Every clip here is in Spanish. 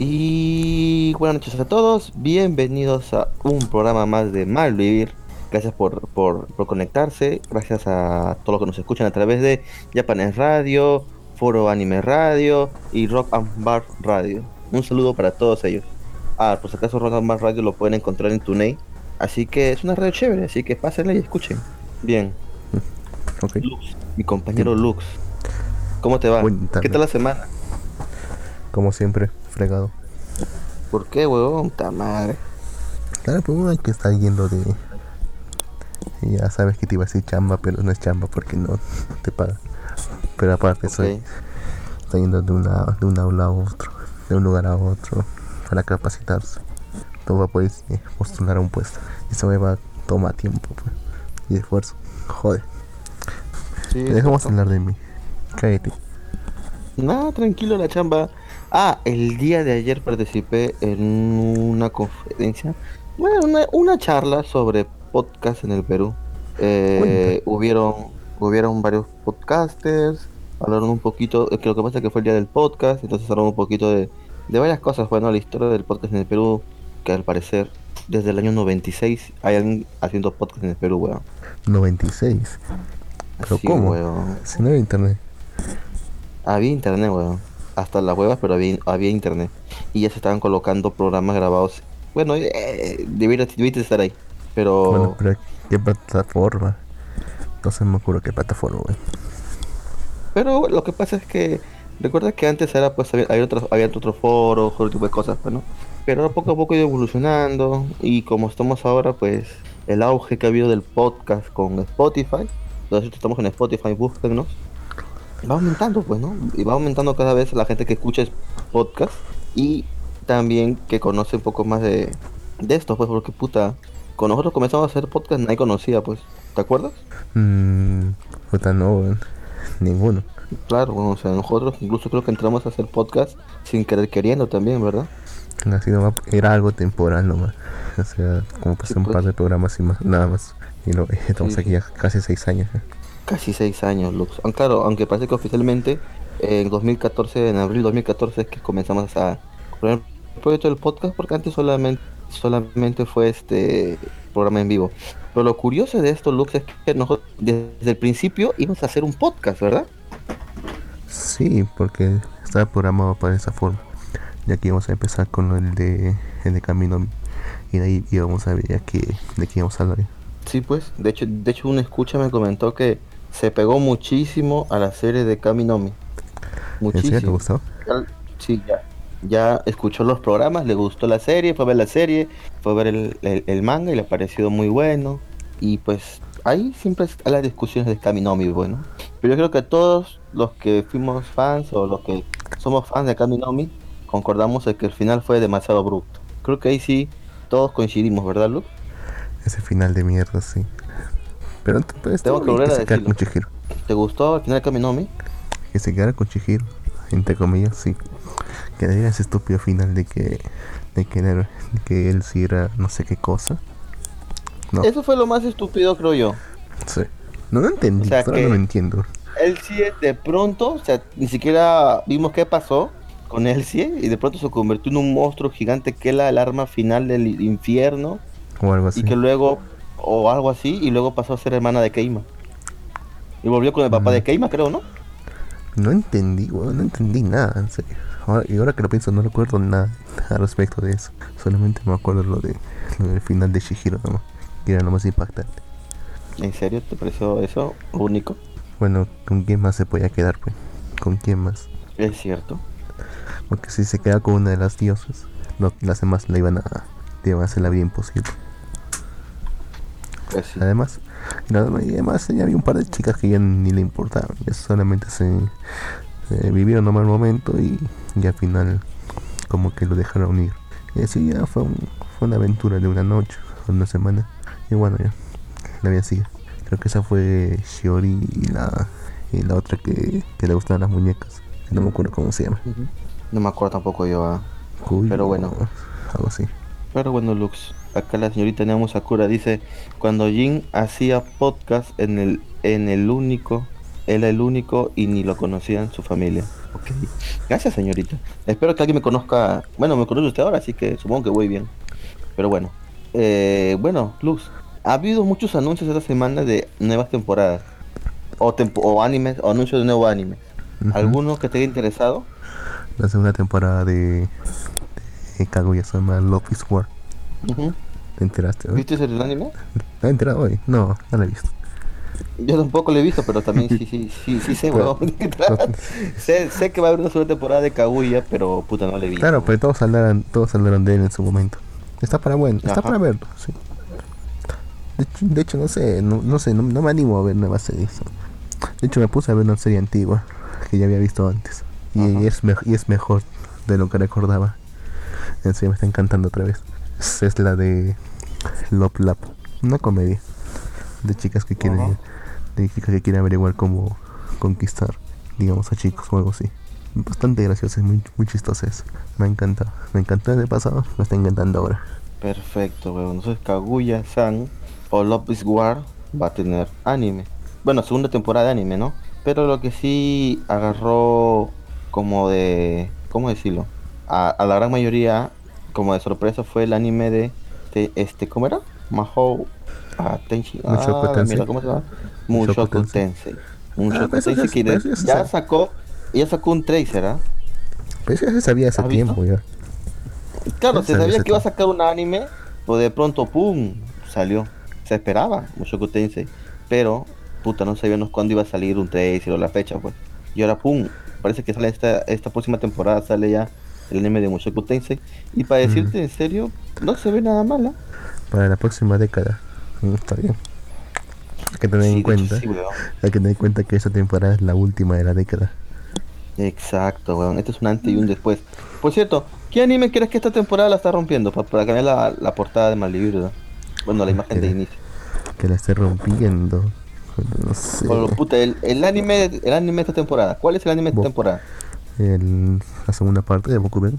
Y buenas noches a todos, bienvenidos a un programa más de Malvivir. Gracias por, por, por conectarse, gracias a todos los que nos escuchan a través de Japanes Radio, Foro Anime Radio y Rock and Bar Radio. Un saludo para todos ellos. Ah, por si acaso Rock and Bar Radio lo pueden encontrar en TuneIn. Así que es una radio chévere, así que pásenla y escuchen. Bien. Lux, mi compañero Lux. ¿Cómo te va? Cuéntame. ¿Qué tal la semana? Como siempre, fregado. ¿Por qué, huevón? Ta madre. Claro, pues uno hay que estar yendo de. Ya sabes que te iba a decir chamba, pero no es chamba porque no te paga. Pero aparte, soy. Ok. Está yendo de, una, de un aula a otro, de un lugar a otro, para capacitarse. Todo va poder eh, postular a un puesto. Eso me va a tomar tiempo pues, y esfuerzo. Joder. Sí, Dejamos hablar de mí. Cállate. Nada, tranquilo la chamba. Ah, el día de ayer participé en una conferencia, bueno, una, una charla sobre podcast en el Perú. Eh, hubieron, hubieron varios podcasters, hablaron un poquito, es que lo que pasa es que fue el día del podcast, entonces hablaron un poquito de, de varias cosas, bueno, la historia del podcast en el Perú, que al parecer desde el año 96 hay alguien haciendo podcast en el Perú, weón. 96. ¿Pero Sí, cómo? weón. Si no hay internet. Había internet, weón. Hasta las huevas, pero había, había internet. Y ya se estaban colocando programas grabados. Bueno, eh, debiste estar ahí. Pero, Bueno, pero ¿qué plataforma? No se me ocurre qué plataforma, güey. pero lo que pasa es que recuerda que antes era pues había, había otros, había otros foros, otro tipo de cosas, pues, ¿no? Pero ahora poco a poco ha ido evolucionando y como estamos ahora, pues el auge que ha habido del podcast con Spotify, nosotros estamos en Spotify, búsquennos, va aumentando, pues, ¿no? Y va aumentando cada vez la gente que escucha podcast y también que conoce un poco más de, de esto, pues, porque puta, cuando nosotros comenzamos a hacer podcast nadie conocía, pues, ¿te acuerdas? Mmm, puta no. Ninguno. Claro, bueno, o sea, nosotros incluso creo que entramos a hacer podcast sin querer queriendo también, ¿verdad? Así nomás, era algo temporal nomás. O sea, como pasé Sí, un pues. par de programas y más, nada más. Y lo, estamos Sí. aquí ya casi seis años. ¿eh? Casi seis años, Lux. Ah, claro, aunque parece que oficialmente eh, en 2014, en abril de 2014 es que comenzamos a poner el proyecto del podcast porque antes solamente solamente fue este programa en vivo. Pero lo curioso de esto, Lux, es que nosotros desde el principio íbamos a hacer un podcast, ¿verdad? Sí, porque estaba programado para esa forma. Ya que íbamos a empezar con el de, el de Camino. Y de ahí íbamos a ver ya que, de qué íbamos a hablar. Sí, pues. De hecho, de hecho, un escucha me comentó que se pegó muchísimo a la serie de Kaminomi. ¿En serio te Muchísimo. gustó? Sí, ya. Ya escuchó los programas, le gustó la serie, fue a ver la serie, fue a ver el, el- el manga y le ha parecido muy bueno. Y pues ahí siempre están las discusiones de Kaminomi, bueno. Pero yo creo que todos los que fuimos fans o los que somos fans de Kaminomi concordamos de que el final fue demasiado abrupto. Creo que ahí sí todos coincidimos, ¿verdad, Luke? Ese final de mierda, sí. Pero pues, Tengo que volver a quedara con decirlo. Chihiro. ¿Te gustó el final Kaminomi? Que se quedara con Chihiro, entre comillas, sí. Que diera ese estúpido final de que, de que, era- de que él sí era no sé qué cosa. No, Eso fue lo más estúpido, creo yo. sí. No lo entendí, O sea, que- no lo entiendo. Él sí de pronto, o sea, ni siquiera vimos qué pasó con él sí y de pronto se convirtió en un monstruo gigante que era el arma final del infierno O algo así. y que luego, o algo así, y luego pasó a ser hermana de Keima. Y volvió con el papá Mm. de Keima, creo, ¿no? No entendí, weón, no entendí nada, en serio. Ahora, y ahora que lo pienso, no recuerdo nada al respecto de eso. Solamente me acuerdo lo, de, lo del final de Shihiro, nomás, que era lo más impactante. ¿En serio? ¿Te pareció eso único? Bueno, ¿con quién más se podía quedar, pues? ¿Con quién más? Es cierto. Porque si se queda con una de las diosas, no, las demás le iban a, le iban a hacer la vida imposible. Pues sí. Además, y además ya había un par de chicas que ya ni le importaban, ya solamente se eh, vivieron un mal momento y, y al final como que lo dejaron ir. Y así ya fue, un- fue una aventura de una noche, o una semana. Y bueno, ya, la vida sigue. Creo que esa fue Shiori y la, y la otra que, que le gustaban las muñecas. No me acuerdo cómo se llama. No me acuerdo tampoco yo. ah. Kuyo Pero bueno. Algo así. Pero bueno, Lux, acá la señorita Nemo Sakura dice, cuando Jin hacía podcast en el, en el único, era el único y ni lo conocían su familia. Ok. Gracias, señorita. Espero que alguien me conozca. Bueno, me conoce usted ahora, así que supongo que voy bien. Pero bueno. Eh, bueno, Luz. Ha habido muchos anuncios esta semana de nuevas temporadas. O, tempo o animes, o anuncios de nuevo anime. Ujú. ¿Alguno que te haya interesado? La segunda temporada de, de Kaguya-sama Love is War. Ujú. ¿Te enteraste hoy? ¿Viste el anime? ¿Te has enterado hoy? No, no la he visto. Yo tampoco lo he visto, pero también sí, sí, sí, sí sé, weón. sé, sé que va a haber una segunda temporada de Kaguya, pero puta, no le he visto. Claro, pero todos hablaron, todos hablaron de él en su momento. Está para bueno, está Ajá. para verlo, sí. De hecho, de hecho, no sé, no, no sé, no, no me animo a ver nuevas series. De hecho, me puse a ver una serie antigua que ya había visto antes. Y, Ajá. es, me- y es mejor de lo que recordaba. En serio, me está encantando otra vez. Es, la de Love Lab, una comedia de chicas que quieren, Ajá. de chicas que quieren averiguar cómo conquistar, digamos, a chicos o algo así. Bastante graciosa, es muy, muy chistosa es. Me ha encantado. Me encantó en el pasado, me está encantando ahora. Perfecto, weón. Entonces Kaguya-san o Love is War va a tener anime. Bueno, segunda temporada de anime, ¿no? Pero lo que sí agarró como de... ¿Cómo decirlo? A, a la gran mayoría, como de sorpresa, fue el anime de... de este, ¿Cómo era? Mahou... Ah. Mushoku ah, mira, ¿cómo se llama? Mushoku Mushoku Tensei. Mushoku es- que de- ya sacó... Ya sacó un tracer, ¿ah? Pero eso ya se sabía hace tiempo ya. Claro, se sabía que iba a sacar un anime, pues de pronto, ¡pum! salió. Se esperaba, Mushoku Tensei. Pero, puta, no sabíamos cuándo iba a salir un tracer o la fecha, pues. Y ahora, ¡pum! Parece que sale esta, esta próxima temporada, sale ya el anime de Mushoku Tensei. Y para Mm. decirte en serio, no se ve nada mala. Para la próxima década. Mm, Está bien. Hay que tener Sí, en cuenta. sí. Hay que tener en cuenta que esta temporada es la última de la década. Exacto, weón. Este es un antes y un después. Por cierto, ¿qué anime crees que esta temporada la está rompiendo? Pa- Para, cambiar la, la portada de ¿verdad? Bueno, la imagen de inicio. Que la esté rompiendo. No sé. Puta, el, el anime el anime de esta temporada. ¿Cuál es el anime de esta temporada? El, la segunda parte de Bokuben.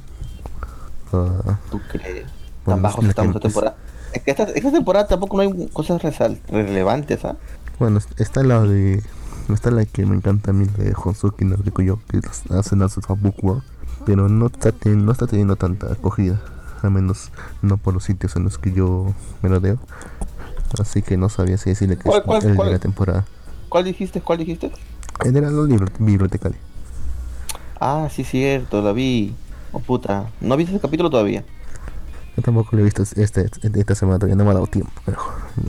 Ah, ¿Tú crees? Tan bajos estamos esta temporada. Es que esta, esta temporada tampoco no hay cosas resal- relevantes, ¿ah? bueno, está la de. Está la que me encanta a mí, la de Honsuki no yo que hacen a su Book World. Pero no está, ten- no está teniendo tanta acogida. Al menos no por los sitios en los que yo me rodeo. Así que no sabía si decirle que ¿Cuál- es cuál- el cuál? de la temporada. ¿Cuál dijiste? ¿Cuál dijiste? El de la libro- bibliotecaria. Ah, sí, cierto, la vi. Oh, puta. ¿No viste ese capítulo todavía? Yo tampoco lo he visto este, esta semana, todavía no me ha dado tiempo. Pero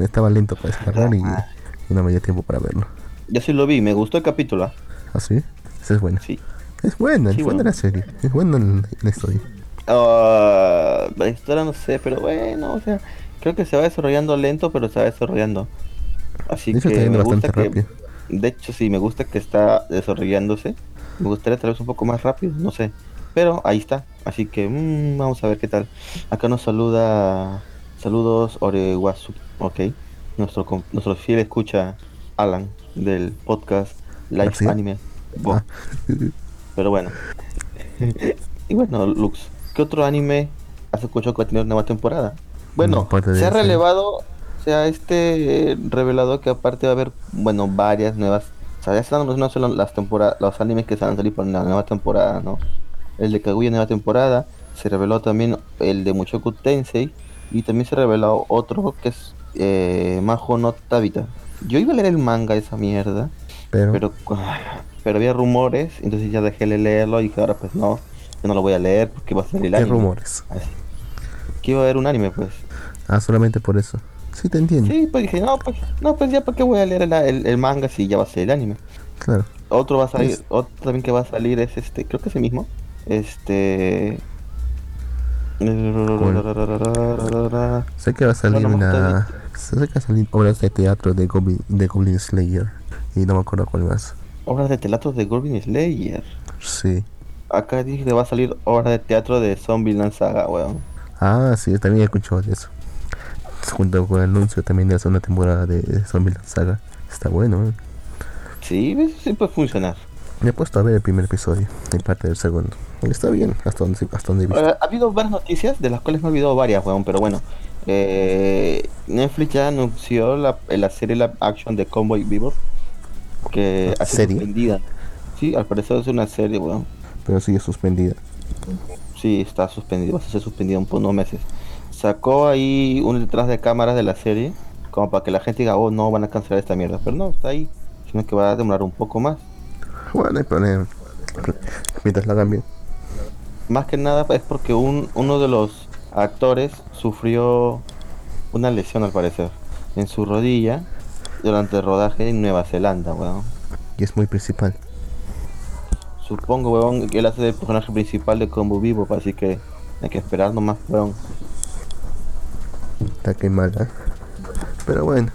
estaba lento para descargar y, y no me dio tiempo para verlo. Yo sí lo vi, me gustó el capítulo, ¿ah? ¿Ah, sí? Esa es buena. Sí. Es buena, Sí, es buena bueno. la serie. Es buena la, historia. Ah, la historia no sé, pero bueno, o sea, creo que se va desarrollando lento, pero se va desarrollando. Así De hecho, que me gusta que, rápido. de hecho sí, me gusta que está desarrollándose. Me gustaría tal vez un poco más rápido, no sé. Pero ahí está. Así que mm, vamos a ver qué tal. Acá nos saluda, saludos Orewasu, ok. Nuestro nuestro fiel escucha Alan del podcast Live. Anime. Ah. Pero bueno. y bueno, Lux, ¿qué otro anime has escuchado que va a tener nueva temporada? Bueno, No, se ha relevado, se ha este revelado que aparte va a haber, bueno, varias nuevas. O sea, ya están no solo las temporadas, los animes que se van a salir por la nueva temporada, ¿no? El de Kaguya nueva temporada, se reveló también el de Mushoku Tensei y también se reveló otro que es eh, Majo no Tabita. Yo iba a leer el manga esa mierda, Pero, pero, pero había rumores, entonces ya dejé de leerlo y ahora pues no, yo no lo voy a leer porque va a ser el ¿qué anime. rumores? Así. Que iba a haber un anime pues. Ah, solamente por eso. Sí, te entiendo. Sí, pues dije, no, pues, no, pues ya para qué voy a leer el, el- el manga si ya va a ser el anime. Claro. Otro va a salir, Es- otro también que va a salir es este, creo que es el mismo. Este. Sé que va a salir una. Sé que va a salir obras de teatro de Goblin, de Goblin Slayer. Y no me acuerdo cuál más. Obras de teatro de Goblin Slayer. Sí. Acá dije que va a salir obra de teatro de Zombieland Saga, weón. Ah, sí, también he escuchado de eso. Junto con el anuncio también de la segunda temporada de Zombieland Saga. Está bueno, ¿eh? Sí, sí puede funcionar. Me he puesto a ver el primer episodio y parte del segundo. Está bien, hasta donde, hasta donde he visto. Ahora, ha habido varias noticias, de las cuales me he olvidado varias, weón, pero bueno. Eh, Netflix ya anunció la, la serie live action de Convoy Vivo. Que ha sido ¿Serie? suspendida. Sí, al parecer es una serie, weón. Pero sigue suspendida. Sí, está suspendida, va a ser suspendida por unos meses. Sacó ahí un detrás de cámaras de la serie, como para que la gente diga, oh, no, van a cancelar esta mierda. Pero no, está ahí, sino que va a demorar un poco más. Bueno, no hay problema. Mientras la hagan bien. Más que nada es porque un, uno de los actores sufrió una lesión al parecer en su rodilla durante el rodaje en Nueva Zelanda, weón. Y es muy principal. Supongo, weón, que él hace el personaje principal de Combo Vivo, así que hay que esperar nomás, weón. Está que mala. Pero bueno,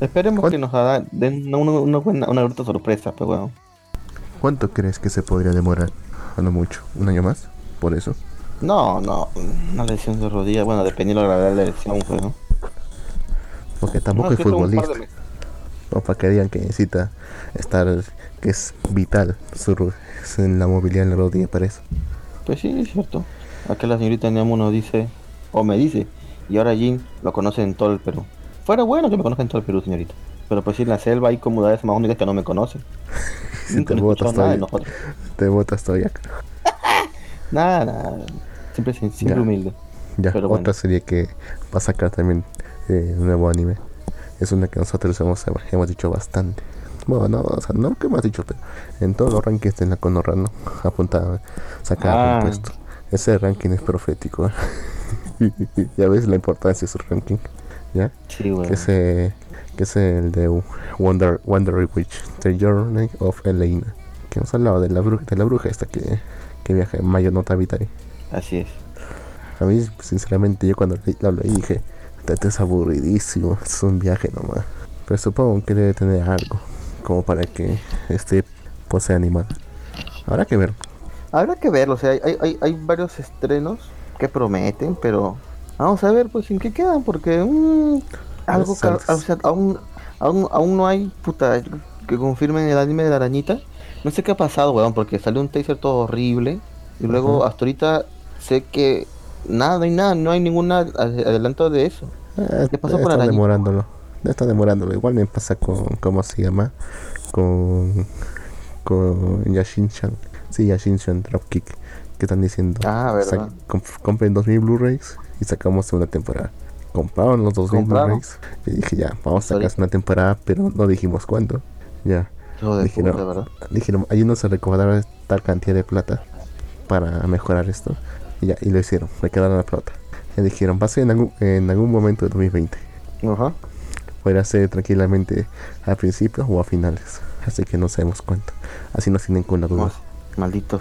Esperemos ¿Cuán- que nos haga- den una, una buena, una grata sorpresa, pues weón. ¿cuánto crees que se podría demorar? A no mucho. ¿Un año más? Por eso. No, no, una lesión de rodilla, bueno, dependiendo de la gravedad de la lesión, pues, ¿no? Porque tampoco No, es futbolista. O para que digan que necesita estar, que es vital su, en la movilidad en la rodilla para eso. Pues sí, es cierto. Acá la señorita Nemo nos dice, o me dice, y ahora Jin lo conoce en todo el Perú. Fuera bueno que me conozca en todo el Perú, señorita. Pero pues sí, en la selva hay comunidades más únicas que no me conocen. Si te botas todavía, te botas todavía. Nada, nada. Siempre, siempre Ya. humilde. Ya, Pero otra bueno. serie que va a sacar también eh, un nuevo anime. Es una que nosotros hemos, hemos dicho bastante. Bueno, no, o sea, no que hemos dicho, pero en todos los rankings de la Conorra, ¿no? Apunta a sacar Ah. un puesto. Ese ranking es profético. ya ves la importancia de ese ranking. ¿Ya? Sí, güey. Que es, eh, que es el de Wonder, Wonder Witch, The Journey of Elena. Que nos hablaba de la bruja, de la bruja esta que, que viaja en Mayo Nota Vitari. Así es. A mí, sinceramente, yo cuando lo leí dije, esto es aburridísimo, es un viaje nomás. Pero supongo que debe tener algo, como para que este pues, sea animado. Habrá que ver. Habrá que verlo, o sea, hay, hay, hay varios estrenos que prometen, pero vamos a ver pues en qué quedan, porque mm, algo o sea, aún, aún, aún no hay puta que confirmen el anime de la arañita. No sé qué ha pasado, weón, porque salió un taser todo horrible y luego hasta ahorita sé que nada, no hay nada, no hay ninguna ade- adelanto de eso. Eh, ¿Qué pasó está con Arañita? demorándolo. Está demorándolo. Igual me pasa con, ¿cómo se llama? Con, con Yashin-chan. Sí, Yashin-chan Dropkick. Que están diciendo, Ah, verdad. "Sa- comp- compren 2000 Blu-rays y sacamos segunda temporada. Compraron los 2000 Compraron. Blu-rays y dije ya, vamos a sacar una temporada, pero no dijimos cuándo. Ya. De Dijeron, ¿verdad? dijeron, no se recomendaron tal cantidad de plata para mejorar esto. Y ya, y lo hicieron, me quedaron la plata. Ya dijeron, va a ser en algún, en algún momento de 2020. Ajá. Podrá ser tranquilamente a principios o a finales. Así que no sabemos cuánto. Así nos tienen con la duda. Malditos.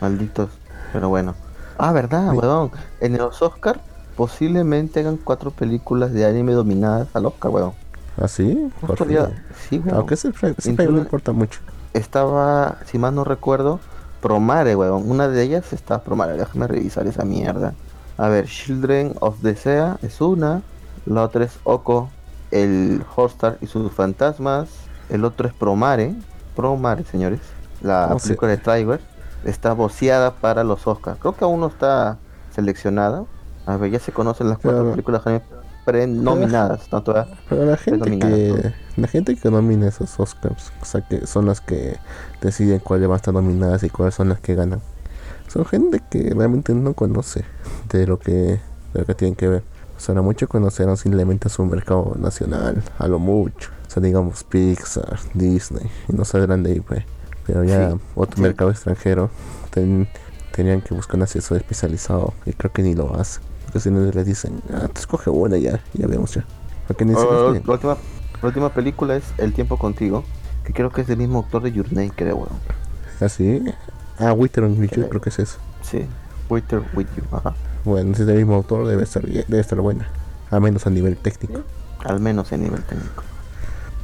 Malditos. Pero bueno. Ah, verdad, Sí. weón. En los Oscar posiblemente hagan cuatro películas de anime dominadas al Oscar, weón. ¿Así? Justo Por. Sí, weón. Aunque ese, no importa mucho. Estaba, si mal no recuerdo, Promare, weón. Una de ellas está Promare. Déjame revisar esa mierda. A ver, Children of the Sea es una. La otra es Oko, el Hotstar y sus fantasmas. El otro es Promare. Promare, señores. La ¿Cómo se- película de Tiger está voceada para los Oscars. Creo que aún no está seleccionada. A ver, ya se conocen las cuatro películas prenominadas. No todavía. Pero la gente que la gente que nomina esos Oscars, o sea que son las que deciden cuáles van a estar nominadas y cuáles son las que ganan. Son gente que realmente no conoce de lo que, de lo que tienen que ver. O sea, mucho conocerán simplemente a su mercado nacional, a lo mucho. O sea, digamos Pixar, Disney, y no saldrán de ahí, pues. Pero ya Sí, otro sí. mercado extranjero ten- tenían que buscar un asesor especializado y creo que ni lo hacen. Porque si no les dicen, ah, te escoge una ya, ya vemos ya. Porque ni Oh, leen. la, última, la última película es El tiempo contigo, que creo que es del mismo autor de Your Name, creo, weón. Así. Ah, Wither on Witcher, Creo. creo que es eso. Sí, Winter with You, ajá. Bueno, si es del mismo autor, debe estar, debe estar buena. A menos a nivel técnico. Al menos en nivel técnico.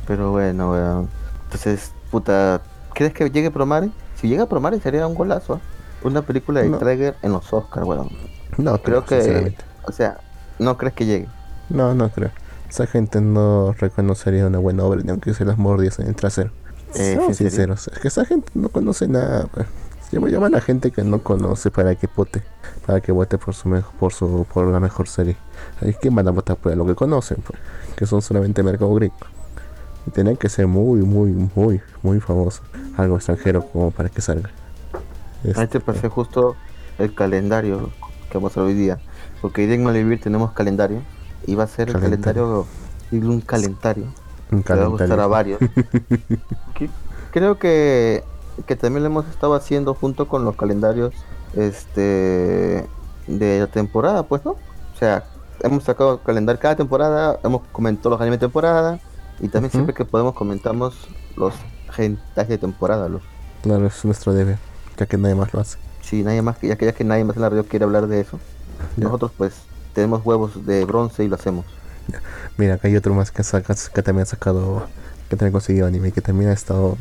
Pero bueno, weón. Entonces, puta, ¿crees que llegue Promare? Si llega Promare sería un golazo, ¿ah? Una película de No. Traeger en los Oscars, weón. No, Creo que, o sea, no crees que llegue. No, no creo. Esa gente no reconocería una buena obra ni aunque se las mordiese en el trasero. Eh, Seamos ¿sí, en serio? sinceros. Es que esa gente no conoce nada. pues. Llama, llama a la gente que no conoce para que vote. Para que vote por su, mejo- por su por la mejor serie. Hay que van a votar por lo que conocen, pues, que son solamente mercado gringo. Y tenían que ser muy, muy, muy, muy famosos. Algo extranjero como para que salga. Ahí te Este, pasé justo el calendario que vamos a ver hoy día. Porque hoy día en Malvivir tenemos calendario. Y va a ser el Calendario. un calendario. un que le va a gustar a varios. Que- Creo que, que también lo hemos estado haciendo junto con los calendarios este de la temporada, pues, ¿no? O sea, hemos sacado calendario cada temporada, hemos comentado los animes de temporada y también siempre que podemos comentamos los hentai de temporada, los Claro, es nuestro deber, ya que nadie más lo hace. Si nadie más, ya que, ya que nadie más en la radio quiere hablar de eso, Ya. nosotros pues tenemos huevos de bronce y lo hacemos. Mira, acá hay otro más que, que también ha sacado, que también ha conseguido anime, que también ha estado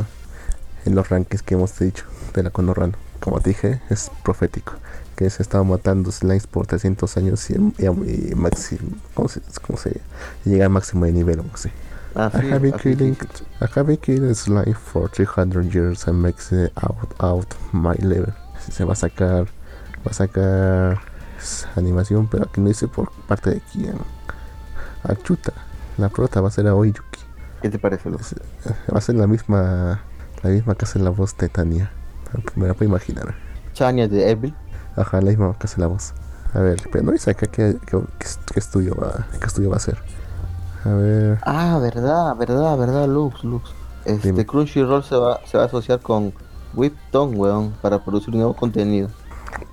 en los rankings que hemos dicho de la Konorano. Como te dije, es profético, que se estaba matando slimes por 300 años y, y, y máximo, ¿cómo se, cómo se llega al máximo de nivel o así. Ah, I sí, have been killing, sí. I have been killing slime for 300 years and makes it out, out my level. Se va a sacar, va a sacar animación, pero aquí no dice por parte de quién. Achuta, la prota va a ser a Oyuki. ¿Qué te parece? Es- Va a ser la misma, la misma que hace la voz de Tania. Me la puedo imaginar. Chania de Evil. Ajá, la misma que hace la voz. A ver, pero no dice acá qué, qué, qué estudio va, qué estudio va a ser. A ver, Ah, verdad, verdad, verdad, Lux, Lux. Este Dime. Crunchyroll se va, se va a asociar con Whipton, weón, para producir nuevo contenido.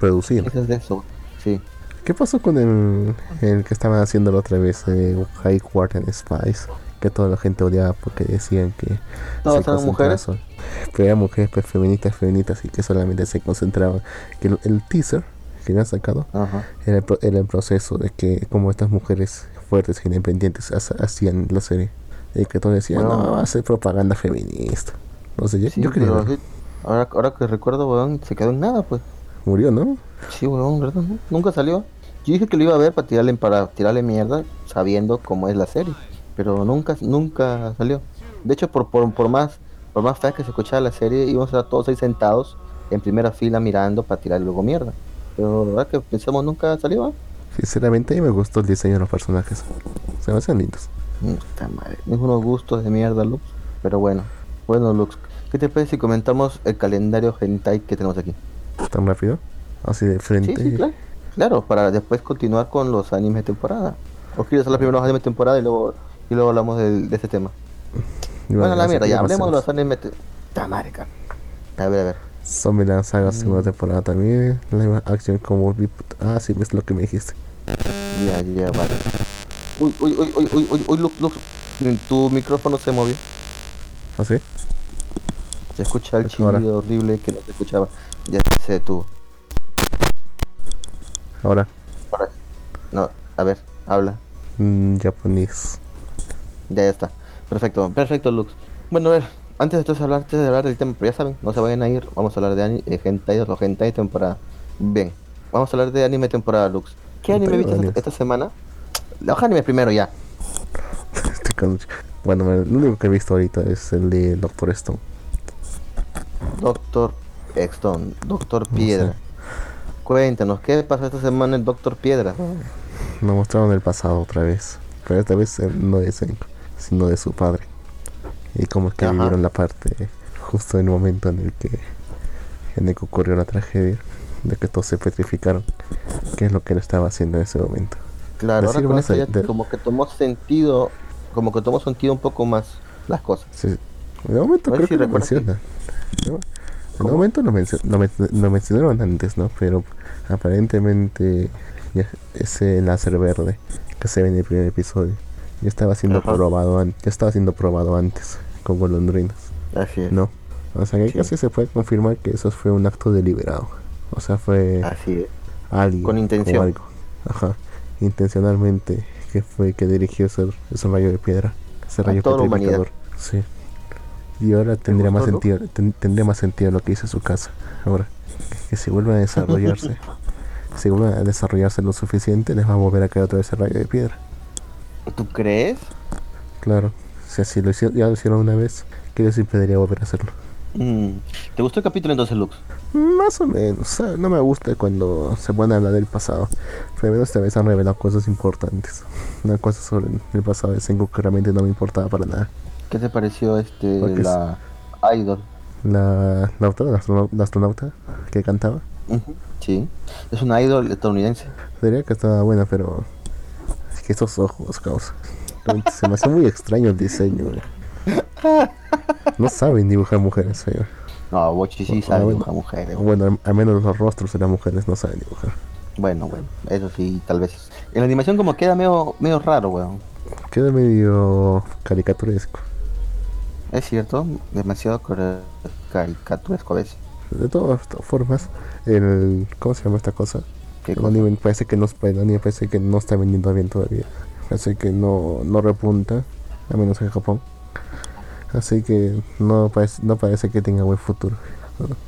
producir. Eso es de eso, sí. ¿Qué pasó con el, el que estaban haciendo la otra vez, eh, High Court and Spice? Que toda la gente odiaba porque decían que se eran mujeres. sol- Pero eran mujeres pues, feministas, feministas y que solamente se concentraban. Que el, el teaser que habían sacado Ajá. era el, era el proceso de que como estas mujeres fuertes e independientes ha- hacían la serie. Y que todos decían, Bueno. no, va a ser propaganda feminista. No sé, yo, Sí, yo pero sí, ahora, ahora que recuerdo, weón, se quedó en nada, pues. Murió, ¿no? Sí, weón, ¿verdad? Nunca salió. Yo dije que lo iba a ver para tirarle, para tirarle mierda, sabiendo cómo es la serie. Pero nunca, nunca salió. De hecho, por, por, por más, por más fea que se escuchara la serie, íbamos a estar todos ahí sentados en primera fila mirando para tirar luego mierda. Pero la verdad que pensamos nunca salió, ¿eh? Sinceramente, a mí me gustó el diseño de los personajes. Se me hacen lindos. Puta madre, es unos gustos de mierda, Lux. Pero bueno, bueno, Lux. ¿Qué te parece si comentamos el calendario hentai que tenemos aquí? ¿Tan rápido? Así de frente. Sí, sí, claro. Claro, para después continuar con los animes de temporada. ¿O quieres de los animes de temporada y luego, y luego hablamos del- de, este tema? Y Bueno, la mierda, ya hablemos de los animes de... ¡Ta madre, cara! A ver, a ver. Zombieland Saga Mm. segunda temporada también. Live action como Ah, sí, ves lo que me dijiste. Ya, ya, vale. Uy, uy, uy, uy, uy, uy, uy, Lux, Lux. Tu micrófono se movió. ¿Ah, sí? Se escucha el chillido horrible que no se escuchaba. Ya se detuvo. Ahora, Ahora. No, a ver, habla. mm, japonés. Ya, ya está. Perfecto, perfecto, Lux. Bueno, a ver, antes de hablar, antes de hablar del tema, pero ya saben, no se vayan a ir, vamos a hablar de ani- eh, hentai, de los hentai temporada. Bien, vamos a hablar de anime temporada, Lux. ¿Qué anime viste esta, esta semana? Los animes primero ya. Con- Bueno, lo único que he visto ahorita es el de Doctor Stone. Doctor Exton, Doctor No Piedra. sé. Cuéntanos, ¿qué pasó esta semana en Doctor Piedra? Nos mostraron el pasado otra vez. Pero esta vez eh, no de Senko, sino de su padre. Y cómo es que Ajá. vivieron la parte justo en el momento en el que, en el que ocurrió la tragedia. De que todos se petrificaron. ¿Qué es lo que él estaba haciendo en ese momento? Claro, ahora Decir esto ya de- como que tomó sentido, como que tomó sentido un poco más las cosas. Sí, De momento creo si que lo que- menciona. ¿no? De momento lo, mencio- lo men- lo mencionaron antes, ¿no? Pero aparentemente ya ese láser verde que se ve en el primer episodio ya estaba siendo Ajá. probado ya estaba siendo probado antes con golondrinas, Así es. ¿no? O sea que Sí. casi se puede confirmar que eso fue un acto deliberado. O sea, fue Así es. alguien Con o intención. algo. Ajá. Intencionalmente que fue que dirigió ese, ese rayo de piedra, ese rayo petrificador. Sí. Y ahora tendría más sentido, ten- tendría más sentido lo que hizo su casa. Ahora, que si vuelve a desarrollarse, si vuelve a desarrollarse lo suficiente, les va a volver a caer otra vez el rayo de piedra. ¿Tú crees? Claro. Si así lo hicieron, ya lo hicieron una vez, que les impediría volver a hacerlo. Mm, ¿Te gustó el capítulo entonces, Lux? Más o menos, o sea, no me gusta cuando se pone a hablar del pasado. Pero al menos esta vez han revelado cosas importantes. Una cosa sobre el pasado de Sengoku que realmente no me importaba para nada. ¿Qué te pareció este Porque es- la idol? La, la, autora, la, astronau- la astronauta que cantaba. Sí, es una idol estadounidense. Diría que estaba buena, pero que esos ojos, causa. Se me hace muy extraño el diseño. güey. No saben dibujar mujeres, güey. No, Bochi sí sabe bueno. dibujar mujeres. Bueno, al- menos los rostros de las mujeres no saben dibujar. Bueno, bueno, eso sí, tal vez. En la animación como queda medio, medio raro, weón. Queda medio caricaturesco. Es cierto, demasiado caricaturesco a veces. De todas to- formas, el. ¿Cómo se llama esta cosa? ¿Qué El cosa? parece que no, parece que no está vendiendo bien todavía. Parece que no, no repunta, al menos en Japón. Así que no parece, no parece que tenga buen futuro.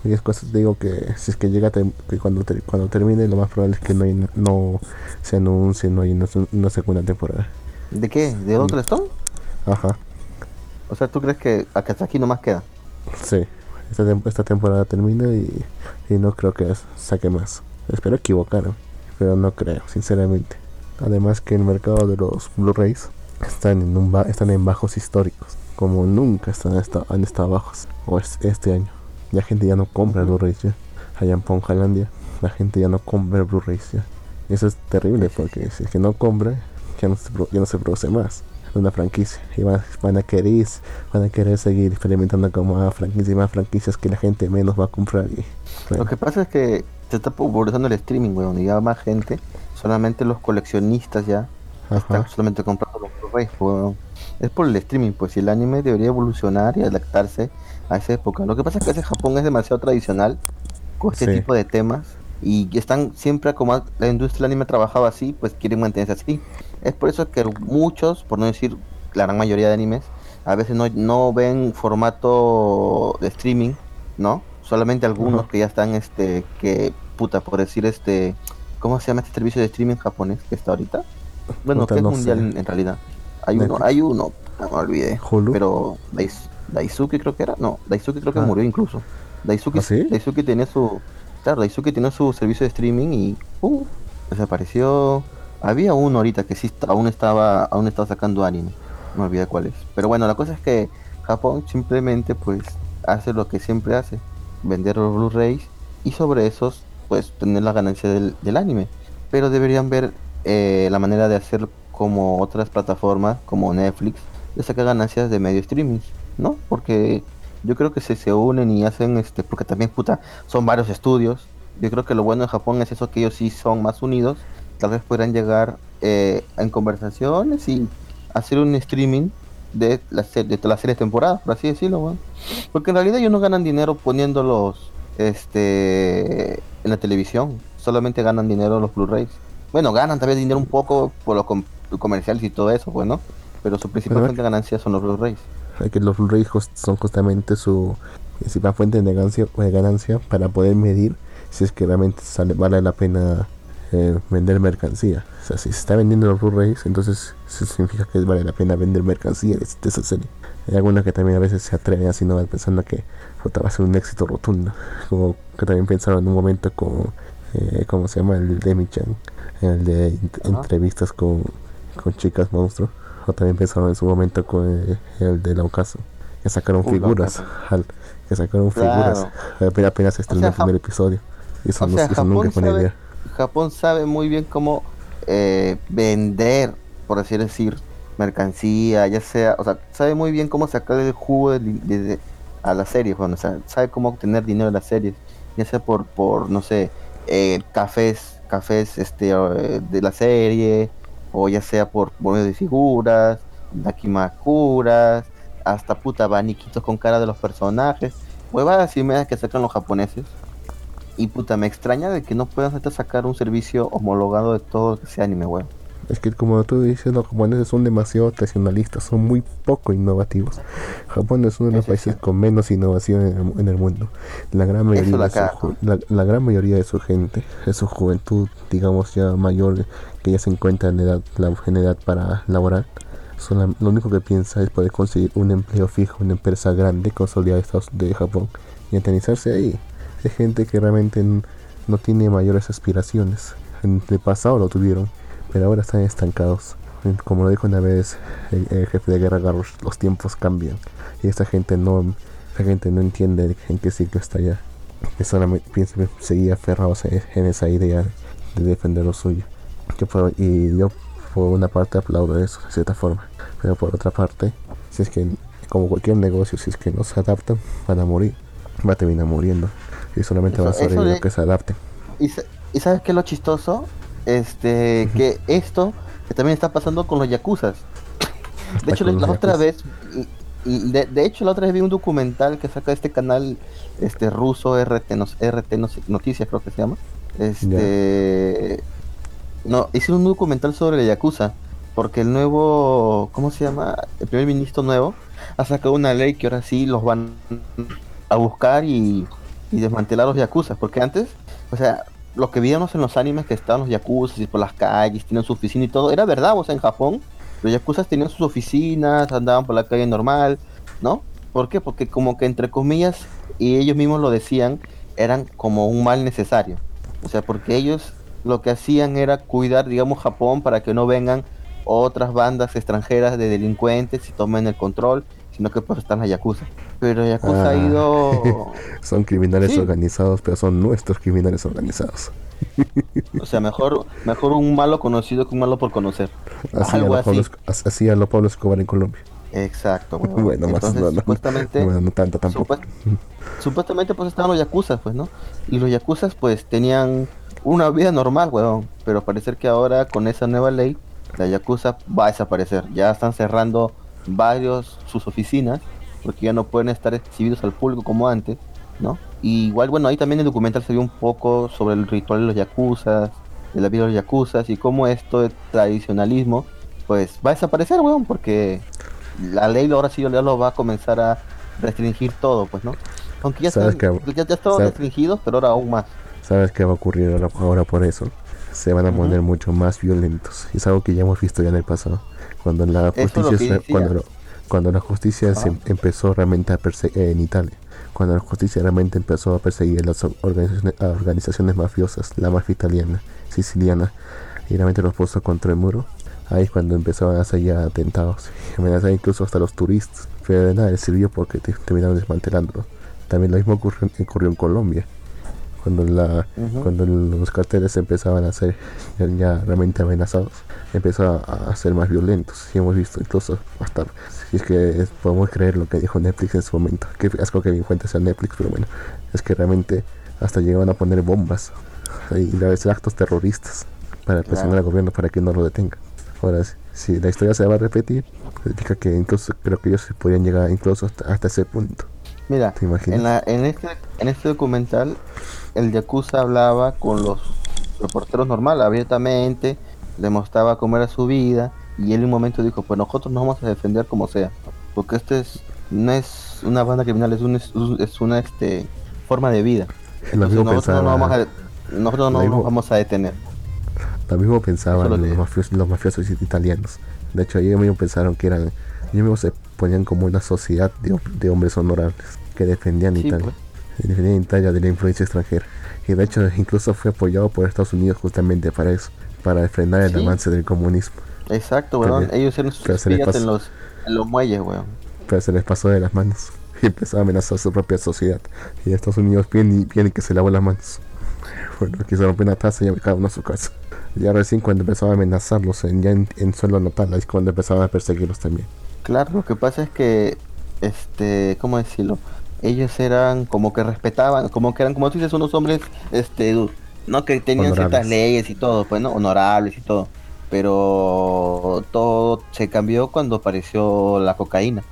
Y es cosas, digo que si es que llega a que cuando, cuando termine, lo más probable es que no, hay- no se anuncie, no hay una, una segunda temporada. ¿De qué? ¿De Doctor Stone? Ajá, O sea, ¿tú crees que hasta aquí nomás queda? sí. Esta, tem- esta temporada termina y, y no creo que saque más. Espero equivocarme, pero no creo, sinceramente. Además que el mercado de los Blu-rays están en, un ba- están en bajos históricos, como nunca están esta- han estado bajos, o es este año. La gente ya no compra Blu-rays ya. Allá en Ponjalandia, la gente ya no compra Blu-rays ya. Y eso es terrible porque si es que no compra, ya no se, ya no se produce más una franquicia. Y van, van a querer van a querer seguir experimentando con más franquicias y más franquicias que la gente menos va a comprar. Y, bueno, Lo que pasa es que se está popularizando el streaming, weón, y ya más gente, solamente los coleccionistas ya, están solamente comprando los Blu-rays, weón. Es por el streaming, pues, y el anime debería evolucionar y adaptarse a esa época. Lo que pasa es que ese Japón es demasiado tradicional con este Sí. tipo de temas y están siempre como la industria del anime trabajaba así, pues quieren mantenerse así. Es por eso que muchos, por no decir la gran mayoría de animes, a veces no, no ven formato de streaming, ¿no? Solamente algunos que ya están, este, que, puta, por decir, este, ¿cómo se llama este servicio de streaming japonés que está ahorita? Bueno, Puta, que es mundial en, en realidad. Hay uno, hay uno, no me olvidé. Hulu. Pero Dais- Daisuke creo que era, no, Daisuke creo que Ah. murió incluso. Daisuke, ¿Ah, sí? Daisuke tenía su, claro, Daisuke tenía su servicio de streaming y, uh, desapareció. Había uno ahorita que sí aún estaba, aún estaba sacando anime, no me olvidé cuál es. Pero bueno, la cosa es que Japón simplemente pues hace lo que siempre hace, vender los Blu-rays y sobre esos pues tener la ganancia del, anime. Pero deberían ver eh, la manera de hacer como otras plataformas como Netflix, de sacar ganancias de medio streaming, ¿no? Porque yo creo que se, se unen y hacen este, porque también puta, son varios estudios. Yo creo que lo bueno de Japón es eso que ellos sí son más unidos. Tal vez podrán llegar eh, en conversaciones y hacer un streaming de la de las series temporadas, por así decirlo, weón. Porque en realidad ellos no ganan dinero poniéndolos este en la televisión, solamente ganan dinero los Blu-rays. Bueno, ganan también dinero un poco por los com- comerciales y todo eso, bueno, pero su principal fuente de ganancia son los Blu-rays. Que los Blu-rays son justamente su principal fuente de ganancia, de ganancia para poder medir si es que realmente sale, vale la pena eh, vender mercancía. O sea, si se está vendiendo los Blu-rays, entonces eso significa que vale la pena vender mercancía de, de esa serie. Hay algunos que también a veces se atreven así, no pensando que puta, va a ser un éxito rotundo. Como que también pensaron en un momento con, eh, ¿cómo se llama? El Demi Chan, el de ent- entrevistas con, con chicas monstruos. O también pensaron en su momento con el, el del ocaso. Que sacaron Uh, figuras. Al- que sacaron figuras. Apenas, apenas estrenó sea, el primer episodio. Y eso, O no, sea, eso nunca fue una idea. Japón sabe muy bien cómo eh, vender, por así decir, mercancía, ya sea, o sea, sabe muy bien cómo sacar el jugo de, a las series, bueno, o sea, sabe cómo obtener dinero de las series, ya sea por, por no sé, eh, cafés, cafés este, eh, de la serie, o ya sea por medio de figuras, dakimakuras, hasta puta abaniquitos con cara de los personajes, huevadas y medias que sacan los japoneses. Y puta, me extraña de que no puedan hasta sacar un servicio homologado de todo lo que sea anime, weón. Es que como tú dices, los japoneses son demasiado tradicionalistas, son muy poco innovativos. Japón es uno de los países con menos innovación en el, en el mundo. La gran mayoría la de su, la, la gran mayoría de su gente, de su juventud, digamos ya mayor, que ya se encuentra en edad, la, en edad para laborar, sola- lo único que piensa es poder conseguir un empleo fijo, una empresa grande, consolidada de, Estados- de Japón, y eternizarse ahí. Es gente que realmente no tiene mayores aspiraciones. En el pasado lo tuvieron, pero ahora están estancados. Como lo dijo una vez el, el jefe de guerra Garrosh, los tiempos cambian. Y esta gente no, La gente no entiende en qué ciclo está ya. Que solamente piensa seguía aferrados en esa idea de defender lo suyo. y yo por una parte aplaudo eso, de cierta forma. Pero por otra parte, si es que, como cualquier negocio, si es que no se adaptan, van a morir. Va a terminar muriendo. Y solamente va a ser lo que se adapte. ¿Y, ¿Y, sabes qué es lo chistoso? Este, que esto que también está pasando con los yakuzas. De hecho, la, otra vez, de, de, hecho, la otra vez vi un documental que saca este canal este ruso RT, no, RT Noticias, creo que se llama. Este. No, hice un documental sobre la Yakuza. Porque el nuevo. ¿Cómo se llama? El primer ministro nuevo ha sacado una ley que ahora sí los van a buscar y, y desmantelar los Yakuza. Porque antes, o sea, lo que veíamos en los animes que estaban los Yakuza y por las calles, tienen su oficina y todo, era verdad, o sea, en Japón los Yakuza tenían sus oficinas, andaban por la calle normal, ¿no? ¿Por qué? Porque como que entre comillas, y ellos mismos lo decían, eran como un mal necesario. O sea, porque ellos lo que hacían era cuidar, digamos, Japón para que no vengan otras bandas extranjeras de delincuentes y tomen el control, sino que pues están las Yakuza. Pero Yakuza ha ah. ido... son criminales organizados, pero son nuestros criminales organizados. o sea, mejor mejor un malo conocido que un malo por conocer. Así, Algo a, lo Pablo, así. a lo Pablo Escobar en Colombia. Exacto. Bueno, más no, supuestamente, no tanto tampoco. supuestamente pues estaban los Yakuza, pues, ¿no? Y los Yakuza pues tenían una vida normal, weón. Pero parece que ahora con esa nueva ley, la Yakuza va a desaparecer. Ya están cerrando varios sus oficinas porque ya no pueden estar exhibidos al público como antes, ¿no? Y igual, bueno, ahí también el documental se vio un poco sobre el ritual de los Yakuza, de la vida de los Yakuza y cómo esto de tradicionalismo, pues va a desaparecer, weón, porque la ley ahora sí ya lo va a comenzar a restringir todo, pues, ¿no? Aunque ya, están, ya, ya restringidos, pero ahora aún más. ¿Sabes qué va a ocurrir ahora, por eso? Se van a poner mucho más violentos. Es algo que ya hemos visto ya en el pasado. Cuando la justicia, cuando, cuando la justicia se empezó realmente a perseguir en Italia, cuando la justicia realmente empezó a perseguir a las organizaciones, organizaciones mafiosas, la mafia italiana, siciliana, y realmente los puso contra el muro, ahí es cuando empezaban a hacer ya atentados, amenazar incluso hasta los turistas. Pero de nada les sirvió porque terminaron desmantelándolo. También lo mismo ocurrió en Colombia cuando la cuando los carteles empezaban a ser ya, realmente amenazados empezó a, ser más violentos y hemos visto incluso hasta si es que podemos creer lo que dijo Netflix en su momento. Que asco que mi fuente sea Netflix pero bueno es que realmente hasta llegaban a poner bombas y a veces actos terroristas para presionar al gobierno para que no lo detenga. Ahora si la historia se va a repetir significa que incluso creo que ellos podrían llegar incluso hasta, ese punto. Mira, en, la, en, este, en este documental el Yakuza hablaba con los reporteros normal, abiertamente, le mostraba cómo era su vida y él en un momento dijo, pues nosotros nos vamos a defender como sea, porque este es, no es una banda criminal, es, un, es una este, forma de vida. nosotros, no, vamos a, nosotros no nos vamos a detener. Lo mismo pensaban los, mafiosos, los mafiosos italianos. De hecho, ellos mismos pensaron que eran, ellos mismos se ponían como una sociedad de, hombres honorables que defendían Italia. Pues defendía Italia de la influencia extranjera. Y de hecho incluso fue apoyado por Estados Unidos justamente para eso, para frenar el avance del comunismo. Exacto, weón. Ellos eran sus espías en los, en los muelles, weón. Pero se les pasó de las manos y empezó a amenazar su propia sociedad. Y Estados Unidos viene y, que se lavó las manos. Bueno, aquí se rompió una taza y cada uno a su casa. Ya recién cuando empezaba a amenazarlos en, ya en, en suelo natal, ahí es cuando empezaban a perseguirlos también. Claro, lo que pasa es que, este, ¿cómo decirlo? ellos eran como que respetaban, como que eran, como tú dices, unos hombres, este, no que tenían ciertas leyes y todo, pues, ¿no? Honorables y todo. Pero todo se cambió cuando apareció la cocaína,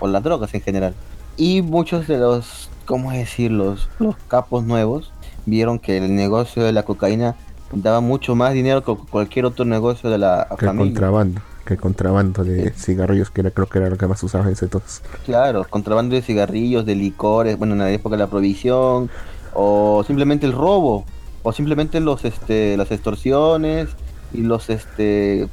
o las drogas en general. Y muchos de los, ¿cómo decir? Los, los capos nuevos vieron que el negocio de la cocaína daba mucho más dinero que cualquier otro negocio de la que familia. contrabando que contrabando de cigarrillos, que era, creo que era lo que más usaban ese entonces. Claro, contrabando de cigarrillos, de licores, bueno, en la época de la provisión, o simplemente el robo, o simplemente los este las extorsiones y los este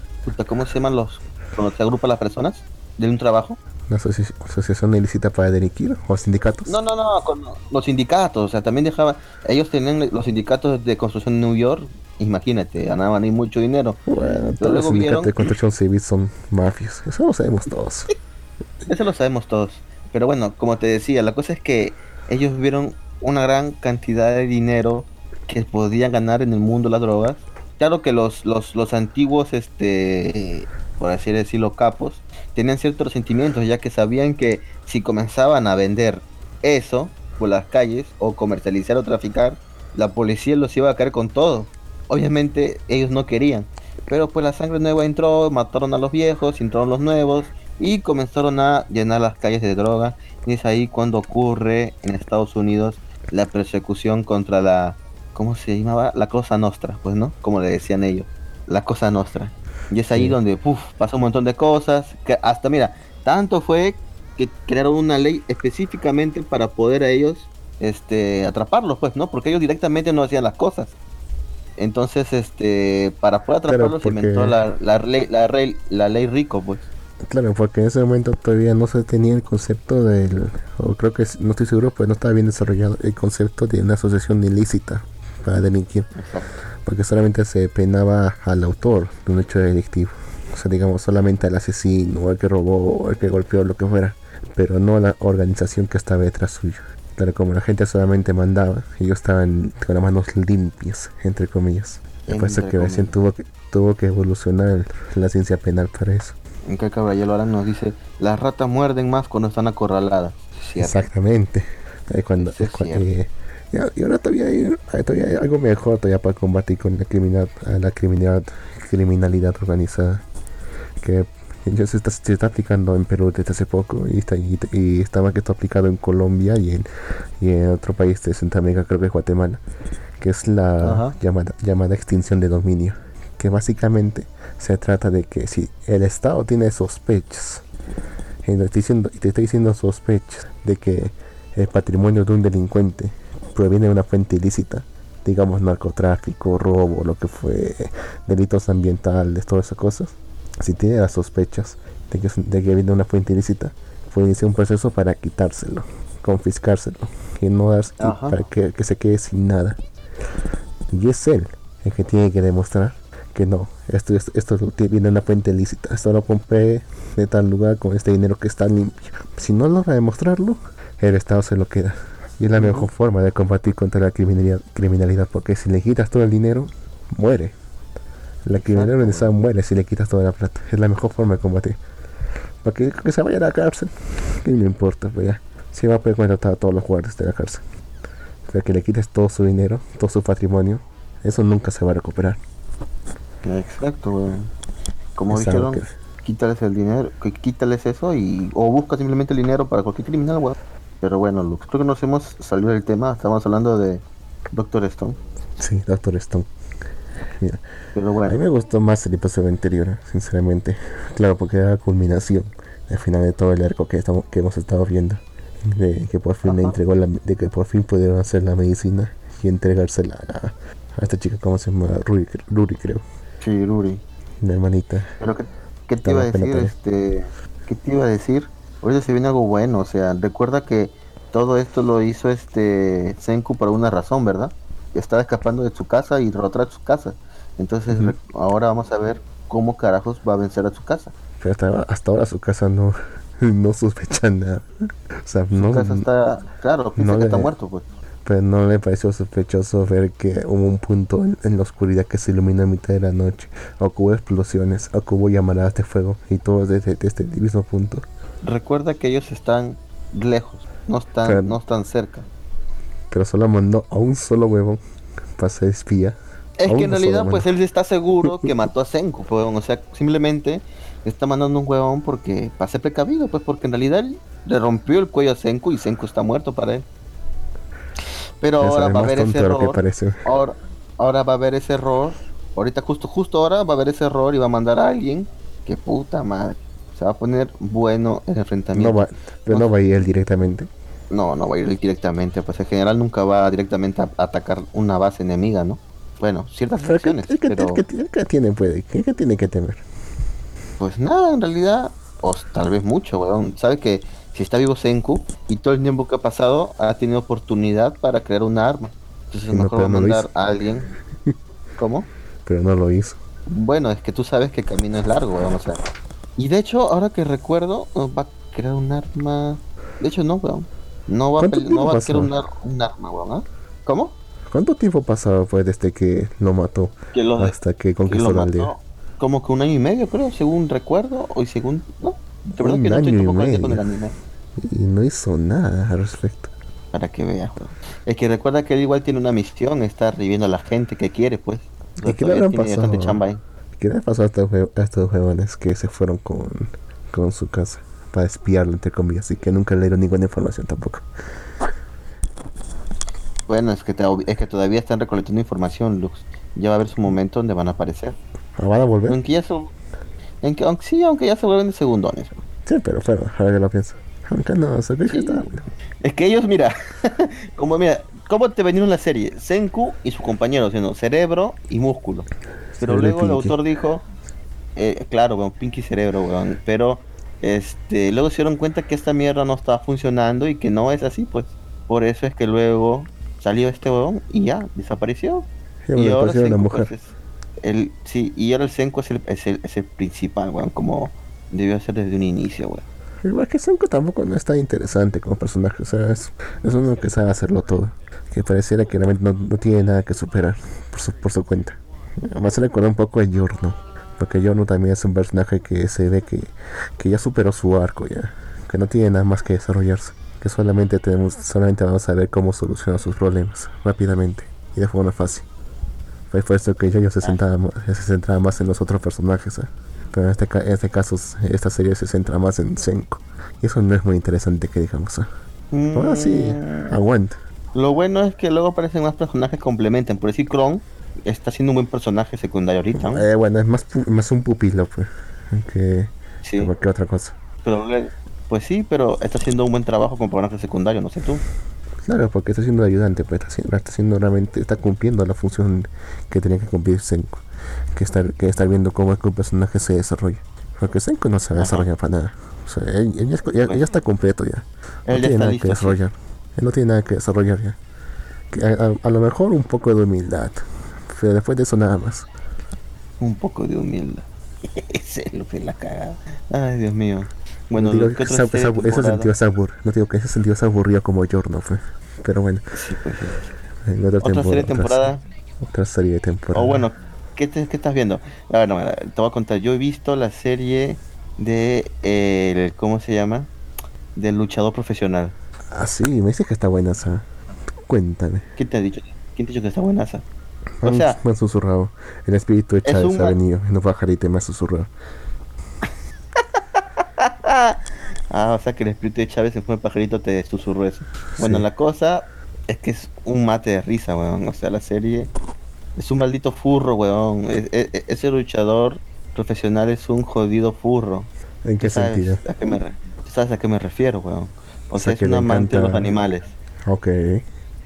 ¿cómo se llaman los cuando se agrupan las personas de un trabajo? ¿La asociación ilícita para delinquir o sindicatos? No, no, no, con los sindicatos, o sea, también dejaban, ellos tenían los sindicatos de construcción en New York imagínate, ganaban ahí mucho dinero. Bueno, todos los sindicatos de construcción civil son mafias, eso lo sabemos todos. eso lo sabemos todos. Pero bueno, como te decía, la cosa es que ellos vieron una gran cantidad de dinero que podían ganar en el mundo de las drogas. Claro que los, los, los antiguos, este, por así decirlo, capos, tenían ciertos resentimientos, ya que sabían que si comenzaban a vender eso por las calles, o comercializar o traficar, la policía los iba a caer con todo. Obviamente ellos no querían, pero pues la sangre nueva entró, mataron a los viejos, entraron los nuevos y comenzaron a llenar las calles de droga. Y es ahí cuando ocurre en Estados Unidos la persecución contra la, ¿cómo se llamaba? La Cosa Nostra, pues, ¿no? Como le decían ellos, la Cosa Nostra. Y es ahí donde, pasa pasó un montón de cosas, que hasta, mira, tanto fue que crearon una ley específicamente para poder a ellos este atraparlos, pues, ¿no? Porque ellos directamente no hacían las cosas. Entonces, este, para poder atraparlos se inventó la, la, ley, la, ley, la ley rico, pues. Claro, porque en ese momento todavía no se tenía el concepto del, o creo que no estoy seguro, pues no estaba bien desarrollado el concepto de una asociación ilícita para delinquir. Porque solamente se penaba al autor de un hecho delictivo. O sea, digamos, solamente al asesino, o el que robó, o el que golpeó, lo que fuera. Pero no a la organización que estaba detrás suyo. Claro, como la gente solamente mandaba, ellos estaban con las manos limpias, entre comillas. Después que recién tuvo que, tuvo que evolucionar la ciencia penal para eso en que Caballero ahora nos dice, las ratas muerden más cuando están acorraladas. Exactamente. cuando, y, ahora todavía hay, todavía algo mejor todavía para combatir con la criminal, la criminalidad, criminalidad organizada. Que ya se está, se está, aplicando en Perú desde hace poco y, está, y, estaba que está aplicado en Colombia y en, y en otro país de Centroamérica, creo que es Guatemala, que es la llamada, llamada extinción de dominio que básicamente se trata de que si el Estado tiene sospechas, y te estoy diciendo, te estoy diciendo sospechas de que el patrimonio de un delincuente proviene de una fuente ilícita, digamos narcotráfico, robo, lo que fue, delitos ambientales, todas esas cosas, si tiene las sospechas de que, de que viene de una fuente ilícita, puede iniciar un proceso para quitárselo, confiscárselo y no dar, para que, que se quede sin nada. Y es él el que tiene que demostrar que no, esto, esto, viene de una fuente ilícita, esto lo compré de tal lugar con este dinero que está limpio. Si no logra demostrarlo, el Estado se lo queda. Y es la mejor forma de combatir contra la criminalidad, criminalidad porque si le quitas todo el dinero, muere. La criminalidad organizada muere si le quitas toda la plata. Es la mejor forma de combatir. Para que, se vaya a la cárcel, que no importa, pues ya. Si va a poder contratar a todos los guardias de la cárcel. Para que le quites todo su dinero, todo su patrimonio, eso nunca se va a recuperar. Exacto, Como dijeron, quítales el dinero, quítales eso y o busca simplemente el dinero para cualquier criminal, Pero bueno, Lux, creo que nos hemos salido del tema. Estamos hablando de Doctor Stone. Sí, Doctor Stone. Pero bueno. A mí me gustó más el episodio anterior, sinceramente. Claro, porque era la culminación al final de todo el arco que, estamos, que hemos estado viendo. De que por fin le entregó la, de que por fin pudieron hacer la medicina y entregársela a, a esta chica, ¿cómo se llama? Ruri creo. Sí, Ruri. Mi hermanita. Pero ¿qué, te iba a decir? Este, ¿Qué te iba a decir? Ahorita se viene algo bueno, o sea, recuerda que todo esto lo hizo este Senku por una razón, ¿verdad? Estaba escapando de su casa y derrotar a su casa. Entonces ahora vamos a ver cómo carajos va a vencer a su casa. Pero hasta, ahora su casa no, no sospecha nada. O sea, su no, casa está, claro, piensa que está muerto, pues pero no le pareció sospechoso ver que hubo un punto en, la oscuridad que se ilumina a mitad de la noche, o que hubo explosiones, o que hubo llamaradas de fuego, y todo desde, este mismo punto. Recuerda que ellos están lejos, no están, no están cerca. Pero solo mandó a un solo huevo para ser espía. Es que en realidad, pues él está seguro que mató a Senku, pues, o sea, simplemente está mandando un huevón porque para ser precavido, pues porque en realidad le rompió el cuello a Senku y Senku está muerto para él. Pero ahora va a haber ese error. Ahora, ahora va a haber ese error. Ahorita justo justo ahora va a haber ese error y va a mandar a alguien. Que puta madre. Se va a poner bueno el enfrentamiento. No va, pero no va a ir él directamente. No, no va a ir él directamente. Pues el general nunca va directamente a, atacar una base enemiga, ¿no? Bueno, ciertas acciones. ¿Qué, tiene, puede? ¿Qué, tiene que temer? Pues nada, en realidad. O tal vez mucho, weón. Sabe que si está vivo Senku y todo el tiempo que ha pasado ha tenido oportunidad para crear una arma. Entonces mejor va a mandar a alguien. ¿Cómo? Pero no lo hizo. Bueno, es que tú sabes que el camino es largo, vamos a ver. Y de hecho, ahora que recuerdo, va a crear un arma. De hecho, no, weón. No va a, ¿Cuánto pele- no va a querer un, ar- un arma, weón. ¿ah? ¿Cómo? ¿Cuánto tiempo pasó pues desde que lo mató Que lo, hasta que que conquistó lo la aldea? Como que un año y medio, creo, según recuerdo. O y según. No, de verdad Un que no estoy tampoco al con el anime. Y no hizo nada al respecto. Para que veas, weón. Es que recuerda que él igual tiene una misión, está reviviendo a la gente que quiere, pues. ¿Y qué le habrán pasado? chamba ahí. ¿Qué le pasó a estos, a estos huevones que se fueron con, con su casa? Para espiarlo, entre comillas, y que nunca le dieron ninguna información tampoco. Bueno, es que, te- es que todavía están recolectando información, Lux. Ya va a haber su momento donde van a aparecer. ¿Ah, ¿Van a volver? Aunque ya se... En que, aunque, sí, aunque ya se vuelven de segundones. Sí, pero, pero, ahora que lo pienso. Aunque no, se Sí. está... Es que ellos, mira, como mira, ¿cómo te vendieron la serie? Senku y su compañero, sino cerebro y músculo. Pero Cerebro luego el Pinky. autor dijo, eh, claro, weón, Pinky cerebro, weón, pero este, luego se dieron cuenta que esta mierda no estaba funcionando y que no es así, pues. Por eso es que luego salió este weón y ya, desapareció. Sí, y ahora Senku, mujer. pues, es el, sí, y ahora el Senku es el, es el, es el principal, weón, como debió ser desde un inicio, weón. Igual que Senko tampoco no es tan interesante como personaje. O sea, es, es uno que sabe hacerlo todo. Que pareciera que realmente no, no tiene nada que superar por su, por su cuenta. Además se recuerda un poco a Yorno. Porque Yorno también es un personaje que se ve que, que ya superó su arco ya. Que no tiene nada más que desarrollarse. Que solamente tenemos, solamente vamos a ver cómo soluciona sus problemas rápidamente y de forma fácil. Fue por eso que yo se centraba, se centraba más en los otros personajes. ¿eh? Pero en este, en este caso, esta serie se centra más en Senko. Y eso no es muy interesante que digamos. ¿eh? Ahora sí, Mm. aguanta. Lo bueno es que luego aparecen más personajes que complementan. Por decir, Kron está siendo un buen personaje secundario ahorita. ¿no? Eh, bueno, es más, más un pupilo pues, que sí, que cualquier otra cosa. pero le- pues sí, pero está haciendo un buen trabajo como personaje secundario, no sé tú. Claro, porque está siendo ayudante, pues está haciendo, está haciendo realmente, está cumpliendo la función que tenía que cumplir Senko. Que estar, que estar viendo cómo es que un personaje se desarrolla. Porque Senko no se va a desarrollar para nada. O sea, él, él ya, es- ya- ya está completo ya. No Él tiene nada listo, que sí. desarrollar. Él no tiene nada que desarrollar ya. Que a, a- a lo mejor un poco de humildad. Pero después de eso nada más. Un poco de humildad. Ese es lo que la cagada. Ay, Dios mío. Bueno, no digo ¿qué que esa- esa- ese sentido es abur- No digo que ese sentido es aburrido como Jorno fue. Pero bueno, Sí, pues, sí. en otra, serie de temporada. Otra, serie de temporada. O bueno, ¿qué, te- qué estás viendo? A ver, no, te voy a contar. Yo he visto la serie de. eh, el- ¿Cómo se llama? Del luchador profesional. Ah, sí, me dices que está buena esa. Cuéntame. ¿Quién te ha dicho? ¿Quién te ha dicho que está buenaza? O Me han- sea- me han susurrado. El espíritu de Chávez un ha venido. Y no pajarita me ha susurrado. Ah, o sea que el espíritu de Chávez en fue pajarito te susurró eso. Bueno, Sí. la cosa es que es un mate de risa, weón. O sea, la serie es un maldito furro, weón. Ese luchador profesional es un jodido furro. ¿En qué ¿Tú sabes sentido? A qué me sabes a qué me refiero, weón? O, O sea, sea, es que un amante de los encanta- animales. Ok.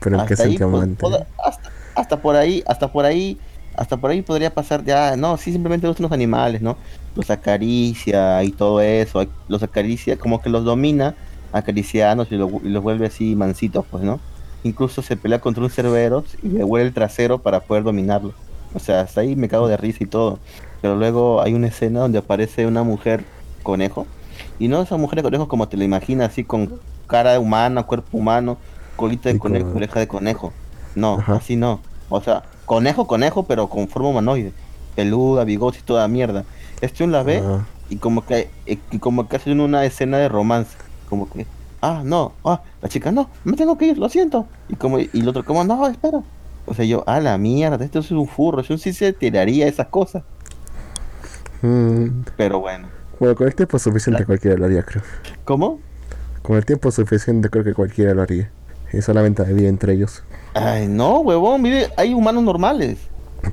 Pero en qué Hasta ahí, sentido pues, amante? hasta, hasta por ahí, hasta por ahí, hasta por ahí podría pasar ya, no, sí simplemente le gustan los animales, ¿no? Los acaricia y todo eso, los acaricia, como que los domina acariciándolos y, lo- y los vuelve así mansitos, pues, ¿no? Incluso se pelea contra un cerbero y le huele el trasero para poder dominarlo. O sea, hasta ahí me cago de risa y todo. Pero luego hay una escena donde aparece una mujer conejo. Y no esa mujer de conejo como te la imaginas, así con cara humana, cuerpo humano, colita de conejo, oreja de conejo. No, Ajá. así no. O sea, conejo, conejo, pero con forma humanoide. Peluda, bigotes y toda mierda. Este un la ve y como que y como que hacen una escena de romance. Como que, ah, no, ah, la chica, no, me tengo que ir, lo siento. Y como y el otro, como, no, espera. O sea, yo, ah, la mierda, esto es un furro, eso sí se tiraría esas cosas. mm, Pero bueno. bueno, con el tiempo suficiente La- cualquiera lo haría, creo. ¿Cómo? Con el tiempo suficiente creo que cualquiera lo haría. Y solamente vive entre ellos. Ay, no, huevón, vive, hay humanos normales.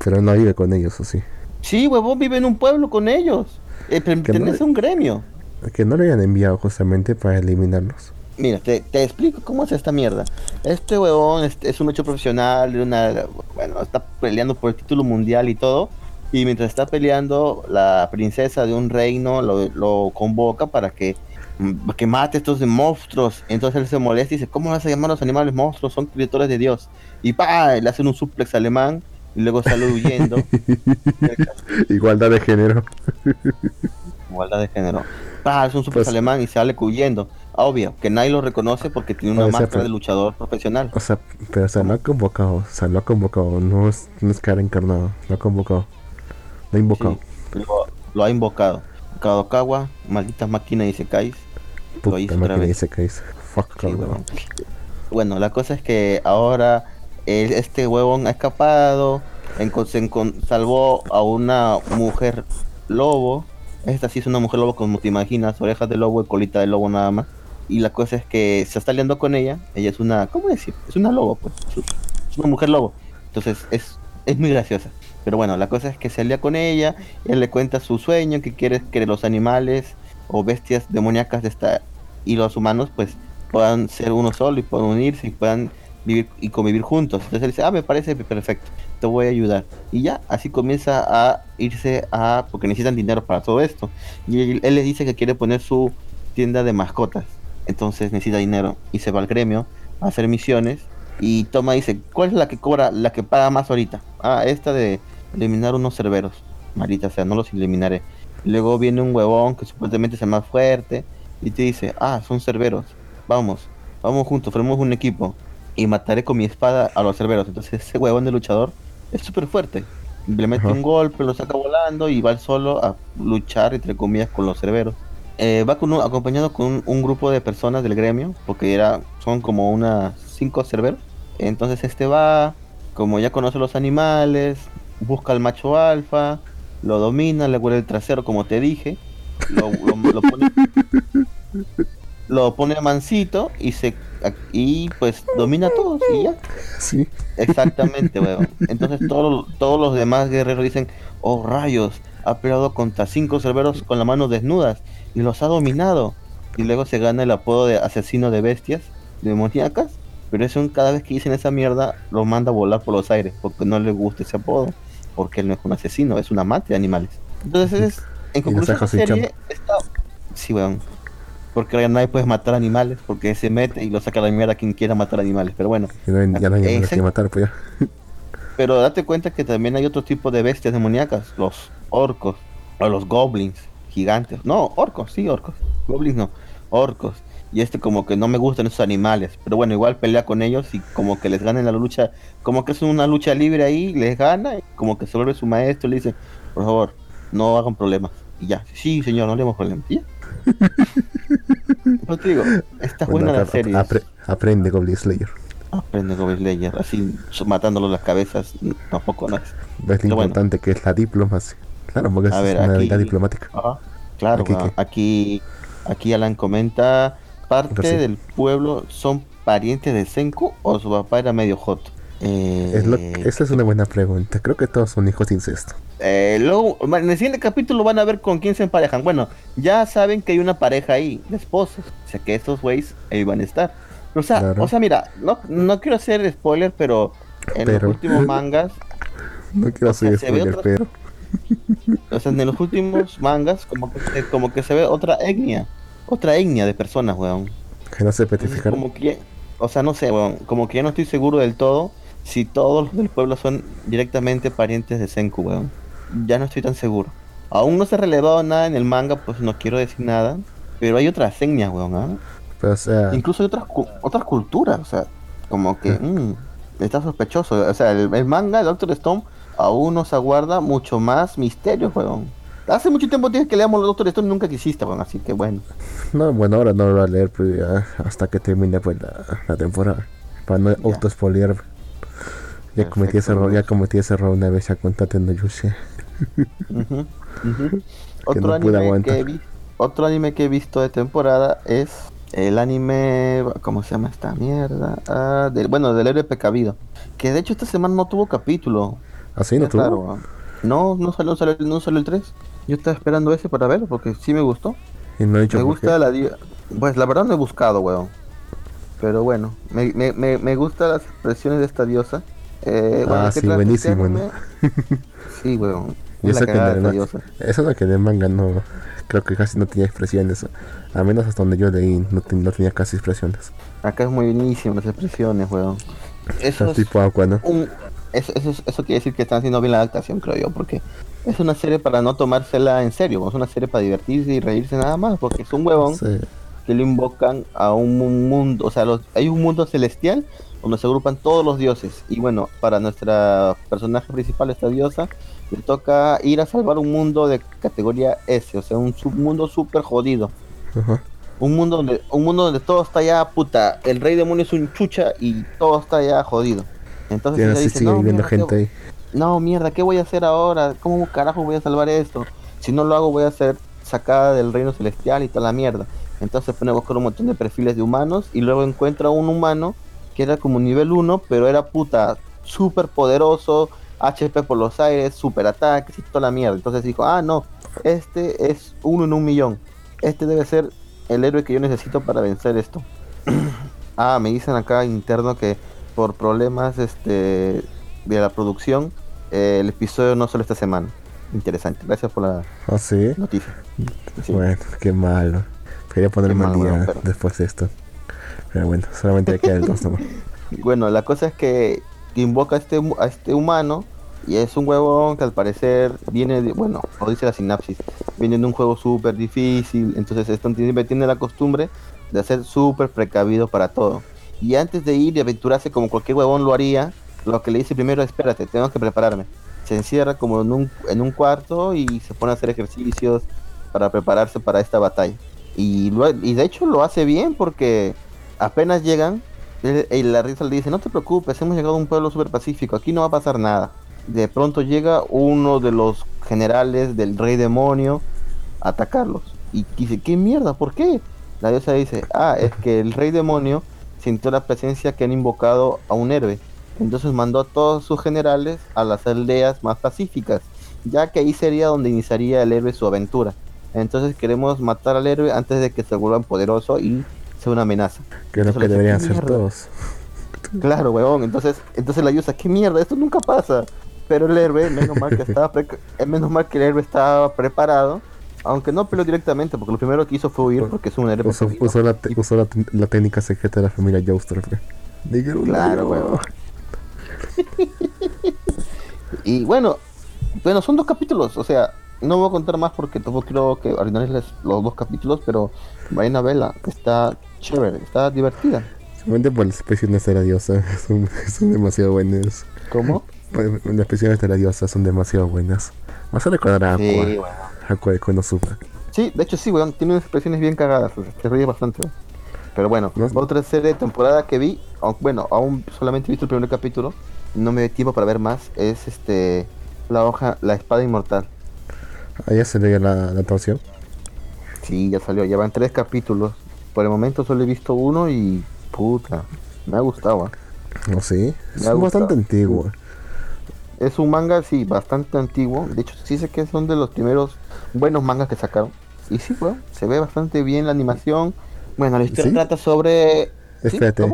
Pero no vive con ellos, ¿o sí? Sí, huevón, vive en un pueblo con ellos. Eh, no- pertenece a un gremio. Que no lo hayan enviado justamente para eliminarlos. Mira, te, te explico cómo es esta mierda. Este huevón es, es un hecho profesional, una, bueno, está peleando por el título mundial y todo. Y mientras está peleando, la princesa de un reino lo, lo convoca para que, que mate estos monstruos. Entonces él se molesta y dice, ¿cómo vas a llamar a los animales monstruos? Son criaturas de Dios. Y pa, le hacen un suplex alemán y luego sale huyendo. Igualdad de género. Igualdad de género. Pa, es un suplex Pues- alemán y sale huyendo. obvio, que nadie lo reconoce porque tiene una O sea, máscara pero- de luchador profesional. O sea, pero o sea, lo ha convocado, o sea, lo ha convocado, no es, no es cara encarnado, lo ha convocado, lo ha invocado. Sí, lo, lo ha invocado. Kadokawa, maldita máquina y se caes. Lo Puta hizo otra máquina vez. dice que fuck Sí, huevón. Bueno, la cosa es que ahora este huevón ha escapado, se encon- salvó a una mujer lobo. Esta sí es una mujer lobo como te imaginas, orejas de lobo y colita de lobo nada más. Y la cosa es que se está liando con ella. Ella es una, ¿cómo decir? Es una lobo, pues. Es una mujer lobo. Entonces es, es muy graciosa. Pero bueno, la cosa es que se alía con ella. Él le cuenta su sueño, que quiere que los animales o bestias demoníacas de esta y los humanos pues puedan ser uno solo y puedan unirse y puedan vivir y convivir juntos. Entonces él dice, ah, me parece perfecto, te voy a ayudar. Y ya, así comienza a irse a, porque necesitan dinero para todo esto. Y él, él les dice que quiere poner su tienda de mascotas. Entonces necesita dinero y se va al gremio a hacer misiones. Y toma dice, ¿cuál es la que cobra, la que paga más ahorita? Ah, esta de eliminar unos cerberos. Marita, o sea, no los eliminaré. Luego viene un huevón que supuestamente es el más fuerte y te dice, ah, son cerberos, vamos, vamos juntos, formemos un equipo y mataré con mi espada a los cerberos. Entonces ese huevón de luchador es súper fuerte. Le mete Ajá. un golpe, lo saca volando y va solo a luchar, entre comillas, con los cerberos. Eh, va con un- acompañado con un, un grupo de personas del gremio, porque era, son como unas cinco cerberos. Entonces este va, como ya conoce los animales, busca al macho alfa, lo domina, le huele el trasero, como te dije, lo, lo- lo pone, lo pone mansito y se y pues domina todos y ya. Sí, Exactamente, weón. Entonces todos todos los demás guerreros dicen, oh rayos, ha peleado contra cinco cerberos con las manos desnudas y los ha dominado. Y luego se gana el apodo de asesino de bestias demoníacas. Pero eso cada vez que dicen esa mierda lo manda a volar por los aires porque no le gusta ese apodo. Porque él no es un asesino, es un amante de animales. Entonces, es, en conclusión, la serie está... Sí, weón. Porque nadie puede matar animales porque se mete y lo saca a la mierda quien quiera matar animales. Pero bueno, ya no hay, ya no hay que matar, pues ya. pero date cuenta que también hay otro tipo de bestias demoníacas, los orcos, o los goblins gigantes. No, orcos, sí, orcos. Goblins no, orcos. Y este como que no me gustan esos animales, pero bueno, igual pelea con ellos y como que les gana en la lucha, como que es una lucha libre ahí, les gana, y como que se vuelve su maestro y le dice, por favor, no hagan problemas. Y ya, sí, señor, no le damos problemas. Ya. Pero te digo, está Bueno, buena la serie. apre- aprende Goblin Slayer. Aprende Goblin Slayer, así matándolo las cabezas, tampoco no es. Ves lo bueno. importante que es la diplomacia. Claro, porque A es ver, una aquí- habilidad diplomática. Ajá, claro, aquí, aquí Alan comenta, parte sí. del pueblo son parientes de Senku o su papá era medio joto. Eh, Es lo- esa es una buena pregunta. Creo que todos son hijos de incesto. eh, luego, en el siguiente capítulo van a ver con quién se emparejan. Bueno, ya saben que hay una pareja ahí, de esposos. O sea que estos güeyes ahí van a estar. O sea, Claro. o sea, mira, no, no quiero hacer spoiler, pero en Pero. los últimos mangas, No quiero hacer se spoiler, otra- pero. o sea, en los últimos mangas, como que, se- como que se ve otra etnia, otra etnia de personas, weón. Que no se petrificaron. como que, o sea, no sé, weón, como que ya no estoy seguro del todo si todos los del pueblo son directamente parientes de Senku, weón. Ya no estoy tan seguro. Aún no se ha relevado nada en el manga, pues no quiero decir nada. Pero hay otras etnias, weón, ¿ah? Pero, o sea, Incluso hay otras, cu- otras culturas, o sea, como que mm, está sospechoso. O sea, el, el manga de Doctor Stone aún nos aguarda mucho más misterio, weón. Hace mucho tiempo dije que leamos Doctor Stone nunca quisiste, así que bueno. no, bueno, ahora no lo voy a leer pues, ya, hasta que termine pues, la, la temporada. Para no autospoilear. Ya cometí ese error, ya cometí ese error una vez ya contate no Yushi. Ujú. Otro, no anime aguantar. que vi- otro anime que he visto de temporada es el anime, ¿cómo se llama esta mierda? Ah, del- bueno, del héroe precavido. Que de hecho esta semana no tuvo capítulo. Así no Es tuvo. raro, no, no salió, salió- no salió el 3. Yo estaba esperando ese para verlo porque sí me gustó. Y no he dicho Me gusta la... Pues la verdad no he buscado, weón. Pero bueno, me, me, me, me gustan las expresiones de esta diosa. Eh, bueno, Ah, ¿de qué sí, buenísimo? ¿no? Sí, weón. Y Es la eso que, cagada en de el esta ma- diosa. eso no que en el manga no. Creo que casi no tenía expresiones. A menos hasta donde yo leí, no, ten- no tenía casi expresiones. Acá es muy buenísimo las expresiones, weón. Eso Es tipo agua, ¿no? un... Eso, eso, es- eso quiere decir que están haciendo bien la adaptación, creo yo, porque es una serie para no tomársela en serio, es una serie para divertirse y reírse nada más, porque es un huevón Sí. que lo invocan a un mundo, o sea, hay un mundo celestial donde se agrupan todos los dioses. Y bueno, para nuestra personaje principal, esta diosa, le toca ir a salvar un mundo de categoría S, o sea, un submundo súper jodido. Un mundo donde un mundo donde todo está ya puta, el rey demonio es un chucha y todo está ya jodido. Entonces ella dice, no, mierda, gente ahí. No, mierda, ¿qué voy a hacer ahora? ¿Cómo carajo voy a salvar esto? Si no lo hago voy a ser sacada del reino celestial y toda la mierda. Entonces pone a buscar un montón de perfiles de humanos y luego encuentra un humano que era como nivel 1, pero era puta súper poderoso, HP por los aires, super ataques y toda la mierda. Entonces dijo, ah, no, este es uno en un millón. Este debe ser el héroe que yo necesito para vencer esto. ah, me dicen acá interno que por problemas este de la producción, eh, el episodio no solo esta semana. Interesante, gracias por la ¿Ah, noticia. Bueno, qué malo. Quería ponerme al día después de esto. Pero bueno, solamente queda el 2 Bueno, la cosa es que invoca a este, a este humano y es un huevón que al parecer viene de, bueno, o dice la sinapsis, viene de un juego súper difícil, entonces esto tiene, tiene la costumbre de ser súper precavido para todo. Y antes de ir y aventurarse como cualquier huevón lo haría, lo que le dice primero, espérate, tengo que prepararme. Se encierra como en un, en un cuarto y se pone a hacer ejercicios para prepararse para esta batalla. Y, y de hecho lo hace bien porque apenas llegan, y la risa le dice, no te preocupes, hemos llegado a un pueblo súper pacífico, aquí no va a pasar nada. De pronto llega uno de los generales del rey demonio a atacarlos. Y dice, ¿qué mierda? ¿Por qué? La diosa dice, ah, es que el rey demonio sintió la presencia que han invocado a un héroe. Entonces mandó a todos sus generales a las aldeas más pacíficas, ya que ahí sería donde iniciaría el héroe su aventura. Entonces queremos matar al héroe antes de que se vuelva poderoso y sea una amenaza. Que es lo que deberían hacer todos. Claro, weón. Entonces, entonces la Yusa, ¿qué mierda? Esto nunca pasa. Pero el héroe, menos mal que estaba eh, menos mal que el héroe estaba preparado. Aunque no peleó directamente, porque lo primero que hizo fue huir porque es un héroe. Usó, la, la, técnica secreta de la familia Joestar. Claro, weón. Y bueno, bueno, son dos capítulos, o sea, no voy a contar más porque tampoco quiero que arruinarles los dos capítulos, pero vayan a verla, está chévere, está divertida. Solamente por las expresiones de la diosa, son, son demasiado buenas. ¿Cómo? Las expresiones de la diosa son demasiado buenas. Vas a recordar a Aqua, sí, bueno. Aqua de Konosuba. Sí, de hecho sí, weón, tiene unas expresiones bien cagadas, o sea, te ríes bastante. Pero bueno, otra serie de temporada que vi, bueno, aún solamente he visto el primer capítulo, no me dio tiempo para ver más, es este la hoja, la espada inmortal. Ahí ya se le la, la torsión. Sí, ya salió, ya van tres capítulos. Por el momento solo he visto uno y puta, me ha gustado. ¿eh? No sé, es bastante antiguo. Es un manga, sí, bastante antiguo. De hecho, sí sé que son de los primeros buenos mangas que sacaron. Y sí, bueno, se ve bastante bien la animación. Bueno, la historia trata sobre... Espérate,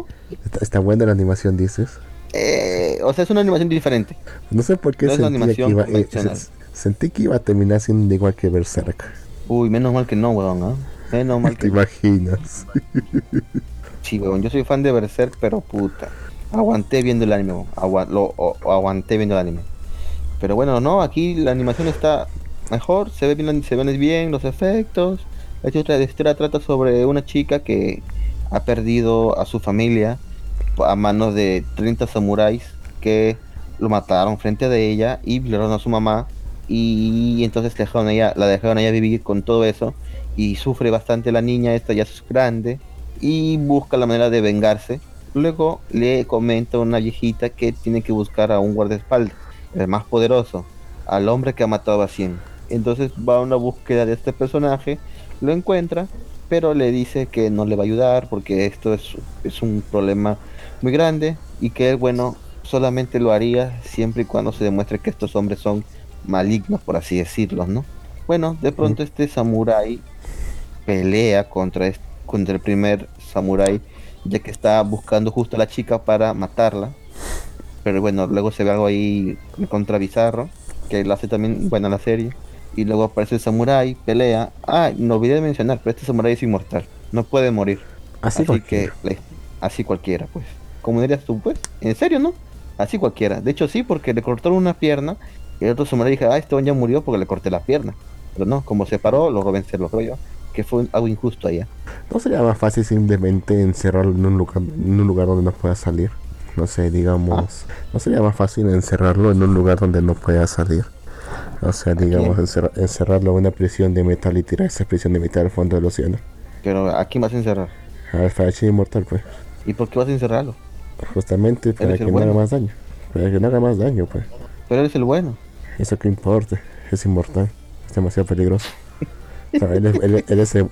¿Está, buena la animación, dices? Eh, o sea, es una animación diferente. No sé por qué sentí, que iba, eh, sentí que iba a terminar siendo igual que Berserk. Uy, menos mal que no, weón, ¿eh? Menos mal que ¿Te imaginas? sí, weón, yo soy fan de Berserk, pero puta. Aguanté viendo el anime, lo, aguanté viendo el anime. Pero bueno, no, aquí la animación está mejor, se ve bien, se ven bien los efectos. La historia trata sobre una chica que ha perdido a su familia a manos de 30 samuráis que lo mataron frente de ella y violaron a su mamá y entonces dejaron ella, la dejaron ella vivir con todo eso y sufre bastante la niña, esta ya es grande y busca la manera de vengarse. Luego le comenta a una viejita que tiene que buscar a un guardaespaldas, el más poderoso, al hombre que ha matado a 100. Entonces va a una búsqueda de este personaje, lo encuentra, pero le dice que no le va a ayudar porque esto es, es un problema muy grande y que él, bueno, solamente lo haría siempre y cuando se demuestre que estos hombres son malignos, por así decirlo, ¿no? Bueno, de pronto este samurái pelea contra, contra el primer samurái, ya que está buscando justo a la chica para matarla. Pero bueno, luego se ve algo ahí contra bizarro, que lo hace también buena la serie. Y luego aparece el samurái, pelea. Ah, no olvidé de mencionar, pero este samurái es inmortal, no puede morir. Así, que, así cualquiera, pues. ¿Cómo dirías tú, pues? ¿En serio, no? Así cualquiera. De hecho, sí, porque le cortaron una pierna y el otro samurái dije, ah, este ya murió porque le corté la pierna. Pero no, como se paró, lo vencer los rollos. que fue algo injusto allá. ¿No sería más fácil simplemente encerrarlo en un lugar, en un lugar donde no pueda salir? No sé, digamos, Ah. ¿no sería más fácil encerrarlo en un lugar donde no pueda salir? O sea, digamos, encerra- encerrarlo en una prisión de metal y tirar esa prisión de metal al fondo del océano. Pero ¿a quién vas a encerrar? Al Farachi inmortal, pues. ¿Y por qué vas a encerrarlo? Justamente para que no haga más daño. Para que no haga más daño, pues. Pero eres el bueno. Eso que importa, es inmortal, es demasiado peligroso. Él, es, él- él es el,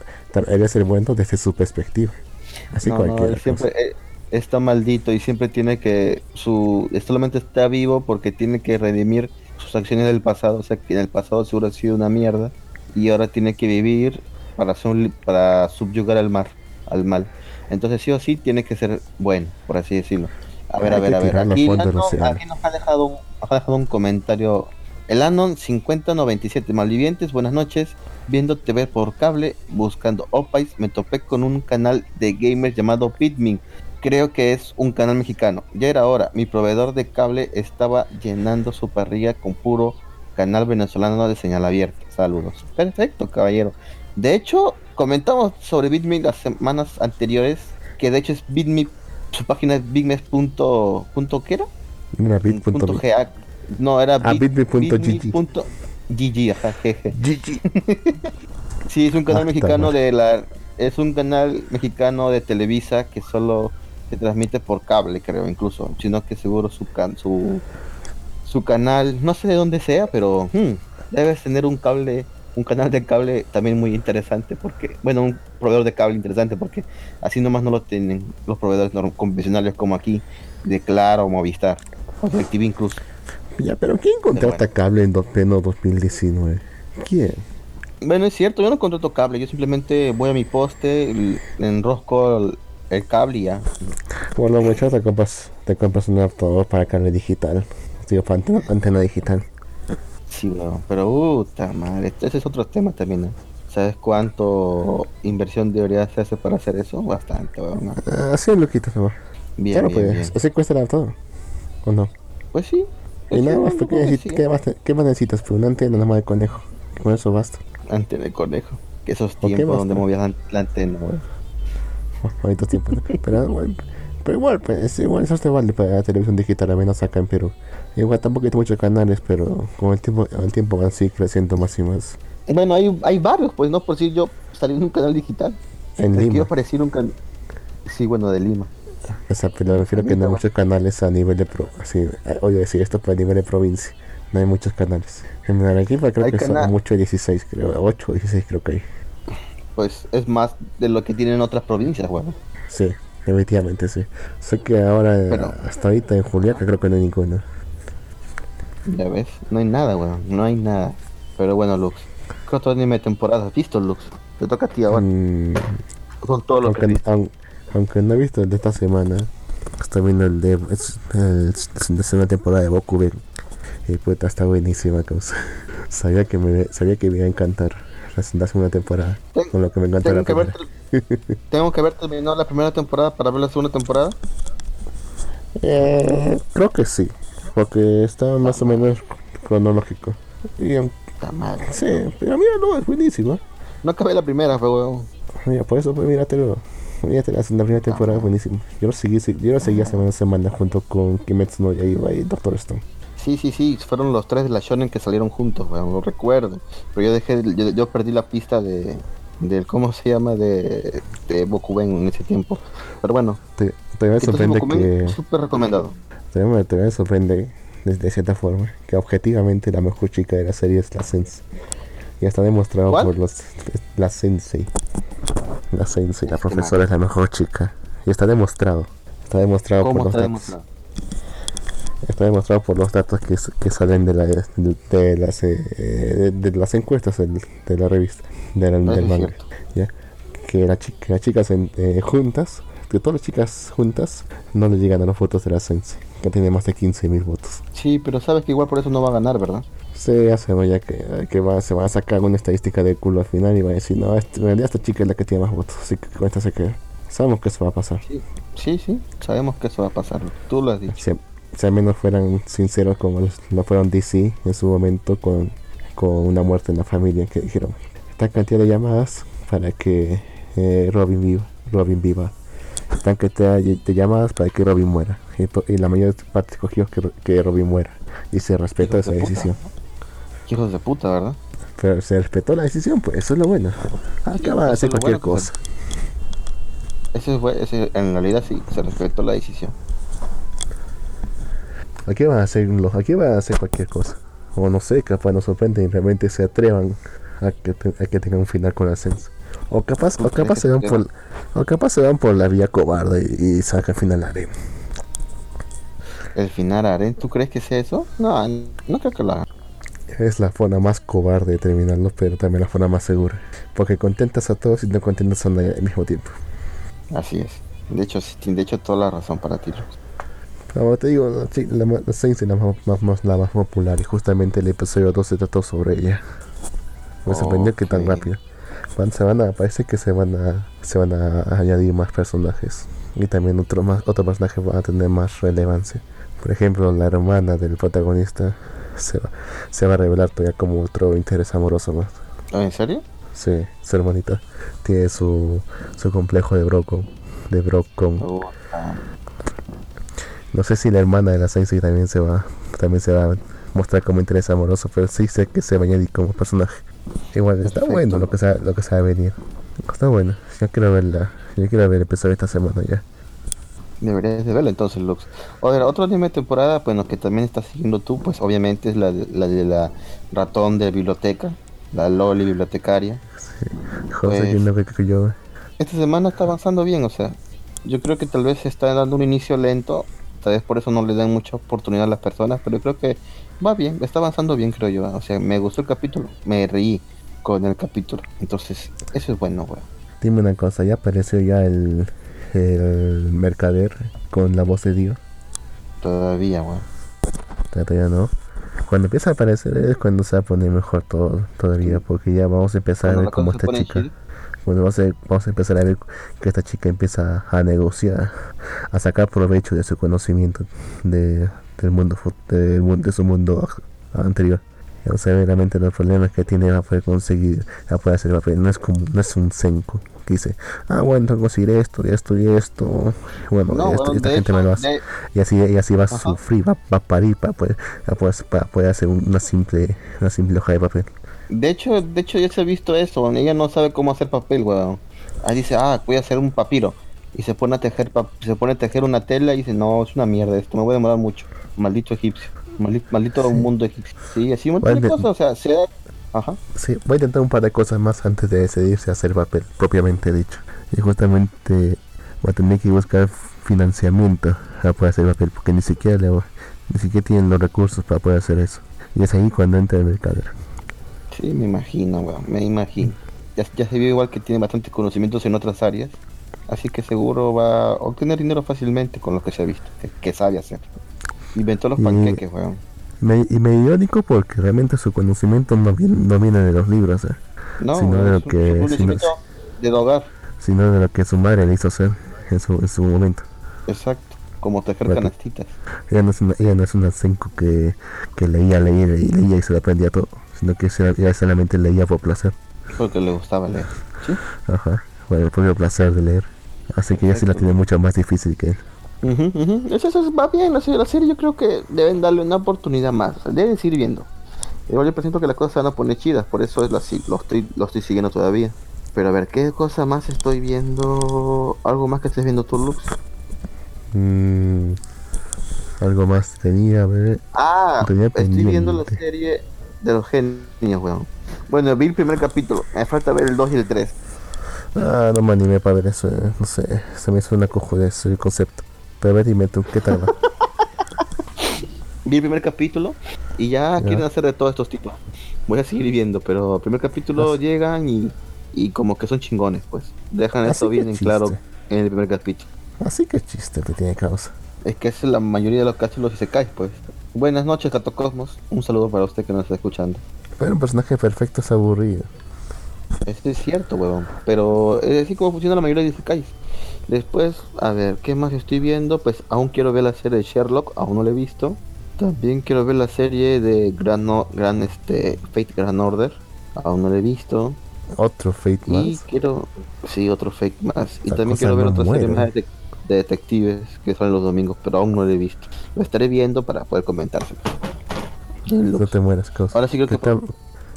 él es el bueno desde su perspectiva. Así no, no, cualquiera. él siempre eh, está maldito y siempre tiene que su solamente está vivo porque tiene que redimir sus acciones del pasado, o sea que en el pasado seguro ha sido una mierda y ahora tiene que vivir para para subyugar al mar, al mal. Entonces sí o sí tiene que ser bueno, por así decirlo. A ver, Hay a ver, a ver. Aquí, nos ha dejado un, nos ha dejado un comentario. El Anon 5097, malvivientes, buenas noches. Viendo TV por cable, buscando Opais, me topé con un canal de gamers llamado Bitmin. Creo que es un canal mexicano. Ya era hora. Mi proveedor de cable estaba llenando su parrilla con puro canal venezolano de señal abierta. Saludos. Perfecto, caballero. De hecho, comentamos sobre Bitmin las semanas anteriores, que de hecho es Bitmin, su página es bitmes. punto- punto ¿Qué era? Bit.bit. Punto GA. No, era Ah, bitme bitme ajá, jeje. GG. Sí, es un canal Ah, mexicano de la es un canal mexicano de Televisa que solo se transmite por cable, creo, incluso, sino que seguro su can, su su canal, no sé de dónde sea, pero hmm, debes tener un cable, un canal de cable también muy interesante porque, bueno, un proveedor de cable interesante porque así nomás no lo tienen los proveedores convencionales como aquí de Claro o Movistar o DirecTV incluso. Ya, pero ¿quién contrata cable en do- pleno 2019? ¿Quién? Bueno, es cierto, yo no contrato cable, yo simplemente voy a mi poste, l- enrosco el, cable y ya. Bueno, muchachos, te compras, te compras un adaptador para cable digital. Digo, para antena, antena digital. Sí, weón, pero puta madre, este- ese es otro tema también. ¿eh? ¿Sabes cuánto inversión debería hacerse para hacer eso? Bastante, weón. Ah, Así es, loquito, nomás. Bien, Claro, bien, pues, así cuesta el adaptador. ¿O no? Pues sí. Y pues sí, nada más, ¿qué, que sí. ¿Qué más, te- qué más necesitas? Pues una antena nada más de conejo. Con eso basta. Antena de conejo. Que esos tiempos donde movías la, la antena, weón. Ahorita tiempo. ¿no? Pero, igual, pero igual, pues, igual eso te vale para la televisión digital, al menos acá en Perú. Igual tampoco hay muchos canales, pero con el tiempo, el tiempo van así creciendo más y más. Bueno, hay, hay varios, pues no por si yo salí en un canal digital. En Lima. Quiero parecer un canal. Sí, bueno, de Lima. O sea, pero me refiero a que no hay muchos canales a nivel de pro. Así, eh, oye, decir esto para nivel de provincia. No hay muchos canales. En Arequipa creo Hay que son mucho 16, creo. 8 o 16 creo que hay. Pues es más de lo que tienen otras provincias, weón. Sí, definitivamente sí. Sé que ahora, Pero- hasta ahorita en Juliaca creo que no hay ninguno. Ya ves, no hay nada, weón, no hay nada. Pero bueno, Lux, ¿qué otro anime de temporada has visto, Lux? Te toca a ti ahora, Mm, con todo lo que aunque, viste. aun- aunque no he visto el de esta semana, estoy viendo el de es, segunda temporada de Boku Ben. Y puta, está buenísima, causa. sabía que me sabía que me iba a encantar la, la segunda temporada. Ten- Con lo que me encanta la Tengo que, haber, primera. ter- tengo que haber terminado la primera temporada para ver la segunda temporada. Eh, creo que sí, porque está más o menos cronológico. Y madre. sí, pero mira, no, es buenísimo. No acabé la primera, fue weón. Mira, por eso, pues míratelo. Mírate la, la primera temporada, buenísimo. Yo lo seguí, yo lo seguía semana a semana junto con Kimetsu no Yaiba y Doctor Stone. Sí, sí, sí, fueron los tres de la Shonen que salieron juntos, weón, lo recuerdo. Pero yo dejé, yo, yo perdí la pista de, del, ¿cómo se llama? De, de Bokuben en ese tiempo. Pero bueno, Te, te me sorprende que... súper recomendado. Te me, te me sorprende de, de cierta forma que objetivamente la mejor chica de la serie es la Sensei. Ya está demostrado por los... La Sensei. La Sensei, la Es que profesora es la mejor chica. Y está demostrado. Está demostrado por ¿Cómo los está demostrado? Está demostrado por los datos que, que salen de, la, de, las, eh, de, de las encuestas del- de la revista, de la- Eso del es manga. ¿ya? Que la chica, las chicas en- eh, juntas, que todas las chicas juntas no le llegan a las fotos de la Sensei, que tiene más de 15.000 votos. Sí, pero sabes que igual por eso no va a ganar, ¿verdad? Hace ya que, que va, se va a sacar una estadística de culo al final y va a decir, no, este- en realidad esta chica es la que tiene más votos, así que con esta se queda. Sabemos que eso va a pasar. Sí, sí, sí, sabemos que eso va a pasar. Tú lo has dicho. Si al menos fueran sinceros como lo fueron DC en su momento con, con una muerte en la familia que dijeron esta cantidad de llamadas para que eh, Robin viva. Robin viva. Están que te, te llamas para que Robin muera. Y, la mayor parte escogió que, que Robin muera. Y se respetó esa de puta. decisión. Hijos de puta, ¿verdad? Pero se respetó la decisión, pues eso es lo bueno. Acá Sí, van a eso hacer es cualquier bueno, cosa. Ese fue, ese, en realidad sí, se respetó la decisión. Aquí van a hacer los, aquí van a hacer cualquier cosa. O no sé, capaz nos sorprenden y realmente se atrevan a que, te- a que tengan un final con ascenso. O capaz, ¿Tú o capaz se van por, o capaz se van por la vía cobarde y, y sacan final la arena. El final Aren, ¿tú crees que sea eso? No, no creo que lo hagan. Es la forma más cobarde de terminarlo, pero también la forma más segura. Porque contentas a todos y no contentas a nadie al mismo tiempo. Así es. De hecho, sí, de hecho, toda la razón para ti. Como te digo, la, la, la Saints es la más, más- la más popular y justamente el episodio 2 se trató sobre ella. Me sorprendió que tan rápido. Van- se van a, parece que se van a, se van a añadir más personajes y también otros más, otros personajes van a tener más relevancia. Por ejemplo, la hermana del protagonista se va, se va a revelar todavía como otro interés amoroso más. ¿Oh, ¿En serio? Sí, su hermanita tiene su, su complejo de Broco, de Brocon. Puta. No sé si la hermana de la Sensei también se va, también se va a mostrar como interés amoroso, pero sí sé que se va a añadir como personaje. Igual está Perfecto. bueno lo que se, lo que se va a venir. Está bueno. Yo quiero verla. Yo quiero ver el episodio esta semana ya. Deberías de verlo entonces, Lux. Otra, otro anime de temporada, bueno, que también estás siguiendo tú, pues obviamente es la de la, de la ratón de biblioteca, la Loli bibliotecaria. José, Pues- yo no creo que yo. Esta semana está avanzando bien, o sea, yo creo que tal vez se está dando un inicio lento, tal vez por eso no le dan mucha oportunidad a las personas, pero creo que va bien, está avanzando bien, creo yo. O sea, me gustó el capítulo, me reí con el capítulo, entonces eso es bueno, weón. Dime una cosa, ya apareció ya el, el mercader con la voz de Dios. Todavía, weón. Todavía no. Cuando empieza a aparecer es cuando se va a poner mejor todo todavía, porque ya vamos a empezar a ver cómo esta chica. Bueno, vamos a, vamos a empezar a ver que esta chica empieza a negociar, a sacar provecho de su conocimiento de, del mundo, mundo, de su mundo anterior. A ver realmente los problemas que tiene va a poder conseguir, va a poder hacer el papel. No es como, no es un senko que dice, ah bueno, tengo que conseguir esto, y esto y esto. Bueno, No, esto- weón, esta de gente hecho, me lo hace. de- Y así, y así va a Ajá. sufrir, va, va a parir para poder, para poder, para poder hacer una simple, una simple hoja de papel. De hecho, de hecho ya se ha visto eso, ella no sabe cómo hacer papel, weón. Ahí dice, ah, voy a hacer un papiro. Y se pone a tejer se pone a tejer una tela y dice, no, es una mierda esto, me voy a demorar mucho. Maldito egipcio. Maldito, maldito mundo egipcio. Sí, así un montón de cosas, o sea, se Ajá. Sí, voy a intentar un par de cosas más antes de decidirse a hacer papel, propiamente dicho. Y justamente voy a tener que buscar financiamiento para poder hacer papel, porque ni siquiera le, ni siquiera tienen los recursos para poder hacer eso. Y es ahí cuando entra el mercado. Sí, me imagino, weón, me imagino. Ya, ya se vio igual que tiene bastantes conocimientos en otras áreas. Así que seguro va a obtener dinero fácilmente con lo que se ha visto, que, que sabe hacer. Inventó los Y- panqueques, weón. Me, y me irónico porque realmente su conocimiento no viene, no viene de los libros, eh, No, sino de lo que- es un sino- hogar. sino de lo que su madre le hizo hacer en su, en su momento. Exacto, como tejer Bueno. canastitas. Ella no es una, ella no es una senko que, que leía, leía y leía y se lo aprendía todo, sino que ella solamente leía por placer. Porque le gustaba leer. ¿Sí? Ajá, por el propio placer de leer. Así que ella sí la tiene mucho más difícil que él. Ujú, ujú. Eso, eso va bien, la serie, la serie yo creo que deben darle una oportunidad más, deben seguir viendo. Igual yo presento que las cosas se van a poner chidas, por eso es la, lo, estoy, lo estoy siguiendo todavía. Pero a ver, ¿qué cosa más estoy viendo? ¿Algo más que estés viendo tú, Lux? Mm, algo más tenía, a ver. Ah, Tenía estoy viendo la serie de los genios, weón. Bueno, vi el primer capítulo, me falta ver el 2 y el 3. Ah, no me animé para ver eso, eh, no sé, se me hizo una cojudez el concepto. Pero a ver, dime tú, ¿qué tal va? Vi el primer capítulo y ya, Ya. quieren hacer de todos estos tipos. Voy a seguir viendo, pero el primer capítulo Así- llegan y, y como que son chingones, pues. Dejan Así eso bien que en claro en el primer capítulo. Así que chiste te tiene causa. Es que es la mayoría de los capítulos y se cae, pues. Buenas noches, Gato Cosmos. Un saludo para usted que nos está escuchando. Pero un personaje perfecto es aburrido. Esto es cierto, huevón. Pero es así como funciona la mayoría de Isekais. Después, a ver, ¿qué más estoy viendo? Pues aún quiero ver la serie de Sherlock, aún no la he visto. También quiero ver la serie de Gran, No- Gran este, Fate Grand Order, aún no la he visto. Otro fake más. Y quiero, sí, otro fake más. Y también quiero ver no otra serie más de, de detectives que salen los domingos, pero aún no lo he visto. Lo estaré viendo para poder comentárselo. No te mueras, causa. Ahora sí creo ¿Qué que... tal,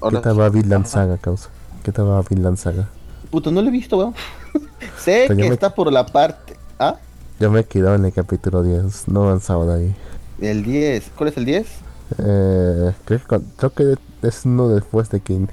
ahora ¿qué va Vinland Saga, causa? ¿Qué tal va Vinland Saga? Puto, no lo he visto, weón. sé Pero que me- está por la parte... ¿Ah? Yo me he quedado en el capítulo 10, no he avanzado de ahí. El 10. ¿Cuál es el 10? Eh, creo, creo que es uno después de que,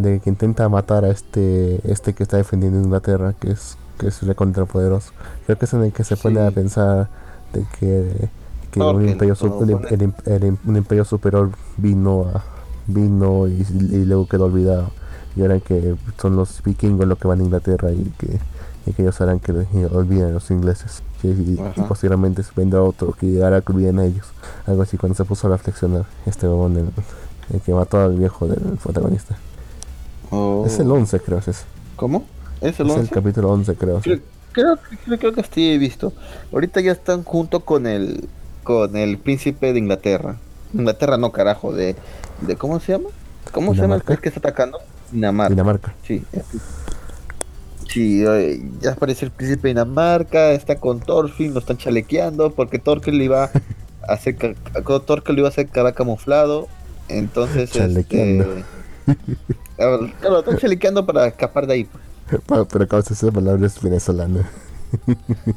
de que intenta matar a este este que está defendiendo Inglaterra, que es que es recontrapoderoso. Creo que es en el que se Sí. pone a pensar de que, que un, imperio, el- el el un superior vino a, vino y, y luego quedó olvidado. Y ahora que son los vikingos los que van a Inglaterra y que, y que ellos harán que olviden a los ingleses. Y, y- y posteriormente vendrá otro que hará que olviden a ellos. Algo así cuando se puso a reflexionar este huevón, el, el que mató al viejo del protagonista. Oh. Es el 11 creo, es ese. ¿Cómo? ¿Es el Es el 11? capítulo 11 creo. sí. Creo, creo, creo, creo que sí he visto. Ahorita ya están junto con el con el príncipe de Inglaterra. Inglaterra no, carajo, de, de ¿cómo se llama? ¿Cómo se llama el país que está atacando? Dinamarca. Dinamarca. Sí. Sí, eh, ya aparece el príncipe de Dinamarca, está con Thorfinn, lo están chalequeando porque Thorkel le iba a hacer Thorkel le iba a hacer cara camuflado. Entonces, Chalequeando. este, claro, claro, están chalequeando para escapar de ahí. pues. Pero causa esa palabra es venezolana.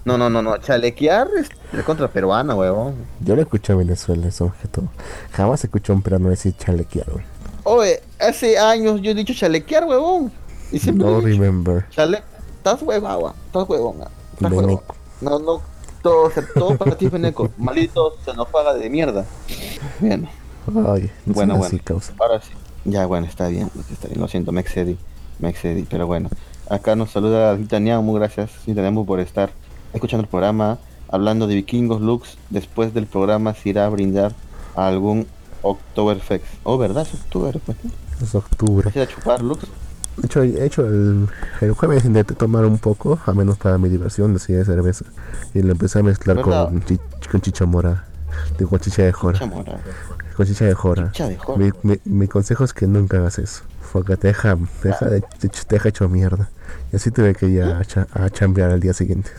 No, no, no, no. Chalequear es contra peruana, huevón. Yo lo escuché en Venezuela, eso más que todo. Jamás escuché a un peruano decir chalequear, güey. Oye, hace años yo he dicho chalequear, huevón. Y siempre No he dicho, remember. chale... Estás huevagua, estás huevón. Veneco. No, no. Todo, o sea, todo para ti, Beneco. Maldito xenófaga de mierda. Bien, Ay, no Bueno, bueno, bueno. así, causa. ahora sí. Ya, bueno, está bien. Está bien. Lo siento, me excedí. Me excedí, pero bueno. Acá nos saluda Titaniamu, gracias Titaniamu por estar escuchando el programa, hablando de vikingos Lux. Después del programa se irá a brindar a algún Oktoberfest. Oh, ¿verdad? Es Oktoberfest. ¿no? Es octubre. ¿Vas a chupar, Lux? De hecho, de hecho el, el jueves intenté tomar un poco, a menos para mi diversión, decía de cerveza. Y lo empecé a mezclar con, chi- con chicha mora. Digo, con chicha de jora. Con chicha de jora. Chicha de jora. Mi, mi, mi consejo es que nunca hagas eso. Porque te deja, te deja, de- te, te deja hecho mierda. Y así tuve que ir a, a chambear al día siguiente.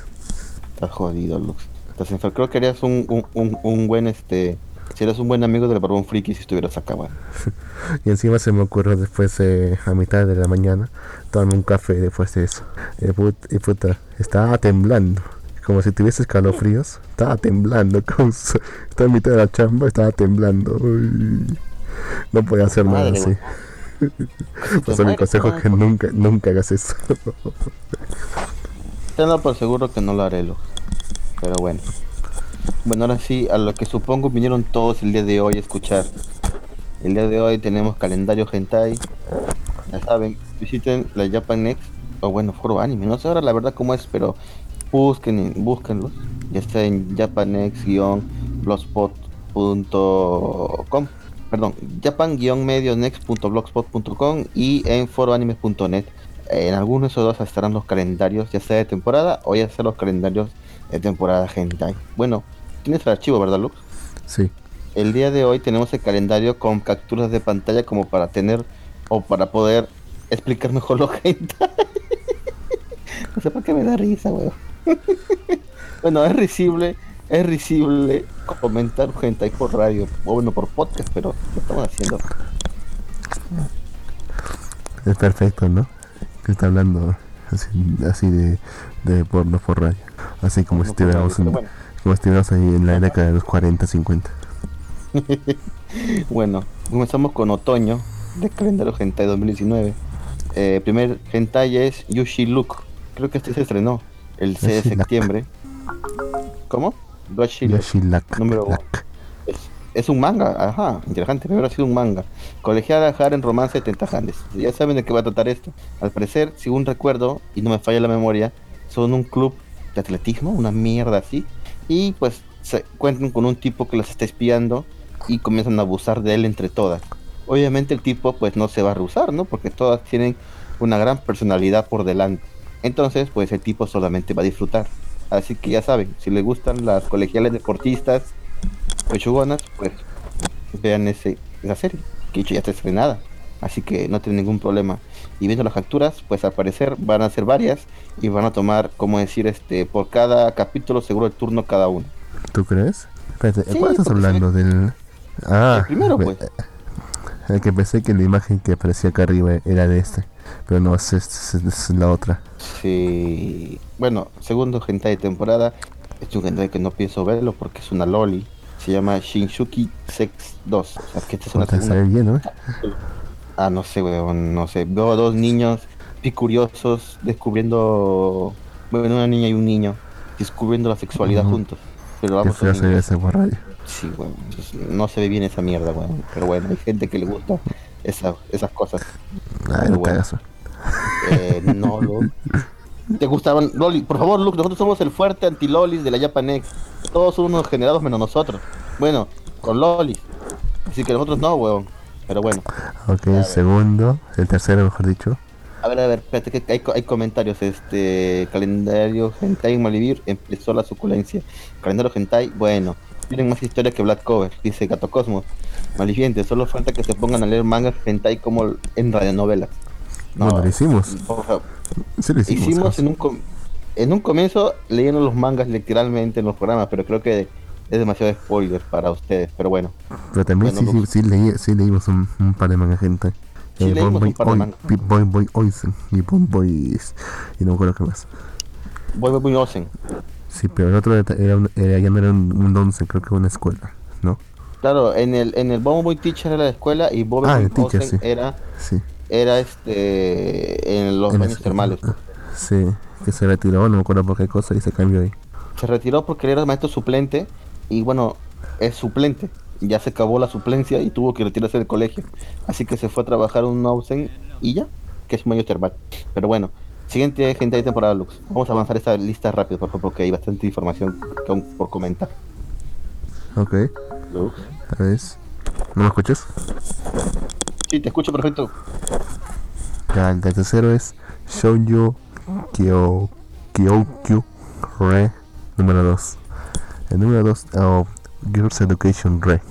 Estás jodido, Lux. Estás Creo que harías un, un, un, un buen, este... Serías un buen amigo del barbón friki si estuvieras acá. Y encima se me ocurrió después, eh, a mitad de la mañana, tomarme un café después de eso. Y, put- y puta, estaba temblando. Como si tuviese escalofríos. Estaba temblando. Como si- estaba en mitad de la chamba, estaba temblando. Uy. No podía hacer nada así. Eso mi consejo es que nunca, nunca hagas eso. Tenlo por seguro que no lo haré, Lux. Pero bueno. Bueno, ahora sí, a lo que supongo vinieron todos el día de hoy a escuchar. El día de hoy tenemos calendario hentai. Ya saben, visiten la Japan Next o bueno, foro anime. No sé ahora la verdad cómo es, pero busquen, búsquenlos. Ya está en japan-blogspot.com. Perdón, japan-medionext.blogspot.com y en foroanime.net. En algunos de esos dos estarán los calendarios, ya sea de temporada o ya sea los calendarios de temporada hentai. Bueno, tienes el archivo, ¿verdad, Lux? Sí. El día de hoy tenemos el calendario con capturas de pantalla como para tener o para poder explicar mejor lo hentai. no sé por qué me da risa, weón. bueno, es risible, es risible comentar hentai por radio, o bueno, por podcast, pero lo estamos haciendo. Es perfecto, ¿no? Que está hablando así, así de, de porno por radio. Así como si estuviéramos en- pero bueno. como estuviéramos ahí en la década de los 40, 50. Bueno, comenzamos con otoño de calendario hentai 2019. Eh, primer hentai es Yushi Look. Creo que este se estrenó el 6 de septiembre. ¿Cómo? Yoshilak. Número Lak. Es, es un manga, ajá, interesante, primero ha sido un manga. Colegiada en romance de tentajantes. Ya saben de qué va a tratar esto. Al parecer, según recuerdo, y no me falla la memoria, son un club de atletismo, una mierda así. Y pues se cuentan con un tipo que las está espiando y comienzan a abusar de él entre todas. Obviamente el tipo pues no se va a rehusar, ¿no? Porque todas tienen una gran personalidad por delante. Entonces pues el tipo solamente va a disfrutar. Así que ya saben, si les gustan las colegiales deportistas pechugonas, pues vean ese, esa serie, que ya está estrenada. así que no tiene ningún problema. Y viendo las capturas, pues al parecer van a ser varias y van a tomar, como decir, este, por cada capítulo seguro el turno cada uno. ¿Tú crees? Espérate, Sí, ¿cuál estás hablando? Del... Ah, El primero, pues. El que pensé que la imagen que aparecía acá arriba era de este. Pero no, es, es- es la otra. Sí. Bueno, segundo hentai de temporada. Es un hentai que no pienso verlo porque es una loli. Se llama Shinshuki Sex 2. O sea, que esta es una segunda bien, ¿no? Ah, no sé, weón, no sé. Veo a dos niños picuriosos descubriendo. Bueno, una niña y un niño descubriendo la sexualidad juntos. Pero vamos a ese. Sí, weón. entonces, no se ve bien esa mierda, weón. Pero bueno, hay gente que le gusta esa- esas cosas. Ay, no bueno. Eh, no, lo. ¿Te gustaban Loli? Por favor, Luke, nosotros somos el fuerte anti-Lolis de la Japanex. Todos son unos generados menos nosotros. Bueno, con Lolis. Así que nosotros no, weón. Pero bueno. Ok, el segundo, el tercero, mejor dicho. A ver, a ver, espérate que hay, hay comentarios. Este calendario Hentai en Malivir empezó la suculencia. Calendario Hentai, bueno, tienen más historia que Black Cover, dice Gato Cosmos. Maliviente, solo falta que se pongan a leer mangas Hentai como en radionovelas. No, Bueno, lo hicimos. por favor. Sí, lo hicimos. Hicimos en un, com- en un comienzo leyendo los mangas literalmente en los programas, pero creo que es demasiado spoiler para ustedes. Pero bueno, Pero también Bueno, sí, sí, Lux. sí, leí, sí leímos un, un par de manga gente. Sí, leímos Bon Boy un par de Oi- manga. Pi- Boy Boy Oisen y Bon Boys. Y no me acuerdo qué más. voy muy Osen. Sí, pero el otro era, un- era- ya no era un, un once, creo que una escuela, ¿no? Claro, en el, en el Boy Teacher era la escuela y Bobo Ah, teacher, sí. era, Sí. era este en los En baños termales. Sí, que se retiró, no me acuerdo por qué cosa y se cambió ahí. Se retiró porque era maestro suplente y bueno, es suplente. Ya se acabó la suplencia y tuvo que retirarse del colegio. Así que se fue a trabajar un Ausen y ya, que es un baño termal. Pero bueno, siguiente gente de temporada Lux. Vamos a avanzar esta lista rápido, por favor, porque hay bastante información por comentar. Ok, Lux. a ver. ¿No me escuchas? Sí, te escucho perfecto. Ya, el tercero es Shoujo Kyo Kyokyu Re número 2. El número 2, oh, Girls Education Re.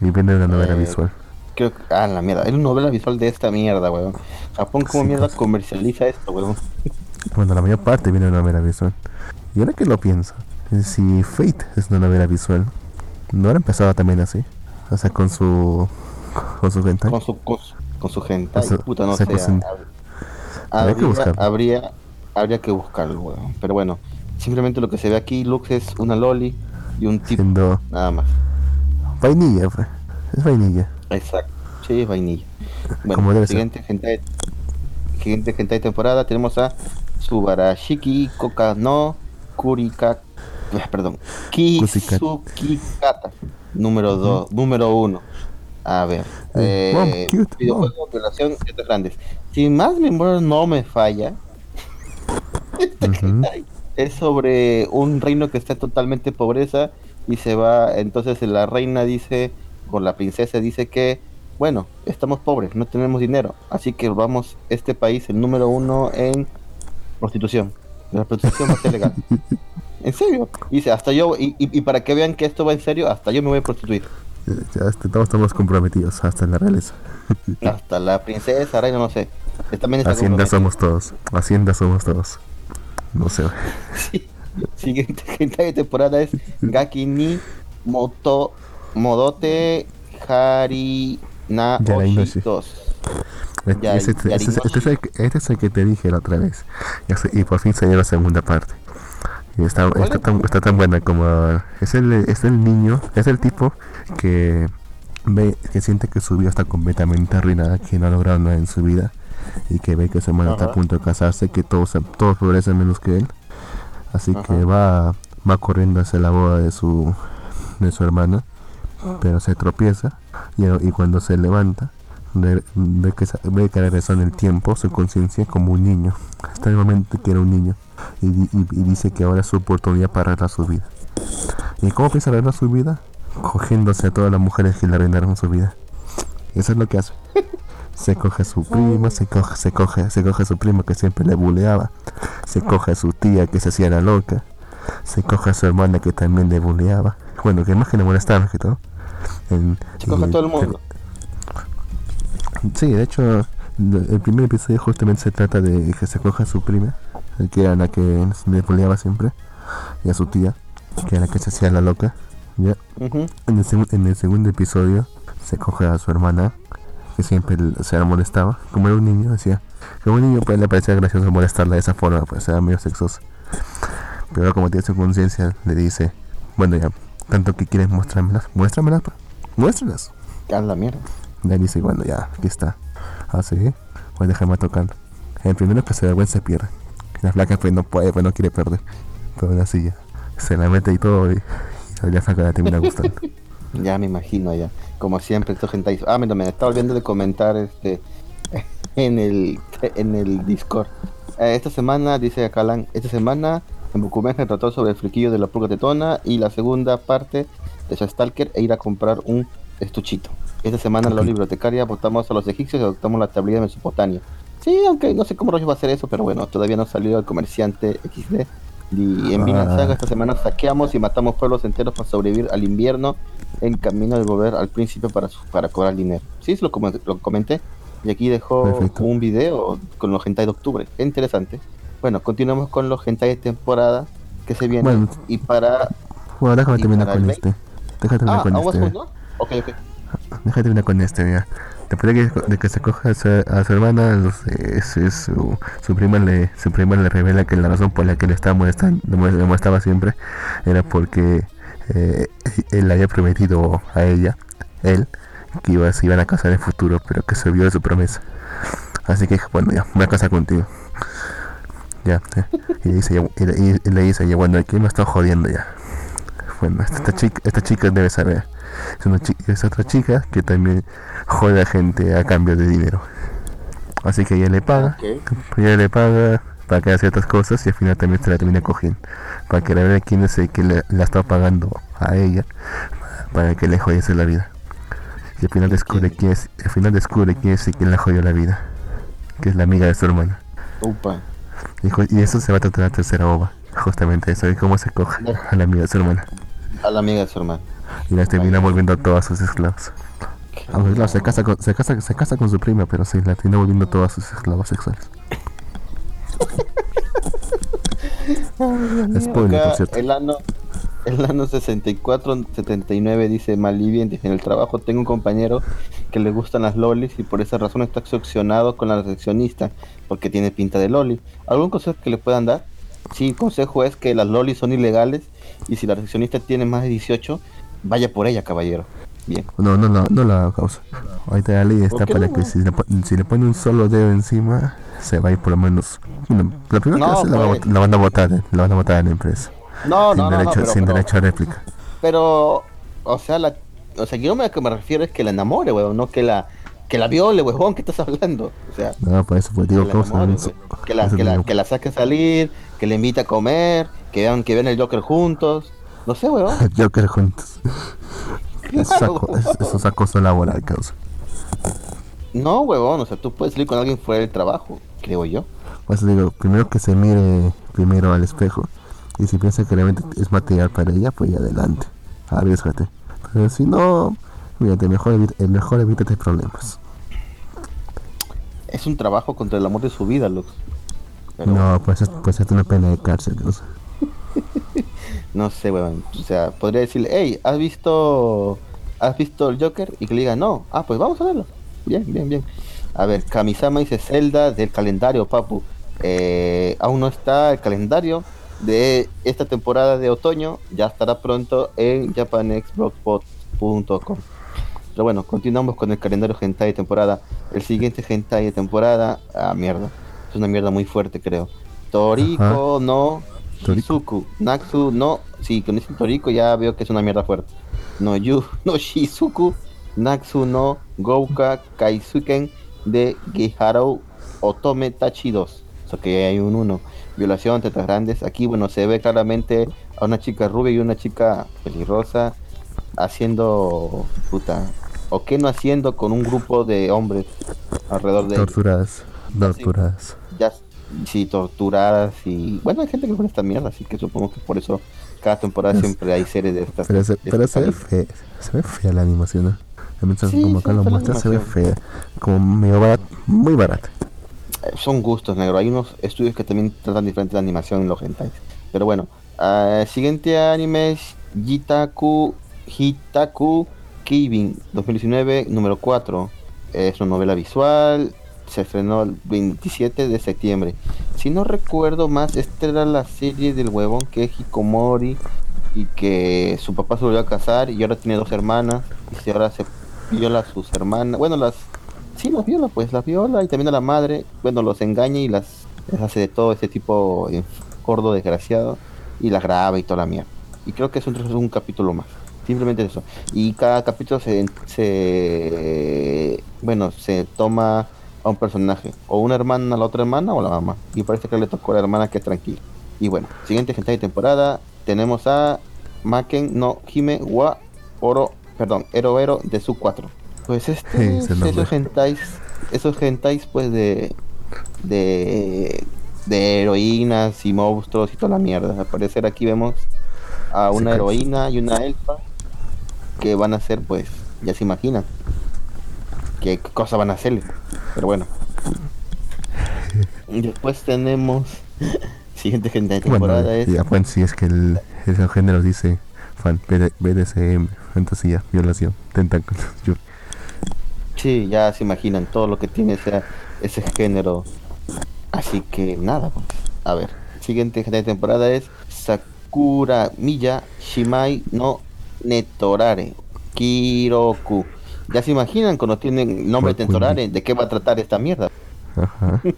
Y viene de una novela Eh, visual. Creo que, ah, la mierda. Es una novela visual de esta mierda, weón. Japón, ¿cómo Sí, mierda pues. comercializa esto, weón? Bueno, la mayor parte viene de una novela visual. Y ahora que lo pienso, si Fate es una novela visual, ¿no habrá empezado también así? O sea, con su. con su hentai. Con su, con con su hentai, O sea, puta, no o sea, Habría que Habría, buscarlo. habría, habría que buscarlo, weón. Pero bueno, simplemente lo que se ve aquí, Lux es una loli y un tipo, Siendo nada más. vainilla, fue. Es vainilla. Exacto. Sí, es vainilla. Bueno, siguiente hentai, siguiente hentai temporada tenemos a Subarashiki Koka no Kurika, eh, perdón, Kusikat. Kisukikata, número 2, número 1. A ver, eh, Mom, cute, videojuego, violación, letras grandes. Si más mi memoria no me falla, este Ujú. hentai es sobre un reino que está totalmente en pobreza y se va, entonces la reina dice, o la princesa dice que, bueno, estamos pobres, no tenemos dinero, así que vamos, este país, el número uno en prostitución. La prostitución va a ser legal. En serio. Dice, hasta yo, y, y- y para que vean que esto va en serio, hasta yo me voy a prostituir. Ya, ya este- todos estamos comprometidos, hasta en la realeza. Hasta la princesa, reina, no sé. También está Hacienda somos todos. Hacienda somos todos. No sé. Siguiente gente de temporada es Gaki ni Moto Modote Hari na Yarainoshi. Oshi 2. Este, este- es el, que- este es el que te dije la otra vez. Y por fin salió la segunda parte. Y está, ¿Cuál está, es? tan, está tan buena como... Es el, es el niño, es el tipo que ve, que siente que su vida está completamente arruinada, que no ha logrado nada en su vida. Y que ve que su hermano está a punto de casarse, que todos, todos progresan menos que él. Así que va, va corriendo hacia la boda de su, de su hermana. Pero se tropieza y, cuando se levanta ve que, ve que regresó en el tiempo su conciencia como un niño. Hasta el momento que era un niño. Y dice que ahora es su oportunidad para arreglar su vida. ¿Y cómo piensa arreglar su vida? Cogiéndose a todas las mujeres que le arruinaron su vida. Eso es lo que hace. Se coge a su prima, se coge, se coge, se coge a su prima que siempre le buleaba, se coge a su tía que se hacía la loca, se coge a su hermana que también le buleaba, bueno, que más que le molestaba que todo. En- Se coge y- todo el mundo. Sí, de hecho, el primer episodio justamente se trata de que se coja a su prima, que era la que me peleaba siempre, y a su tía, que era la que se hacía la loca. ¿ya? en, el en el segundo episodio se coge a su hermana, que siempre se molestaba, como era un niño, decía, como un niño pues le parecía gracioso molestarla de esa forma, pues era medio sexoso. Pero como tiene su conciencia, le dice, bueno ya, tanto que quieres mostrármelas, muéstramelas, pues, muéstralas. A la mierda. Le dice, bueno ya, aquí está. Así, pues déjame tocando. El primero que se da se pierde. La flaca pues no puede, pues no quiere perder. Pero así ya. Se la mete y todo y, y la flaca la termina gustando. ya me imagino ya. Como siempre, esto gente Ah, mira, me estaba olvidando de comentar este en el en el Discord. Eh, esta semana, dice Calan, esta semana en Bucumén se trató sobre el friquillo de la pulga tetona y la segunda parte de su Stalker e ir a comprar un estuchito. Esta semana en la bibliotecaria votamos a los egipcios y adoptamos la tablilla de Mesopotamia. Sí, aunque no sé cómo rollo va a hacer eso, pero bueno, todavía no salió el comerciante XD. Y en Vinland Saga esta semana saqueamos y matamos pueblos enteros para sobrevivir al invierno en camino de volver al príncipe para, para cobrar dinero. Sí, lo, lo comenté. Y aquí dejó un video con los hentai de octubre. interesante. Bueno, continuamos con los hentai de temporada que se vienen. y para. Bueno, déjame terminar con este. Déjame terminar ah, con este. ¿no? Ok, ok. Déjame terminar con este, mira. Después de que, de que se coja a su, hermana, los, eh, su, su, prima le, su prima le revela que la razón por la que le estaba molestando, le molestaba siempre, era porque eh, él le había prometido a ella, él, que iba, se iban a casar en el futuro, pero que se olvidó de su promesa. Así que bueno, ya, voy a casar contigo. Ya, y, dice, y, le dice, ya, bueno, aquí me está jodiendo ya. Bueno, esta chica, esta chica debe saber es, una es otra chica que también jode a gente a cambio de dinero. Así que ella le paga, ella le paga para que haga ciertas cosas y al final también se la termina cogiendo. Para que la vea quién es el que le, la está pagando a ella para que le jodiese la vida. Y al final descubre quién es, al final descubre quién es el que le jodió la vida. Que es la amiga de su hermana. Y, eso se va a tratar la tercera ova. Justamente eso, y cómo se coge a la amiga de su hermana. A la amiga de su hermana y las termina volviendo a todas sus esclavas. Aunque claro, se casa, con, se, casa, se casa con su prima, pero sí, la termina volviendo todas sus esclavas sexuales. Spoiler, por cierto. El año, el año 64-79 dice Malivien, en el trabajo tengo un compañero que le gustan las lolis y por esa razón está excepcionado con la recepcionista, porque tiene pinta de loli. ¿Algún consejo que le puedan dar? Sí, consejo es que las lolis son ilegales y si la recepcionista tiene más de 18, Vaya por ella, caballero. Bien. No, no, no, no la causa. Ahorita la ley está para que si le, si le pone un solo dedo encima, se va a ir por lo menos. Bueno, la primera no, la, pues. la, van a votar, la van a votar en la empresa. No, sin no, derecho, no, Sin derecho a réplica. Pero, o sea, la, o sea, yo me, que me refiero es que la enamore, weón, no que la que la viole, weón, ¿qué estás hablando? O sea, no, por eso pues digo que, enamore, que, la, que, la, que la saque a salir, que le invite a comer, que vean, que vean el Joker juntos. No sé, weón. Joker juntos. Eso, es, acoso laboral, causa. No, huevón, o sea, tú puedes salir con alguien fuera del trabajo, creo yo. Pues digo, primero que se mire primero al espejo y si piensa que realmente es material para ella, pues ya adelante, arriesgate. Pero si no, mírate, mejor, el mejor evítate problemas. Es un trabajo contra el amor de su vida, Lux. No, pues, pues es una pena de cárcel, ¿no? no sé, weón. O sea, podría decirle, hey, ¿has visto ¿has visto el Joker? Y que le diga, no. Ah, pues vamos a verlo. Bien, bien, bien. A ver, Kamisama dice Zelda del calendario, papu. Eh, aún no está el calendario de esta temporada de otoño. Ya estará pronto en japanexblogspot.com. Pero bueno, continuamos con el calendario hentai de temporada. El siguiente hentai de temporada, ah, mierda. Es una mierda muy fuerte, creo. Toriko no Shizuku, Naxu, no, sí, con ese Toriko ya veo que es una mierda fuerte. No Yu, no Shizuku, Naxu no Gouka Kaisuken de Giharou Otome Tachi 2. O sea que hay un 1. Violación, tetas grandes. Aquí, bueno, se ve claramente a una chica rubia y una chica pelirrosa haciendo puta. ¿O qué no haciendo con un grupo de hombres alrededor de Torturadas. Torturadas. Ya, sí, torturadas y bueno, hay gente que pone esta mierda, así que supongo que por eso cada temporada siempre hay series de estas. Pero, se, pero se, ve fea, se ve fea la animación, Mientras Sí, como acá lo muestra se ve fea, como medio barato, muy barato. Eh, Son gustos, negro. Hay unos estudios que también tratan diferente la animación en los hentais. Pero bueno, ah, siguiente anime es Jitaku Hitaku Keibin 2019, número 4. Es una novela visual. Se estrenó el 27 de septiembre. Si no recuerdo más, esta era la serie del huevón que es Hikomori y que su papá se volvió a casar y ahora tiene dos hermanas y si ahora se viola a sus hermanas. Bueno, las Sí, las viola, pues las viola y también a la madre, bueno, los engaña y las hace de todo ese tipo de gordo desgraciado y las graba y toda la mierda. Y creo que es un capítulo más. Simplemente eso. Y cada capítulo se, se bueno, se toma a un personaje, o una hermana a la otra hermana o la mamá. Y parece que le tocó a la hermana que es tranquila. Y bueno, siguiente gente de temporada, tenemos a Maken no Hime wa Oro, perdón, Ero Ero de su 4. Pues este esos hentais, esos hentais pues de de de heroínas y monstruos y toda la mierda. Al parecer aquí vemos a una heroína y una elfa que van a ser pues, ya se imaginan qué cosa van a hacerle. Pero bueno. Y Después tenemos siguiente gente de temporada Bueno, es ya bueno, es que el, el género dice fan, BD BDSM, fantasía, violación, tentáculos, yo- Sí, ya se imaginan todo lo que tiene ese, ese género. Así que nada, pues. A ver, siguiente de temporada es Sakura Miya Shimai no Netorare Kiroku. Ya se imaginan cuando tienen nombre. Netorare, de qué va a tratar esta mierda. Ajá.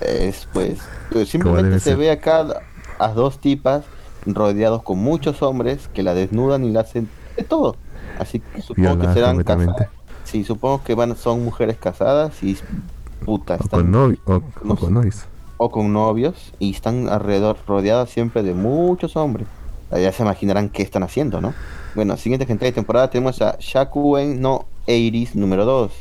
Es pues, pues, simplemente se ve acá a dos tipas rodeados con muchos hombres que la desnudan y la hacen de todo. Así que supongo que serán casadas. Sí, supongo que van son mujeres casadas y puta, O están con novio, o, no o con novios. o con novios y están alrededor rodeadas siempre de muchos hombres. Ya se imaginarán qué están haciendo, ¿no? Bueno, siguiente gente de temporada tenemos a Shakuen no Eiris número 2.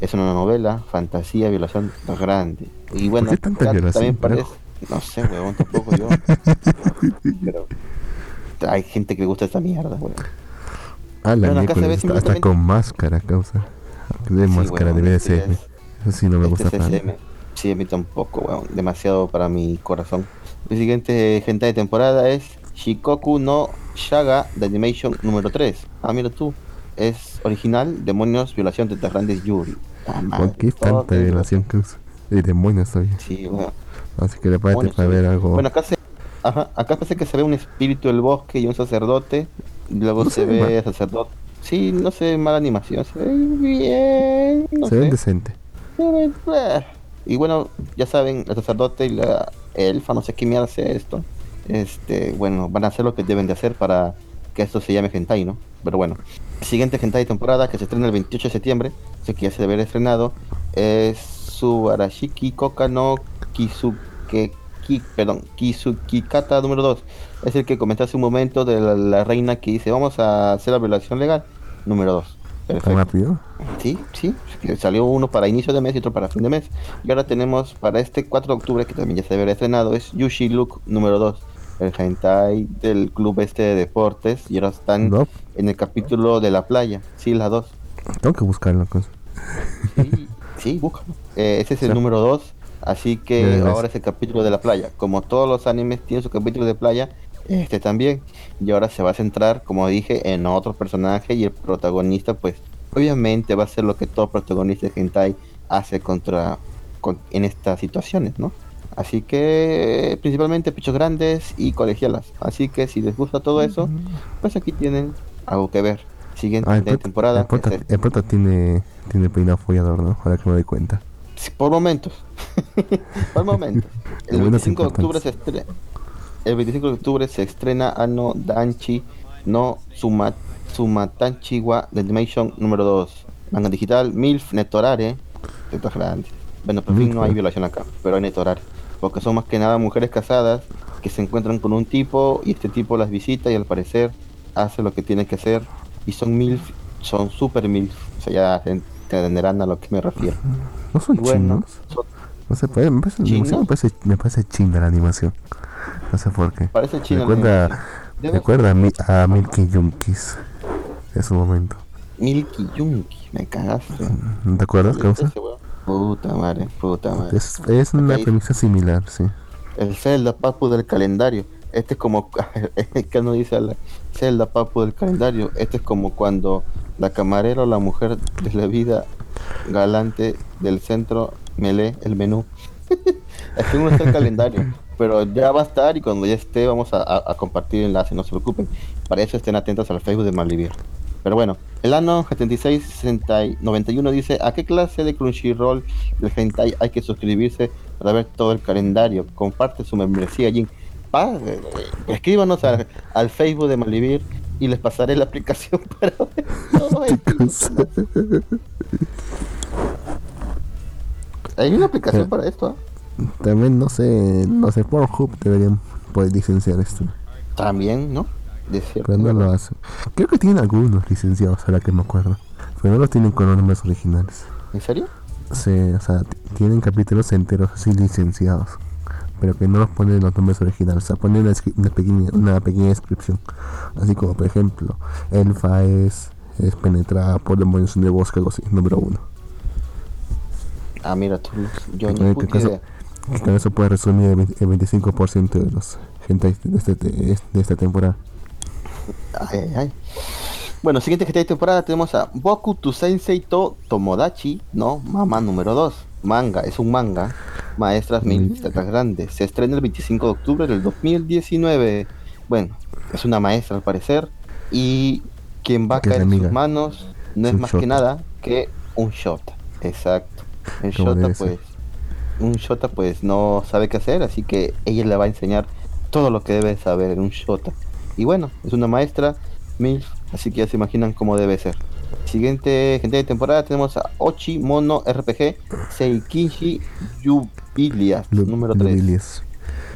Es una novela, fantasía, violación grande. Y bueno, qué tanta violación, también parece, no sé, weón, tampoco yo. Pero hay gente que le gusta esta mierda, weón. Ah, la Bueno, ve miércoles, está, simplemente- con máscara, causa. De Sí, máscara weón, de este BDSM. es- Eso sí no me Este gusta tanto. Sí, a mí tampoco, weón. Demasiado para mi corazón. El siguiente gente de temporada es Shikoku no Shaga de Animation número 3. Ah, mira tú. Es original, demonios, violación de grandes Yuri. Ah, madre, ¿Por qué tanta que- violación causa? De demonios todavía. Sí, weón. Así que le parece Demonios, para ver algo. Bueno, acá se... Ajá, acá parece que se ve un espíritu del bosque y un sacerdote. Y luego No se se ve ve mal. sacerdote. Sí, no sé, mala animación. Se ve bien. No se ven decente. Y bueno, ya saben, el sacerdote y la elfa, no sé qué mierda sea esto. Este, bueno, van a hacer lo que deben de hacer para que esto se llame hentai, ¿no? Pero bueno, siguiente hentai de temporada que se estrena el 28 de septiembre, sé que ya se debe haber estrenado, es Subarashiki Koka no Kisuke Ki, perdón, número 2. Es el que comenté hace un momento de la, la reina que dice, vamos a hacer la violación legal. Número 2. ¿Tan rápido? Sí, sí, salió uno para inicio de mes y otro para fin de mes. Y ahora tenemos para este 4 de octubre, que también ya se debería estrenado, es Yushi Look número 2. El hentai del club este de deportes. Y ahora están No, en el capítulo de la playa. Sí, las dos. tengo que buscarlo. Cosa. Sí, sí, búscalo. Eh, ese es el número 2. Así que ahora es el capítulo de la playa. Como todos los animes tienen su capítulo de playa, este también. Y ahora se va a centrar, como dije, en otro personaje y el protagonista, pues, obviamente va a ser lo que todo protagonista de hentai hace contra con- en estas situaciones, ¿no? Así que principalmente pechos grandes y colegialas. Así que si les gusta todo eso, pues aquí tienen algo que ver. Siguiente Ah, el, prota- temporada. el prota, el tiene, tiene peinado follador, ¿no? Ahora que me doy cuenta. Sí, Por momentos. Por momentos. El Lo bueno es 25 de octubre se estrena. El 25 de octubre se estrena Ano Danchi no Suma, Sumatanchi wa de Animation número 2. Manga digital, MILF Netorare. Tetas grandes. Bueno, por fin no hay violación acá, pero hay Netorare. Porque son más que nada mujeres casadas que se encuentran con un tipo y este tipo las visita y al parecer hace lo que tiene que hacer. Y son MILF, son super MILF. O sea, ya se entenderán a lo que me refiero. ¿No son bueno, chinos? son- No sé, parece- me parece, me parece, me parece chinda la animación. No sé por qué. Parece chino. Recuerda, recuerda a, a Milky Junkies de su momento. Milky Yunky, me cagaste. ¿Te acuerdas, Causa? Puta madre, puta madre. Es, es una premisa similar, sí. El Zelda Papu del calendario. Este es como, que no dice la Zelda Papu del calendario. Este es como cuando la camarera o la mujer de la vida galante del centro me lee el menú. es que uno está el calendario, pero ya va a estar y cuando ya esté vamos a, compartir el enlace, no se preocupen. Para eso estén atentos al Facebook de Malvivir. Pero bueno, el año 7691 dice, ¿a qué clase de Crunchyroll del hentai hay que suscribirse para ver todo el calendario? Comparte su membresía allí. Eh, escríbanos al, Facebook de Malivir y les pasaré la aplicación para ver todo Hay una aplicación para esto. ¿ah? También no sé, no sé, por Hub deberían poder licenciar esto. También, ¿no? Pero no lo hacen. Creo que tienen algunos licenciados, ahora que me acuerdo. Pero no los tienen con los nombres originales. ¿En serio? Sí, o sea, tienen capítulos enteros así licenciados. Pero que no los ponen los nombres originales. O sea, ponen una, pequeña, una pequeña descripción. Así como, por ejemplo, Elfa es, es penetrada por demonios de bosque, algo así, número uno. Ah, mira, tú, yo ni que con eso puede resumir el, 25% de los gente de, este, de esta temporada. Bueno, siguiente que de temporada tenemos a Boku to Sensei to Tomodachi, no, mamá número 2. Manga, es un manga. Maestras mil tetas grandes. Se estrena el 25 de octubre del 2019. Bueno, es una maestra al parecer. Y quien va a caer en sus manos no es, más que nada que un shota. Exacto. El shota pues un shota pues no sabe qué hacer, así que ella le va a enseñar todo lo que debe saber en un shota. Y bueno, es una maestra, MILF, así que ya se imaginan cómo debe ser. Siguiente gente de temporada tenemos a Ochi Mono RPG Seikinshi Yubilias, número 3.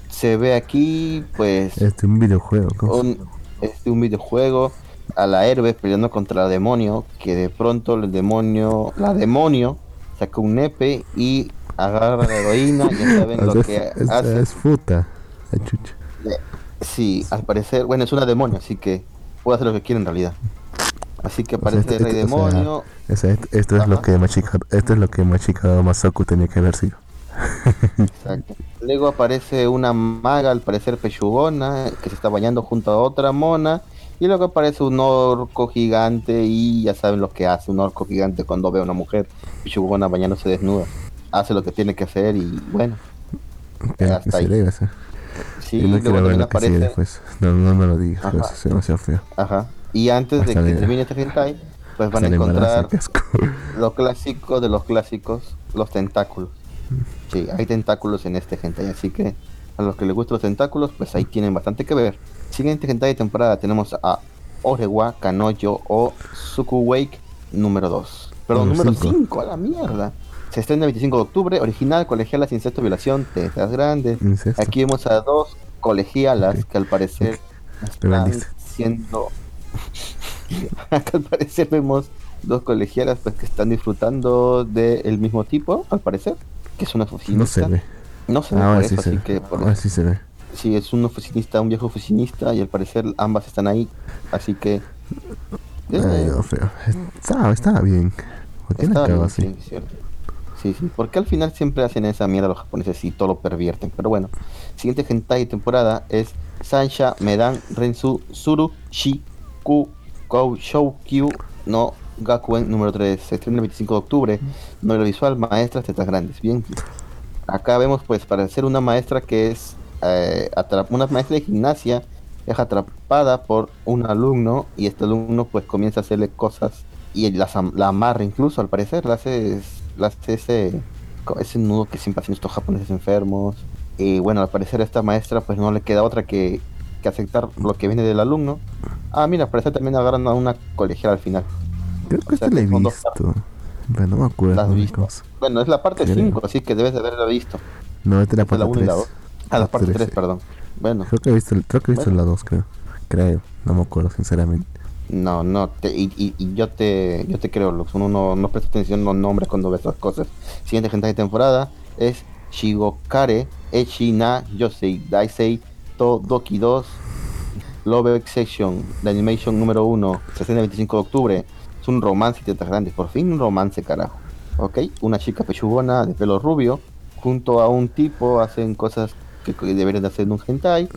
Se ve aquí, pues. Este un videojuego. Un, este un videojuego a la héroe peleando contra el demonio. Que de pronto el demonio, la demonio, saca un nepe y agarra la heroína. Ya saben lo que hace. Es puta, la chucha. Sí, al parecer, bueno, es una demonio, así que puede hacer lo que quiere en realidad. Así que aparece el rey demonio. esto, es lo que Machika, esto es lo que Masaku tenía que haber sido. Exacto. Luego aparece una maga, al parecer pechugona, que se está bañando junto a otra mona. Y luego aparece un orco gigante y ya saben lo que hace un orco gigante cuando ve a una mujer pechugona bañándose desnuda. Hace lo que tiene que hacer y bueno. hasta ahí. No quiero ver lo que sigue después. No, no me lo digas, pues, es demasiado feo. Ajá. Y antes de que termine este hentai, pues van a encontrar lo clásico de los clásicos, los tentáculos. Sí, hay tentáculos en este hentai, así que a los que les gustan los tentáculos, pues ahí tienen bastante que ver. Siguiente hentai de temporada tenemos a Orewa Kanoyo o Sukuwake número 2. Perdón, número 5, a la mierda. Se estrena el 25 de octubre, original, colegialas, incesto, violación, tetas grandes. Aquí vemos a dos colegialas que al parecer están siendo... Acá al parecer vemos dos colegialas pues que están disfrutando del mismo tipo, al parecer, que es una oficinista. No se ve. No se ve por eso, así que... Por... sí se ve. Sí, es un oficinista, un viejo oficinista y al parecer ambas están ahí, así que... Ay, no, feo. Estaba, estaba bien. ¿Por qué no acaba así? Sí, cierto. Sí, sí, porque al final siempre hacen esa mierda los japoneses y todo lo pervierten. Pero bueno, siguiente hentai temporada es Sansha Medan Rensu Suru Shiku Kou Shoukyu no Gakuen número 3. Se estrena el 25 de octubre. Novela visual, maestras tetas grandes. Bien. Acá vemos pues para ser una maestra que es eh, una maestra de gimnasia es atrapada por un alumno y este alumno pues comienza a hacerle cosas y la, la amarra incluso al parecer, la hace ese, ese nudo que siempre hacen estos japoneses enfermos. Y bueno, al parecer a esta maestra pues no le queda otra que, que aceptar lo que viene del alumno. Ah, mira, al parecer también agarran a una colegial al final. Creo que o he visto. Pero no me acuerdo. Bueno, es la parte 5, así que debes de haberla visto. No, esta es la parte 3. La ah, la parte 3, perdón. Bueno. Creo que he visto, creo que he visto la 2, creo. Creo, no me acuerdo sinceramente. No, no, te, y, y, yo te yo te creo, Lux. Uno no, no presta atención a los nombres cuando ve estas cosas. Siguiente gente de temporada es Shigokare Echi na Yosei Daisei To Doki 2 Love Section, de Animation número 1, se el 25 de octubre. Es un romance y tetas grandes. Por fin un romance, carajo. ¿Ok? Una chica pechugona de pelo rubio junto a un tipo hacen cosas que deberían de hacer un hentai.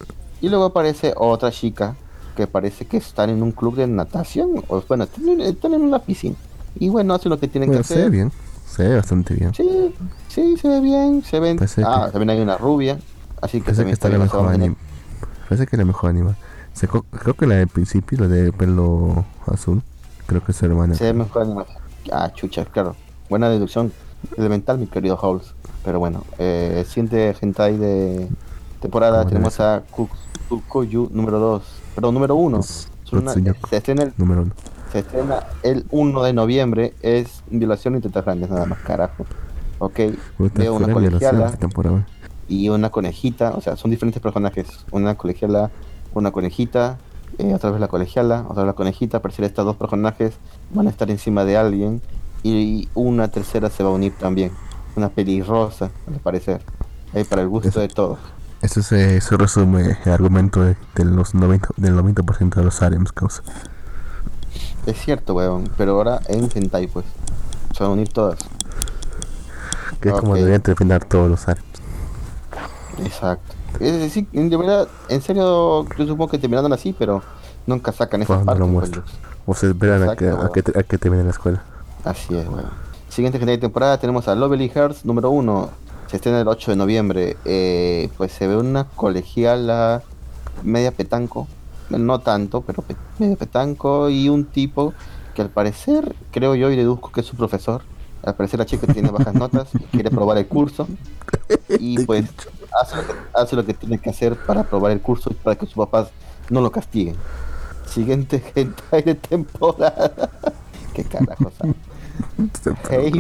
Y luego aparece otra chica que parece que están en un club de natación. O bueno, están en, una piscina. Y bueno, hacen lo que tienen Bueno, que se ve hacer. bien. Se ve bastante bien. Sí, sí, se ve bien. Se ven. Parece ah, que- también hay una rubia. Así que Parece que está la mejor se va a anime. Parece que la mejor. Se co- creo que la del principio, la de pelo azul, creo que es hermana. Se ve mejor animación. Ah, chucha, claro. Buena deducción elemental, mi querido Halls. Pero bueno, eh, siguiente hentai de temporada tenemos a Ku- Tsukuyu número 2. Perdón, número 1. Es Utsunyoko. Se estrena, el, Número uno. se estrena el 1 de noviembre. Es violación y tetas grandes, nada más, carajo. Ok, veo una colegiala temporada. y una conejita. O sea, son diferentes personajes. Una colegiala, una conejita. eh, otra vez la colegiala, otra vez la conejita. Pareciera estos dos personajes van a estar encima de alguien. Y una tercera se va a unir también. Una pelirrosa, al parecer. Ahí para el gusto Eso. de todos. Eso se, eso resume el argumento de, de los 90, del 90% de los harems, causa. Es cierto, weón. Pero ahora en Hentai, pues. Se van a unir todas. Que es como deberían terminar todos los harems. Exacto. Es decir, de verdad, en serio, yo supongo que terminaron así, pero nunca sacan esa parte. lo pues, muestran. O se esperan a que, a, que, a que termine la escuela. Así es, weón. Siguiente gente de temporada tenemos a Lovely Hearts número 1. Se estrena el 8 de noviembre. Eh, pues se ve una colegiala media petanco. No tanto, pero pe- medio petanco. Y un tipo que al parecer, creo yo y deduzco que es su profesor. Al parecer la chica tiene bajas notas y quiere probar el curso. Y pues hace lo, que, hace lo que tiene que hacer para probar el curso y para que sus papás no lo castiguen. Siguiente gente de temporada. Qué carajo, ¿sabes? Hey,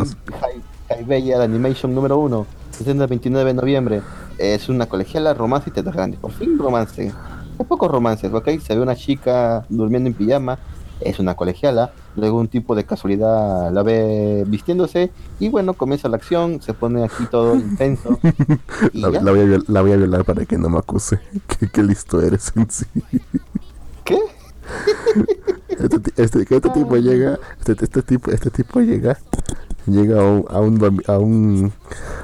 Hey, Bella, la animation número 1, se estrena el 29 de noviembre. Es una colegiala, romance y tetas grandes. Por fin romance. Hay pocos romances, ¿ok? Se ve una chica durmiendo en pijama, es una colegiala. Luego un tipo de casualidad la ve vistiéndose y bueno, comienza la acción, se pone aquí todo intenso. La, la voy a la voy a violar para que no me acuse. Qué, qué listo eres en sí. ¿Qué? Este, este, este tipo llega, este, este tipo, este tipo llega, llega a un, a un, a un,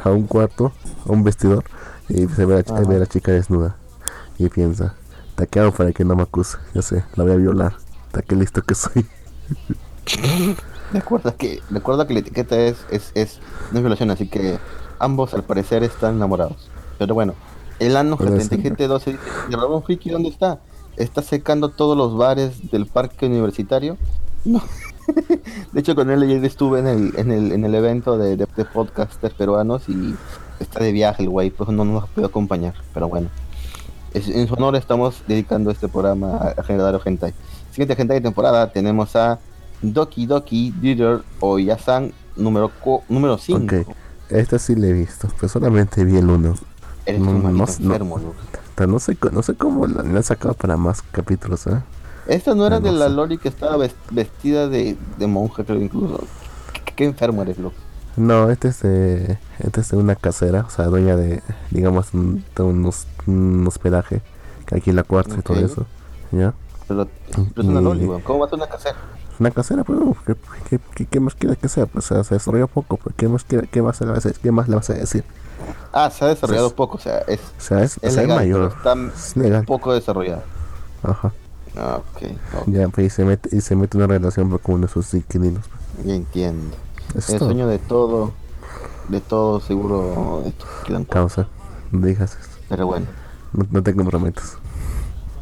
a un cuarto, a un vestidor, y se ve a, la ch- Ajá. ve a la chica desnuda. Y piensa, taqueado para que no me acuse. Ya sé, la voy a violar. Ta qué listo que soy. Recuerda que, recuerda que la etiqueta es, es, es, no es violación, así que ambos al parecer están enamorados. Pero bueno, el ano Puede ser. GT12 dice, ¿y Ramón Friki dónde está? ¿Está secando todos los bares del parque universitario? No. de hecho, con él ayer estuve en el, en el, en el evento de, de, de podcasters peruanos y está de viaje el güey, pues no nos puede acompañar. Pero bueno, es- en su honor estamos dedicando este programa a, a generar hentai. Siguiente hentai de temporada tenemos a Doki Doki Leader o Yasan número co- número 5. Ok, esta sí la he visto, pero solamente vi el uno. Eres No, un no, no. enfermo. Pero no sé, no sé cómo la, la han sacado para más capítulos, ¿eh? Esta no era de la. Loli que estaba ves- vestida de, de monja, creo incluso. ¿Qué, qué enfermo eres, Luke? No, este es de, este es de una casera, o sea, dueña de, digamos, un, de unos, un hospedaje que aquí en la cuarta y todo eso, ¿ya? Pero, pero es una Loli, weón. ¿Cómo va a ser una casera? Una casera, pues, ¿qué, qué, qué, qué más quiere que sea? Pues o sea, se desarrolló poco, pues, ¿qué más, qué más, le vas a, qué más le vas a decir? Ah, se ha desarrollado Es- poco, o sea, es, O sea, es, mayor, está es legal, poco desarrollado. ajá. Ah, ok, ok, Ya, pues, y se mete, y se mete una relación con uno de sus inquilinos. pues. ya entiendo. Eso es El todo. sueño de todo, de todo seguro cortos. Causa, no digas eso. Pero bueno, No, no te comprometas.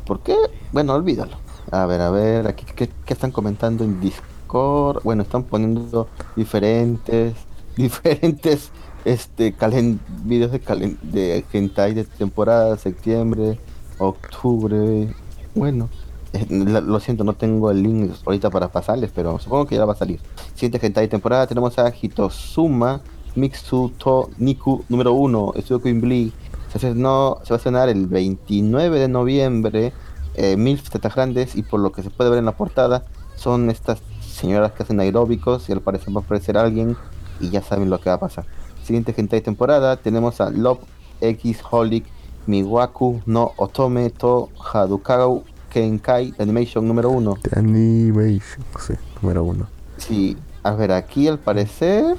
¿por qué? Bueno, olvídalo. A ver, a ver, aquí qué, qué están comentando en Discord. Bueno, están poniendo diferentes, diferentes este calen videos de calen de hentai de temporada, septiembre, octubre. Bueno, lo siento, no tengo el link ahorita para pasarles, pero supongo que ya va a salir. Siguiente hentai de temporada tenemos a Hitosuma Mitsuto Niku número 1, Estudio Blee. Se, estrenó- se va a estrenar el 29 de noviembre. Eh, mil tetas grandes y por lo que se puede ver en la portada son estas señoras que hacen aeróbicos y al parecer va a aparecer alguien y ya saben lo que va a pasar. Siguiente hentai de temporada tenemos a Love X Holic Miwaku no Otome to Hadukau Kenkai Animation número 1. The Animation, sí, número uno. Sí, a ver, aquí al parecer,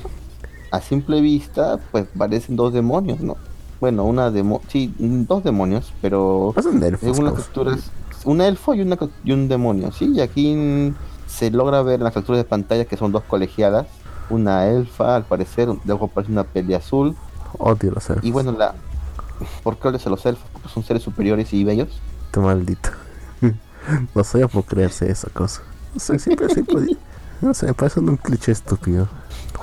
a simple vista, pues parecen dos demonios, ¿no? Bueno, una demo, sí, dos demonios, pero Pasan elfos, según las capturas, un elfo y, una, y un demonio, sí, y aquí se logra ver en las capturas de pantalla que son dos colegialas, una elfa, al parecer, luego aparece una peli azul, Odio los elfos. y bueno, la, ¿por qué odio a los elfos? Porque son seres superiores y bellos. Tú maldito. no sé por creerse esa cosa. No sé, siempre, siempre. No sé, me parece un cliché estúpido.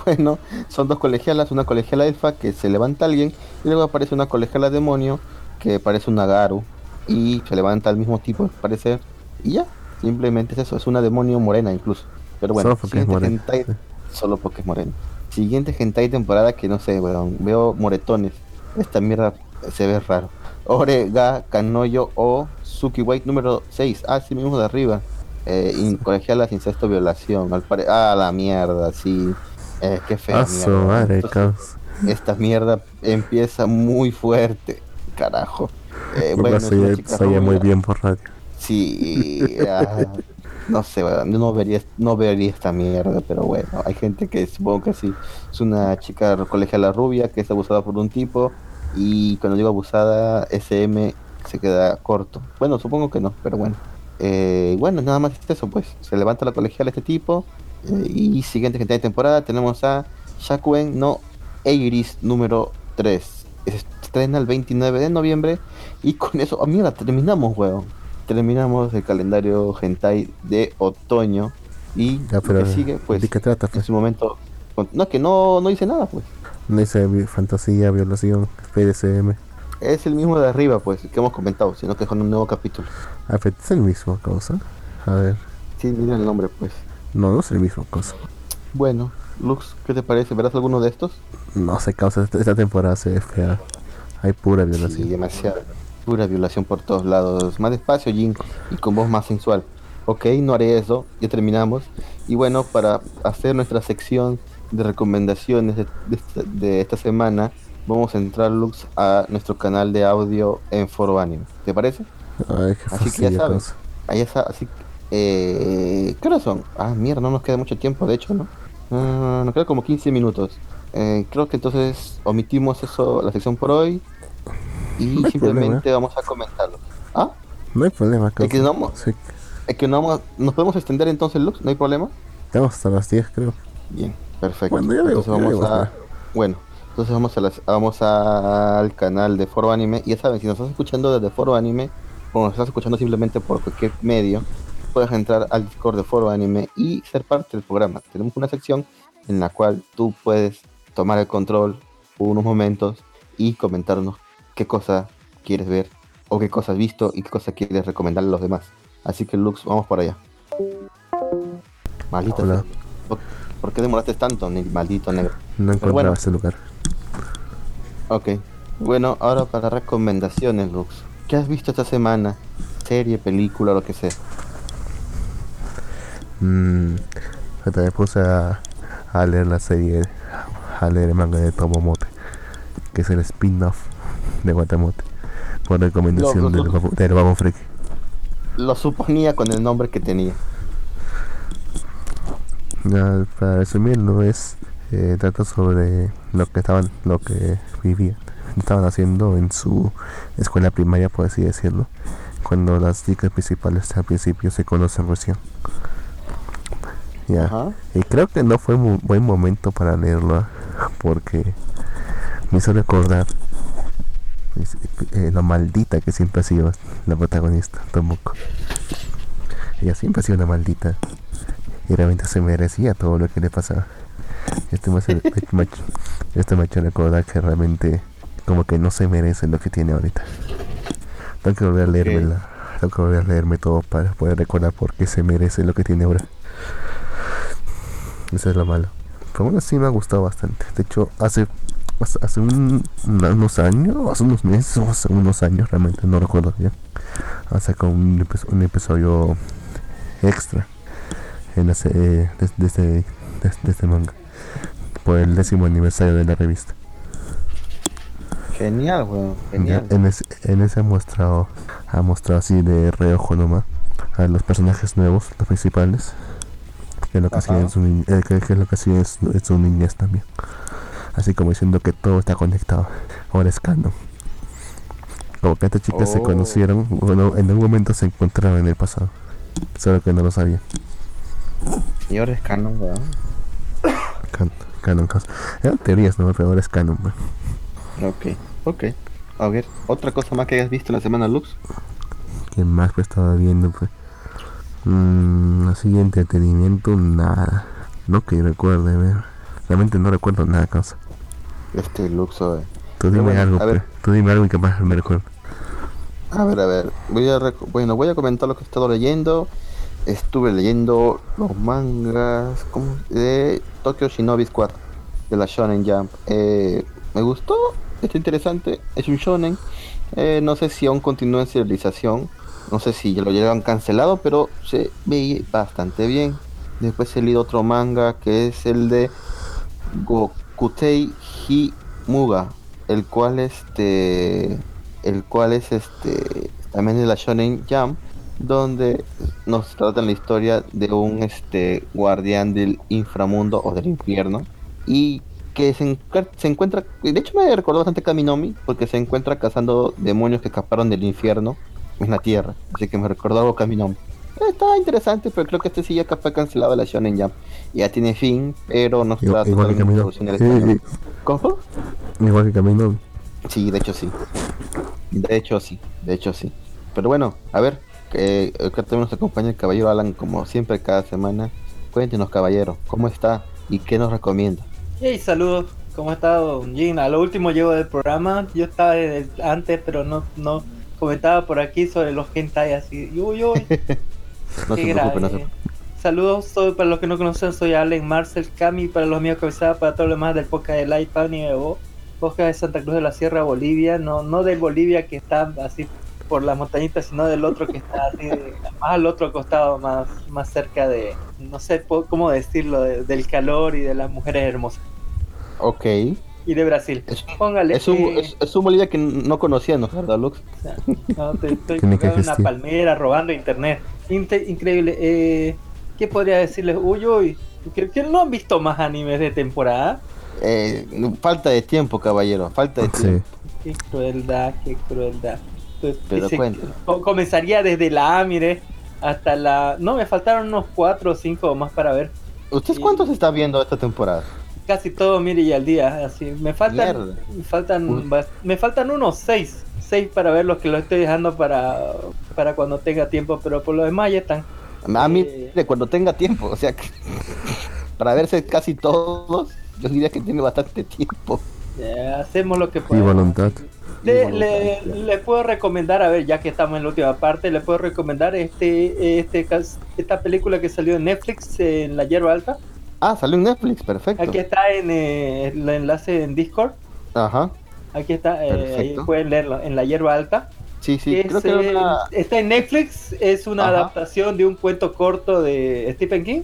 Bueno, son dos colegialas, una colegiala elfa que se levanta alguien y luego aparece una colegiala demonio que parece una Garu y se levanta al mismo tipo, al parecer. Y ya, simplemente es eso, es una demonio morena incluso. Pero bueno, Solo porque es morena, hentai- solo porque es morena. Siguiente hentai temporada que no sé, weón, veo moretones. Esta mierda se ve raro. Ore, Ga, Kanoyo o Suki White número 6. Ah, sí mismo de arriba. Eh, in- colegialas, incesto, violación. Al pare- ah, la mierda, sí. Eh, qué fea A su mierda. Entonces, esta mierda empieza muy fuerte. Carajo. Eh, bueno, soy muy bien por radio. Sí, ah, no sé, no vería, no vería esta mierda, pero bueno, hay gente que supongo que sí. Es una chica colegiala rubia que es abusada por un tipo y cuando digo abusada, SM se queda corto. Bueno, supongo que no, pero bueno. Eh, bueno, nada más es eso, pues. Se levanta la colegiala este tipo eh, y siguiente gente de temporada tenemos a Shakuen no Eiris número 3. Se estrena el 29 de noviembre y con eso, ah, mira, terminamos, weón. Terminamos el calendario hentai de otoño y Ya, pero. lo que sigue, pues, ¿De qué trata? en Pues? su momento... No, es que no, no dice nada, pues. No dice vi- fantasía, violación, PDCM. Es el mismo de arriba, pues, que hemos comentado, sino que con un nuevo capítulo. Ah, pero es el mismo cosa. A ver. Sí, mira el nombre, pues. No, no es el mismo cosa. Bueno, Lux, ¿qué te parece? ¿Verás alguno de estos? No sé, causa. Esta, temporada se ve fea. Hay pura Sí, violación. demasiada. Pura violación por todos lados. Más despacio, Jin, y con voz más sensual. Ok, no haré eso, ya terminamos. Y bueno, para hacer nuestra sección de recomendaciones de, de esta, de esta semana, vamos a entrar, Lux, a nuestro canal de audio en Foro Anime. ¿Te parece? Ay, qué Así que ya sabes. Ahí está, así eh, ¿Qué horas son? Ah, mierda, no nos queda mucho tiempo, de hecho, ¿no? Ah, nos queda como 15 minutos. Eh, creo que entonces omitimos eso, la sección por hoy. Y No simplemente vamos a comentarlo. ¿Ah? No hay problema, causa. que no Sí, Es que no vamos, nos podemos extender entonces, Lux, no hay problema. estamos hasta las 10, creo. Bien, perfecto. Bueno, ya entonces ya vamos a, bueno, entonces vamos a las, vamos a- al canal de Foro Anime. Y ya saben, si nos estás escuchando desde Foro Anime o nos estás escuchando simplemente por cualquier medio, puedes entrar al Discord de Foro Anime y ser parte del programa. Tenemos una sección en la cual tú puedes tomar el control por unos momentos y comentarnos qué cosa quieres ver o qué cosa has visto y qué cosa quieres recomendarle a los demás. Así que Lux, vamos por allá. Maldito. Hola. ¿Por, qué demoraste tanto, maldito negro? No encontraba bueno. ese lugar. Ok. Bueno, ahora para recomendaciones, Lux. ¿Qué has visto esta semana? Serie, película, lo que sea. Mm, ahorita me puse a, a leer la serie, a leer el manga de Tomomote, que es el spin-off de Guatamote, por recomendación Lo- lo- del, del Freak. Lo suponía con el nombre que tenía. Ya, para resumirlo, es eh, trata sobre lo que estaban, lo que vivían, estaban haciendo en su escuela primaria, por así decirlo, cuando las chicas principales al principio se conocen recién. Ya. Ajá. Y creo que no fue un buen momento para leerlo, porque me hizo recordar es- eh, lo maldita que siempre ha sido la protagonista, Tomoko. Ella siempre ha sido una maldita. Y realmente se merecía todo lo que le pasaba. Me ha hecho- esto me ha hecho recordar que realmente como que no se merece lo que tiene ahorita. Tengo que volver a leérmela. Tengo que volver a leerme todo para poder recordar por qué se merece lo que tiene ahora. Eso es lo malo. Pero bueno, sí me ha gustado bastante. De hecho, hace hace, un- unos años, hace unos meses, o hace unos años, realmente no recuerdo bien. Ha sacado un, episo- un episodio extra en la se- eh, de, de este, de, de este manga por el décimo aniversario de la revista. Genial, weón. Genial. En ese, en ese ha mostrado, ha mostrado así de reojo nomás a los personajes nuevos, los principales, que es lo que hacía en su, ni- eh, que, que es lo que en su, en su niñez también. Así como diciendo que todo está conectado. Ahora es canon. Como que estas chicas se Oh. conocieron, bueno, en algún momento se encontraron en el pasado. Solo que no lo sabían. Y ahora es canon, ¿verdad? Can- canon, cos- Eran teorías, ¿no? Pero ahora es canon. pues. Ok, ok. A ver, otra cosa más que hayas visto en la semana Lux. ¿Qué más que estaba viendo? Pues? Mm, así entretenimiento, nada. No que recuerde, ver. Realmente no recuerdo nada, cosa. Este Lux, a ver. Tú dime bueno, algo, a ver. pues. Tú dime algo y capaz me recuerdo. A ver, a ver. Voy a bueno, voy a comentar lo que he estado leyendo. Estuve leyendo los mangas de Tokyo Shinobi Squad de la Shonen Jump. Eh, me gustó, está interesante. Es un shonen. Eh, no sé si aún continúa en serialización. No sé si ya lo llevan cancelado, pero se ve bastante bien. Después he leído otro manga que es el de Gokutei Himuga, el cual este el cual es este también de la Shonen Jump donde nos tratan la historia de un este guardián del inframundo o del infierno y que se, se encuentra de hecho me recordó bastante Kaminomi porque se encuentra cazando demonios que escaparon del infierno en la tierra así que me recordó algo Kaminomi Estaba interesante, pero creo que este sí ya fue cancelado la Shonen Jump. Ya tiene fin, pero no está Igual, igual que español. ¿Cómo? Igual que Camino. Sí, de hecho sí. De hecho sí, de hecho sí. Pero bueno, a ver, que acá también nos acompaña el caballero Alan como siempre cada semana. Cuéntenos caballero, ¿cómo está y qué nos recomienda? Hey, saludos. ¿Cómo ha estado, Jin? A lo último llego del programa. Yo estaba desde antes, pero no, no comentaba por aquí sobre los hentai así. Uy, uy. No qué se preocupe, no se grave. Saludos, soy, para los que no conocen, soy Allen Marcel Cami, para los míos cabezada, para todo lo demás del podcast de Light Pani de Bo, podcast de Santa Cruz de la Sierra, Bolivia, no, no del Bolivia que está así por las montañitas, sino del otro que está así, de- más al otro costado, más, más cerca de, no sé cómo decirlo, de- del calor y de las mujeres hermosas. Ok. Y de Brasil. Es, Póngale. es un, eh, es, es un Bolivia que no conocíamos, ¿verdad, Lux? o sea, no, te- estoy que en una palmera robando internet. Inte- increíble. Eh, ¿Qué podría decirles? Uy, uy. ¿Que, que no han visto más animes de temporada? Eh, falta de tiempo, caballero, falta de Sí. tiempo. Qué crueldad, qué crueldad. Pues, Pero co- comenzaría desde la A, mire, hasta la... No, me faltaron unos cuatro o cinco más para ver. ¿Usted cuántos está viendo esta temporada? Casi todo, mire, y al día. Así, me faltan, Mierda. me faltan, me faltan unos seis. Seis para ver los que lo estoy dejando para, para cuando tenga tiempo, pero por lo demás ya están. A mí, Eh. de cuando tenga tiempo, o sea, que- para verse casi todos, yo diría que tiene bastante tiempo. Eh, hacemos lo que Y podemos. voluntad. Le, puedo recomendar, a ver, ya que estamos en la última parte, le puedo recomendar este, este esta película que salió en Netflix, en La Hierba Alta. Ah, salió en Netflix, perfecto. Aquí está en eh, el enlace en Discord. Ajá. Aquí está, eh, ahí pueden leerlo, en La Hierba Alta. Sí, sí, creo que eh, una... Está en Netflix, es una Ajá. adaptación de un cuento corto de Stephen King.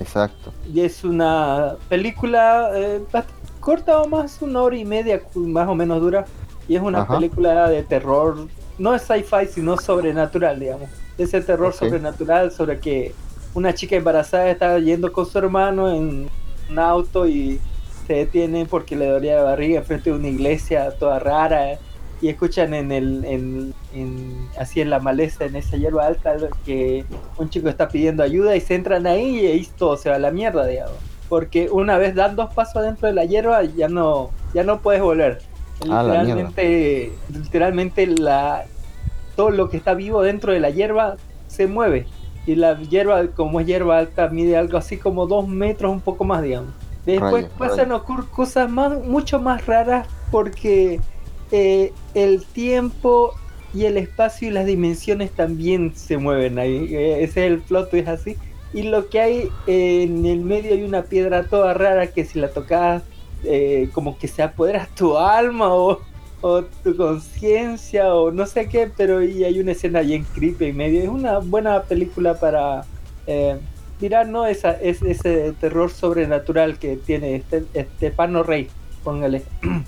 Exacto. Y es una película eh, bast- corta o más, una hora y media, más o menos dura. Y es una Ajá. película de terror, no es sci-fi, sino sobrenatural, digamos. Ese terror sobrenatural sobre que una chica embarazada está yendo con su hermano en un auto y se detiene porque le dolía la barriga frente a una iglesia toda rara. Y escuchan en el, en, en- así en la maleza, en esa hierba alta, que un chico está pidiendo ayuda y se entran ahí y ahí todo se va a la mierda, digamos. Porque una vez dan dos pasos dentro de la hierba ya no, ya no puedes volver. Ah, la Literalmente, literalmente la, todo lo que está vivo dentro de la hierba se mueve. Y la hierba, como es hierba alta, mide algo así como dos metros, un poco más, digamos. Después pasan a ocurrir cosas más, mucho más raras porque eh, el tiempo y el espacio y las dimensiones también se mueven ahí. Eh, ese es el plot twist así. Y lo que hay eh, en el medio hay una piedra toda rara que si la tocas eh, como que se apodera tu alma o, o tu conciencia o no sé qué, pero y hay una escena bien creepy en medio. Es una buena película para eh, mirar, ¿no? Esa, es, ese terror sobrenatural que tiene este, Estepano Rey, póngale.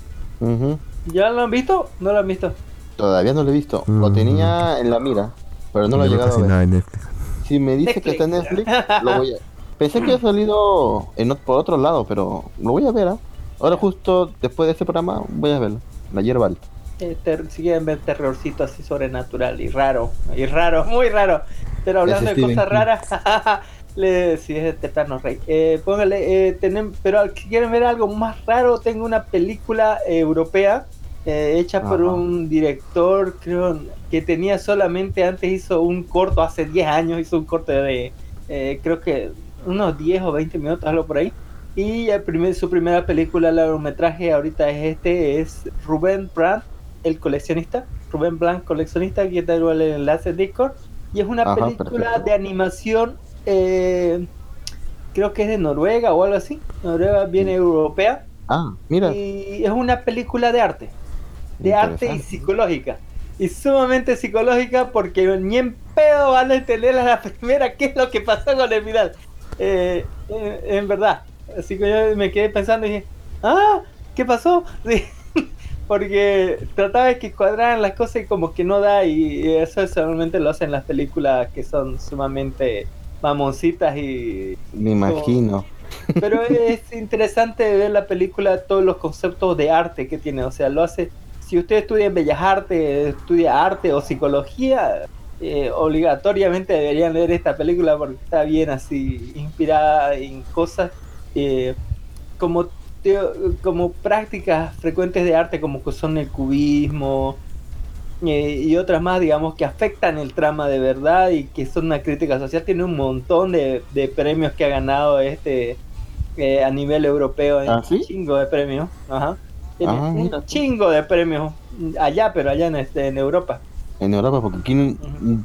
¿Ya lo han visto? ¿No lo han visto? Todavía no lo he visto. Lo Mm. tenía en la mira, pero no lo he llegado a ver. nada en Netflix. Si me dice que está en Netflix, lo voy a, Pensé que había salido en, por otro lado, pero lo voy a ver. ¿ah? Ahora justo después de este programa voy a verlo. La hierba alta. Eh, ter- si quieren ver terrorcito así sobrenatural y raro, y raro, muy raro. Pero hablando de cosas raras, le, si es este plano rey. Eh, póngale, eh, tenem- pero si quieren ver algo más raro, tengo una película eh, europea eh, hecha por un director, creo, que tenía solamente antes hizo un corto, hace 10 años hizo un corto de, eh, creo que unos 10 o 20 minutos, algo por ahí. Y el primer, su primera película, largometraje, ahorita es este, es Rubén Brandt, el coleccionista. Rubén Brandt, coleccionista, aquí está igual el enlace de Discord. Y es una Ajá, película perfecto. de animación, eh, creo que es de Noruega o algo así. Noruega viene europea. Ah, mira. Y es una película de arte. De arte y psicológica. Y sumamente psicológica porque ni en pedo van a entender a la primera qué es lo que pasó con el final. Eh, eh, en verdad. Así que yo me quedé pensando y dije, ah, ¿qué pasó? Sí. porque trataba de que cuadraran las cosas y como que no da y eso solamente lo hacen las películas que son sumamente mamoncitas y Me imagino. pero es interesante ver la película, todos los conceptos de arte que tiene. O sea, lo hace. Si usted estudia Bellas Artes, estudia arte o psicología, eh, obligatoriamente deberían leer esta película porque está bien así, inspirada en cosas eh, como, teo- como prácticas frecuentes de arte, como que son el cubismo. eh, y otras más, digamos, que afectan el trama de verdad y que son una crítica social. Tiene un montón de, de premios que ha ganado este eh, a nivel europeo. ¿Ah, un sí? chingo de premios. Ajá. Tiene Ah, un chingo de premios allá, pero allá en, este, en Europa. En Europa, porque aquí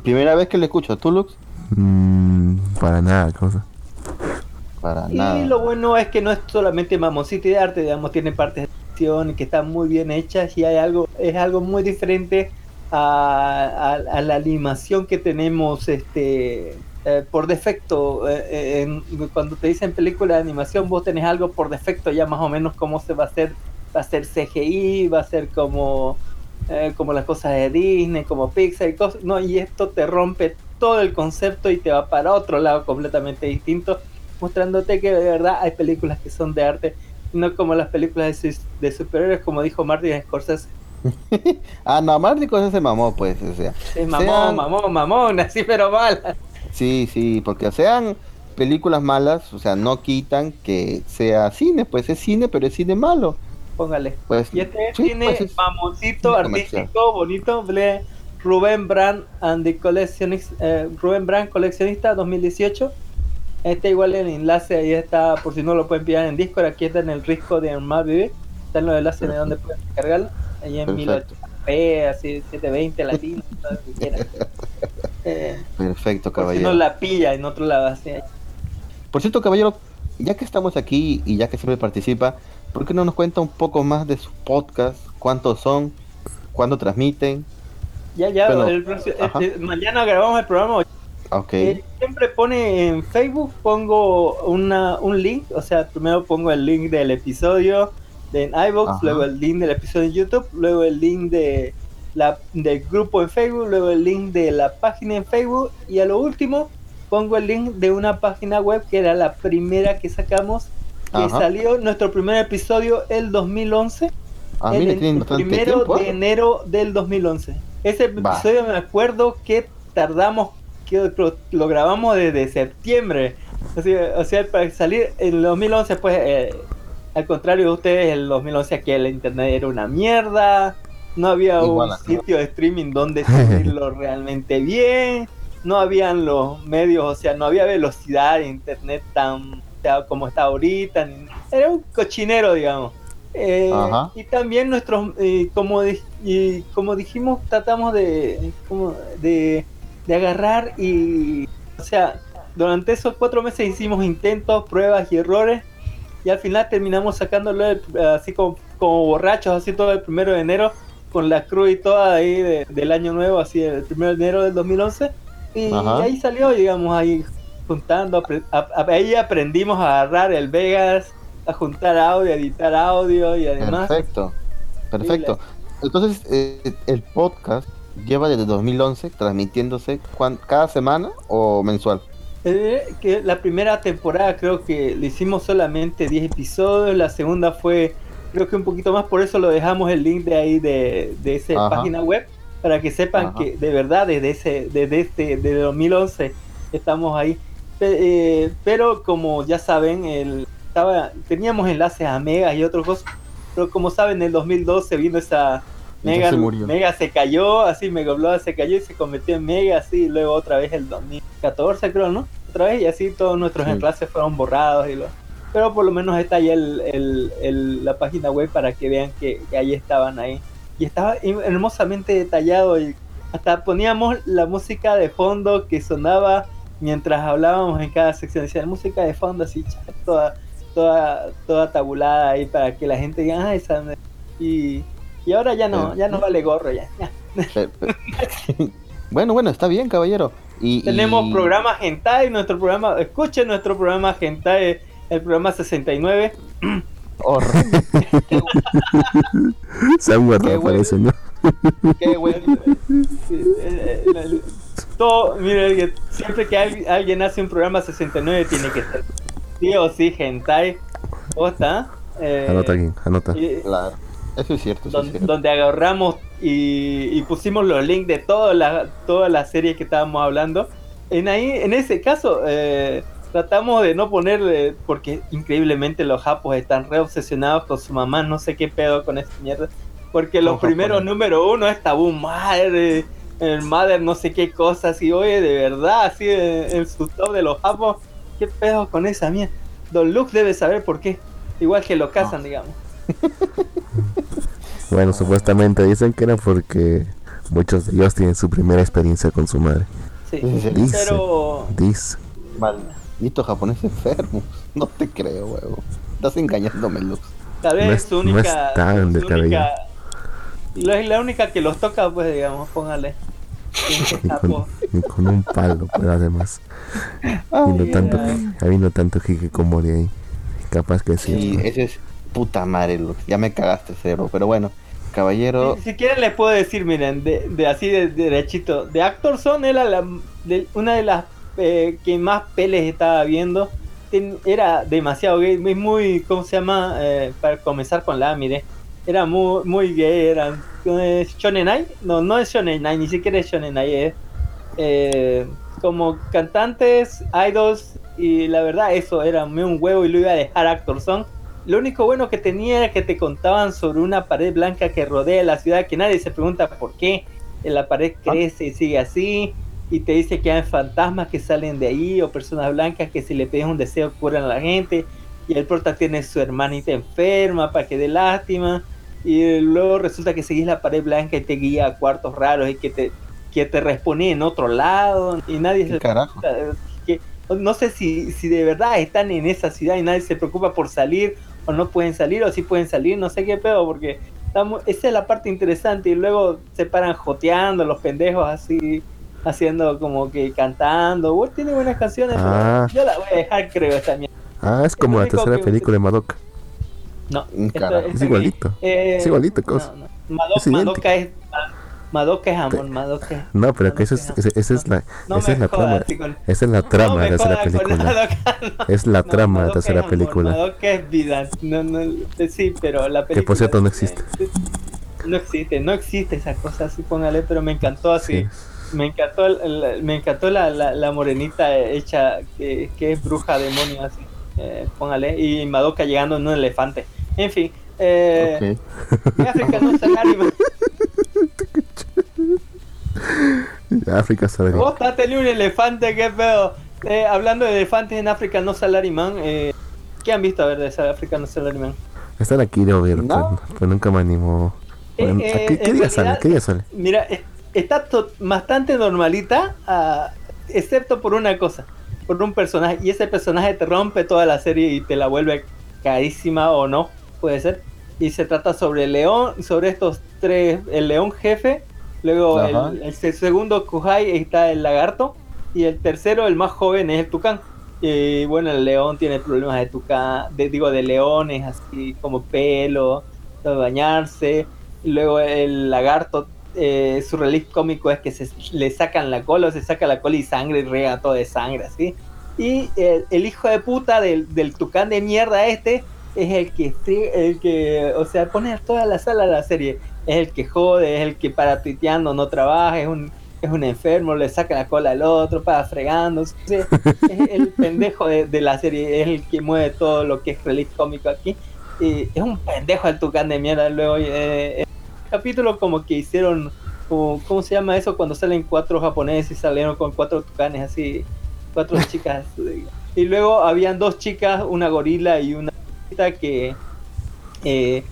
primera vez que le escucho a Tulux, Mm, para nada, cosa. Para Y nada. lo bueno es que no es solamente mamoncito y de arte, digamos, tiene partes de acción que están muy bien hechas y hay algo, es algo muy diferente a, a- a la animación que tenemos este eh, por defecto. eh, eh, en- cuando te dicen película de animación, vos tenés algo por defecto ya más o menos cómo se va a hacer. Va a ser CGI, va a ser como, eh, como las cosas de Disney, como Pixar y cosas. No, y esto te rompe todo el concepto y te va para otro lado completamente distinto mostrándote que de verdad hay películas que son de arte, no como las películas de, superhéroes, como dijo Martin Scorsese. Ah, no, Marty Cosas se mamó, pues, o sea. Es mamón, Sean- mamón, mamón, así pero mal. Sí, sí, porque sean películas malas, o sea, no quitan que sea cine, pues es cine, pero es cine malo. Póngale. Pues, Y este sí, pues, es mamoncito, cine comercial. artístico, bonito, ble- Rubén Brand and the Collectionist, eh, Rubén Brand Coleccionista 2018. Este igual el enlace ahí está, por si no lo pueden pillar en Discord, aquí está en el risco de Armar Vive. Está en los enlaces de donde pueden descargarlo. Ahí en Perfecto. 1080p, así 720 latino, todo lo que quieran. Eh, Perfecto, por si caballero. no la pilla en otro lado, así. Por cierto, caballero, ya que estamos aquí y ya que siempre participa, ¿por qué no nos cuenta un poco más de sus podcasts? ¿Cuántos son? ¿Cuándo transmiten? Ya, ya, Bueno, el próximo- ajá. este, mañana grabamos el programa Eh, siempre pone en Facebook, pongo una, un link, o sea, primero pongo el link del episodio de Ajá. luego el link del episodio en YouTube, luego el link de la, del grupo en Facebook, luego el link de la página en Facebook y a lo último pongo el link de una página web que era la primera que sacamos, que Ajá. salió nuestro primer episodio el 2011. ah, el, el primero tiempo. de ¿eh? enero del 2011. Ese Va. episodio me acuerdo que tardamos, que lo, lo grabamos desde septiembre. Así, o sea, para salir en el 2011, pues, eh, al contrario de ustedes, el 2011 aquí el internet era una mierda. No había Igual un sitio de streaming donde subirlo realmente bien. No habían los medios, o sea, no había velocidad de internet tan como está ahorita. Era un cochinero, digamos. Eh, y también nuestros, eh, como, di- y como dijimos, tratamos de, como de, de agarrar y, o sea, durante esos cuatro meses hicimos intentos, pruebas y errores y al final terminamos sacándolo el- así como, como borrachos, así todo el primero de enero, con la cruz y toda ahí de- del año nuevo, así el primero de enero del 2011 y Ajá. ahí salió, digamos, ahí juntando, apre- a- a- ahí aprendimos a agarrar el Vegas, a juntar audio, a editar audio y además... Perfecto. Perfecto. Entonces, eh, el podcast lleva desde 2011 transmitiéndose cada semana o mensual. Eh, que la primera temporada creo que le hicimos solamente 10 episodios, la segunda fue creo que un poquito más, por eso lo dejamos el link de ahí de, de esa Ajá. página web, para que sepan Ajá. que de verdad desde ese, desde este, desde 2011 estamos ahí. Eh, pero como ya saben, el, estaba, teníamos enlaces a Mega y otras cosas, pero como saben, en el 2012 vino esa Mega, se murió. Mega se cayó, así Mega Upload se cayó y se convirtió en Mega, así, y luego otra vez el 2014 creo, ¿no? Otra vez y así todos nuestros Sí. enlaces fueron borrados y lo... Pero por lo menos está ahí el, el- el- la página web para que vean que, que ahí estaban ahí. Y estaba hermosamente detallado y hasta poníamos la música de fondo que sonaba mientras hablábamos en cada sección. Decía música de fondo así, toda, toda, toda tabulada ahí para que la gente diga, ah, esa... me-". Y, y ahora ya no, Eh. ya no vale gorro, ya. pe- bueno, bueno, está bien, caballero. Y, Tenemos y- programa Hentai, nuestro programa, escuchen nuestro programa Hentai, el programa 69. Horrendo. Se han guardado, Qué bueno. parece, ¿no? Qué bueno. Eh, eh, Todo, mire, siempre que al- alguien hace un programa 69 tiene que ser sí o sí Hentai. ¿Cómo está? Eh, Anota aquí, anota. y- Claro. Eso es cierto, eso es don- cierto. donde agarramos y, y pusimos los links de todas las todas las series que estábamos hablando. En ahí, en ese caso, eh, tratamos de no ponerle, porque increíblemente los japos están re obsesionados con su mamá, no sé qué pedo con esta mierda. Porque los primeros japonés. número uno es tabú madre, el mother no sé qué cosas, y oye, de verdad, así en, en su top de los japos, qué pedo con esa mierda. Don Luke debe saber por qué, igual que lo casan, digamos. Bueno, supuestamente dicen que era porque muchos de ellos tienen su primera experiencia con su madre. Sí. Dice. pero Dice. Malditos japoneses enfermos. No te creo, huevo. Estás engañándome, Lux. Tal vez No es- su no única. es tan descabellado. única- la, la única que los toca, pues digamos, póngale. Y con, y con un palo, pero además. Habiendo Ay, tanto, ay. habiendo tanto hikikomori ahí. Capaz que sí. Sí, ese es puta madre, Lux. Ya me cagaste, cero. Pero bueno, caballero. Si, si quieren les puedo decir, miren, de, así de, de derechito, de Actor Son era la, una de las eh, que más peles estaba viendo. Era demasiado gay, muy, muy ¿cómo se llama? Eh, para comenzar con la, mire. Era muy, muy gay, era eh, Shonen Ai. No, no es Shonen Ai, ni siquiera es Shonen Ai, es eh, como cantantes, idols, y la verdad eso era un huevo y lo iba a dejar Actor Son. Lo único bueno que tenía era que te contaban sobre una pared blanca que rodea la ciudad, que nadie se pregunta por qué. La pared crece y sigue así, y te dice que hay fantasmas que salen de ahí, o personas blancas que si le pides un deseo curan a la gente, y el prota tiene su hermanita enferma para que dé lástima, y luego resulta que seguís la pared blanca y te guía a cuartos raros y que te, que te responde en otro lado, y nadie ¿Qué se carajo? No sé si, si de verdad están en esa ciudad y nadie se preocupa por salir o no pueden salir o si pueden salir, no sé qué pedo, porque estamos, esa es la parte interesante y luego se paran joteando los pendejos así, haciendo como que cantando. Bueno, tiene buenas canciones, pero Ah. yo la voy a dejar, creo, esta mierda. Ah, es como la tercera película de Madoka. No, esto- Es igualito. eh, Es igualito, no, cosa. no. Mado- Es idéntico. Madoka es Madoka es amor, Madoka. es- No, pero que esa es, Madoka esa, es la, No esa es la jodas, trama. con- Esa es la No trama me de la tercera película. Madoka, no. Es la No, trama de la Madoka tercera es amor, película. Madoka es vida. No, no, eh, sí, pero la película. Que por cierto no existe. No existe, no existe esa cosa así, póngale, pero me encantó así. Sí. Me encantó, el- me encantó la, la, la morenita hecha que, que es bruja demonio así. Eh, póngale. Y Madoka llegando en un elefante. En fin. Eh, Ok. en África no se anima. África Salaryman. Vos teniendo un elefante, qué pedo. Eh, hablando de elefantes en África no Salaryman, eh, ¿qué han visto a ver de esa África no Salaryman? Esta la quiero ver, No. pero, pero nunca me animó. Eh, Bueno, eh, ¿a ¿Qué, qué día sale? ¿Qué día sale? Mira, es- está bastante normalita, ah, excepto por una cosa, por un personaje, y ese personaje te rompe toda la serie y te la vuelve carísima o no, puede ser. Y se trata sobre el león, sobre estos tres, el león jefe, luego el, el se- segundo Kuhai está el lagarto, y el tercero, el más joven, es el tucán. Y bueno, el león tiene problemas de tucán, de, digo, de leones, así como pelo, de bañarse. Luego el lagarto, eh, su relief cómico es que se le sacan la cola, o se saca la cola y sangre y rega todo de sangre, así. Y el, el hijo de puta del, del tucán de mierda este es el que, el que, o sea, pone toda la sala de la serie. Es el que jode, es el que para tuiteando no trabaja, es un, es un enfermo, le saca la cola al otro, para sea, es el pendejo de, de la serie, es el que mueve todo lo que es relief cómico aquí. Y es un pendejo el tucán de mierda. Luego, eh, eh, capítulo como que hicieron, como, ¿cómo se llama eso? Cuando salen cuatro japoneses y salieron con cuatro tucanes así, cuatro chicas. Y luego habían dos chicas, una gorila y una que, eh,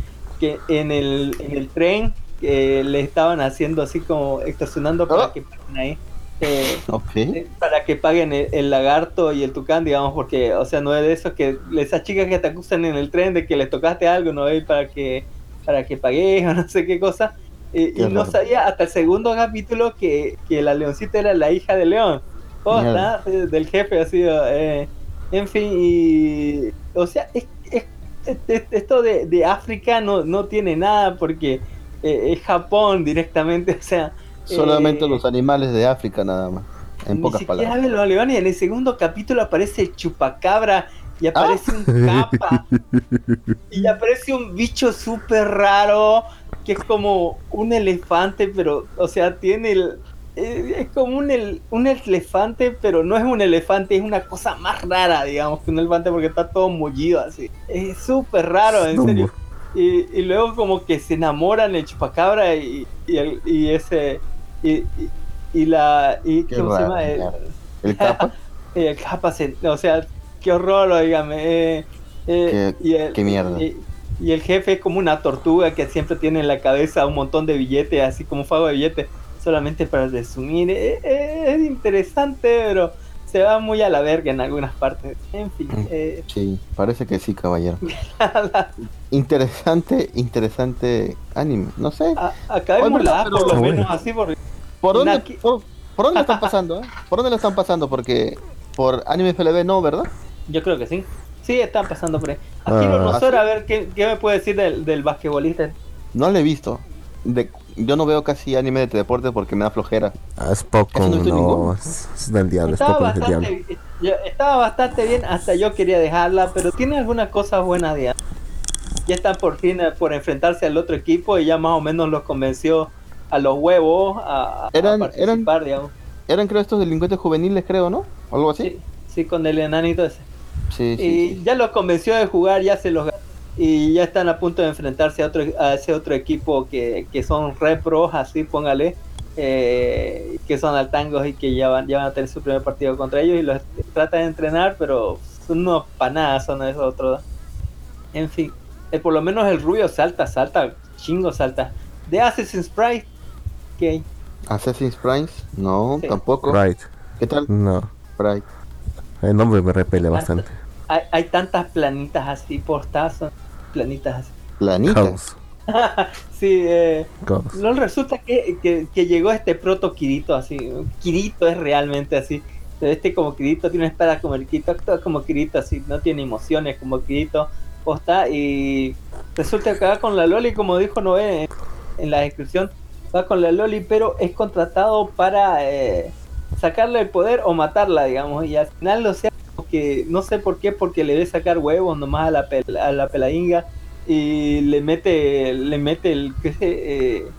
que en el, en el tren eh, le estaban haciendo así como extorsionando para Oh. que paguen ahí. eh, Ok. eh, para que paguen el, el lagarto y el tucán, digamos, porque, o sea, no es de eso que esas chicas que te acusan en el tren de que les tocaste algo, no es para que para que pagues o no sé qué cosa. Eh, Qué y no sabía hasta el segundo capítulo que, que la leoncita era la hija de León. Posta, eh, del jefe, así, eh, en fin, y, o sea, es- esto de, de África no, no tiene nada porque eh, es Japón directamente, o sea, Solamente eh, los animales de África nada más. En ni pocas siquiera palabras. los leones. En el segundo capítulo aparece el chupacabra y aparece un capa y aparece un bicho súper raro que es como un elefante, pero, o sea, tiene el. Es como un, el- un elefante, pero no es un elefante, es una cosa más rara, digamos, que un elefante porque está todo mullido así. Es súper raro, en serio. Y, y luego como que se enamoran el chupacabra y, y, el- y ese... Y, y, la... Y, Qué ¿Cómo se llama? El. El capa. el capa se- o sea, qué horror, oígame. eh, eh, Qué- y el, qué mierda. Y, y el jefe es como una tortuga que siempre tiene en la cabeza un montón de billetes, así como un fago de billetes, solamente para resumir. Eh, eh, es interesante, pero se va muy a la verga en algunas partes. En fin, Mm. eh, Sí, parece que sí, caballero. Interesante, interesante anime. No sé. a- acabémosla, Oye, por lo menos así, porque ¿Por dónde, Naki- por, por dónde están pasando? eh? ¿Por dónde lo están pasando? Porque por Anime FLB no, ¿verdad? yo creo que sí. Sí, están pasando por ahí. Akiro Ah. Nosora, a ver, ¿qué, qué me puede decir del, del basquetbolista? No lo he visto. De, yo no veo casi anime de deporte porque me da flojera. Ah, es poco, ¿Eso no es, del diablo, es Estaba poco es del diablo. bastante, yo- estaba bastante bien, hasta yo quería dejarla, pero tiene algunas cosas buenas, digamos. Ya están por fin eh, por enfrentarse al otro equipo y ya más o menos los convenció a los huevos a, a Eran- participar, digamos. Eran creo estos delincuentes juveniles, creo, ¿no? Algo así. Sí, sí, con el enanito ese. Sí, sí. y sí. ya los convenció de jugar, ya se los ganó. Y ya están a punto de enfrentarse a, otro, a ese otro equipo que, que son re pros, así póngale, eh, que son altangos y que ya van, ya van a tener su primer partido contra ellos y los tratan de entrenar, pero son unos panadas, son esos otros. En fin, eh, por lo menos el rubio salta, salta, chingo salta. De Assassin's Pride, que Assassin's Prime, no, Sí. tampoco. Right, ¿Qué tal? no. Pride. El nombre me repele bastante. Hay, hay tantas planitas así portadas, son planitas así. Planita. Chaos. sí, eh. No resulta que, que, que llegó este proto Kirito así. Kirito es realmente así. Este como Kirito tiene una espada como el Kirito, actúa como Kirito así, no tiene emociones como Kirito. Posta, y resulta que va con la Loli, como dijo Noé en, en la descripción, va con la Loli, pero es contratado para eh, sacarle el poder o matarla, digamos. Y al final, o sea, que no sé por qué, porque le ve sacar huevos nomás a la, pel- a la pelainga y le mete le mete el eh,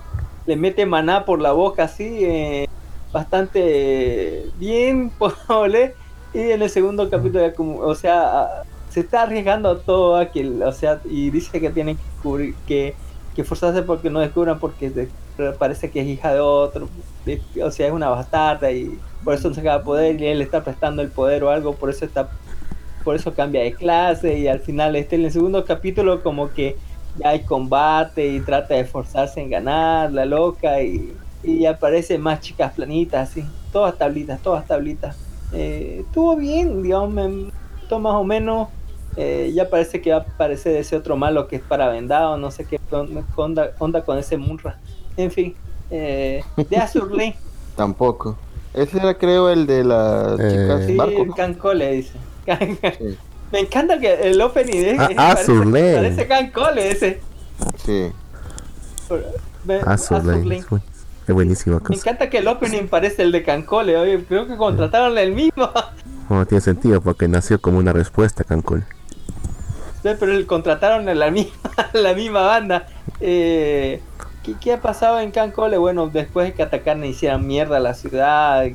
le mete maná por la boca así eh, bastante bien y en el segundo capítulo o sea se está arriesgando a todo a que o sea y dice que tienen que cubrir que que forzarse porque no descubran porque parece que es hija de otro o sea es una bastarda y por eso no se acaba poder y él le está prestando el poder o algo por eso está por eso cambia de clase y al final este en el segundo capítulo como que ya hay combate y trata de esforzarse en ganar la loca y, y aparecen más chicas planitas así todas tablitas todas tablitas. Eh, estuvo bien digamos me gustó más o menos eh, ya parece que va a aparecer ese otro malo que es para vendado no sé qué onda, onda, con ese Munra en fin eh, de Azur Tampoco. Ese era creo el de las Eh, chicas sí, barco, ¿no? Cancole dice Sí. Me encanta que el opening es, Ah, parece, Cancole ese. Sí. Azur es buen- es buenísima Me encanta que el opening parece el de Cancole. Oye, creo que contrataron el mismo. No tiene sentido porque nació como una respuesta, Cancún. Pero le contrataron a la misma, a la misma banda. Eh, ¿qué, qué ha pasado en Cancole? Bueno, después de que atacaran hicieran mierda a la ciudad,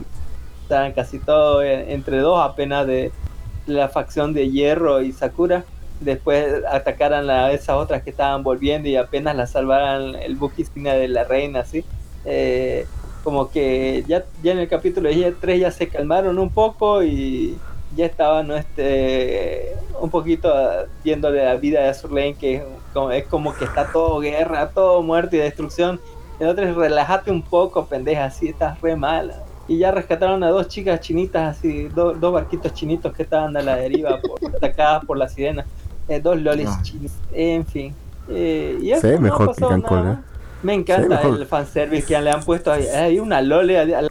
estaban casi todos eh, entre dos apenas de la facción de Hierro y Sakura. Después atacaran a esas otras que estaban volviendo y apenas la salvaran el buque de la reina, así. Eh, como que ya, ya en el capítulo 3 ya se calmaron un poco y ya estaban ¿no? este, un poquito viéndole la vida de Azur Lane, que es como, es como que está todo guerra, todo muerte y destrucción. El otro es relájate un poco, pendeja, así estás re mala. Y ya rescataron a dos chicas chinitas, así, do- dos barquitos chinitos que estaban a la deriva, por- atacadas por la sirena. Eh, dos lolis Ah. chinos, en fin. Eh, y no ha mejor que nada. ¿eh? Me encanta el fanservice que le han puesto ahí. Hay una lole al- al-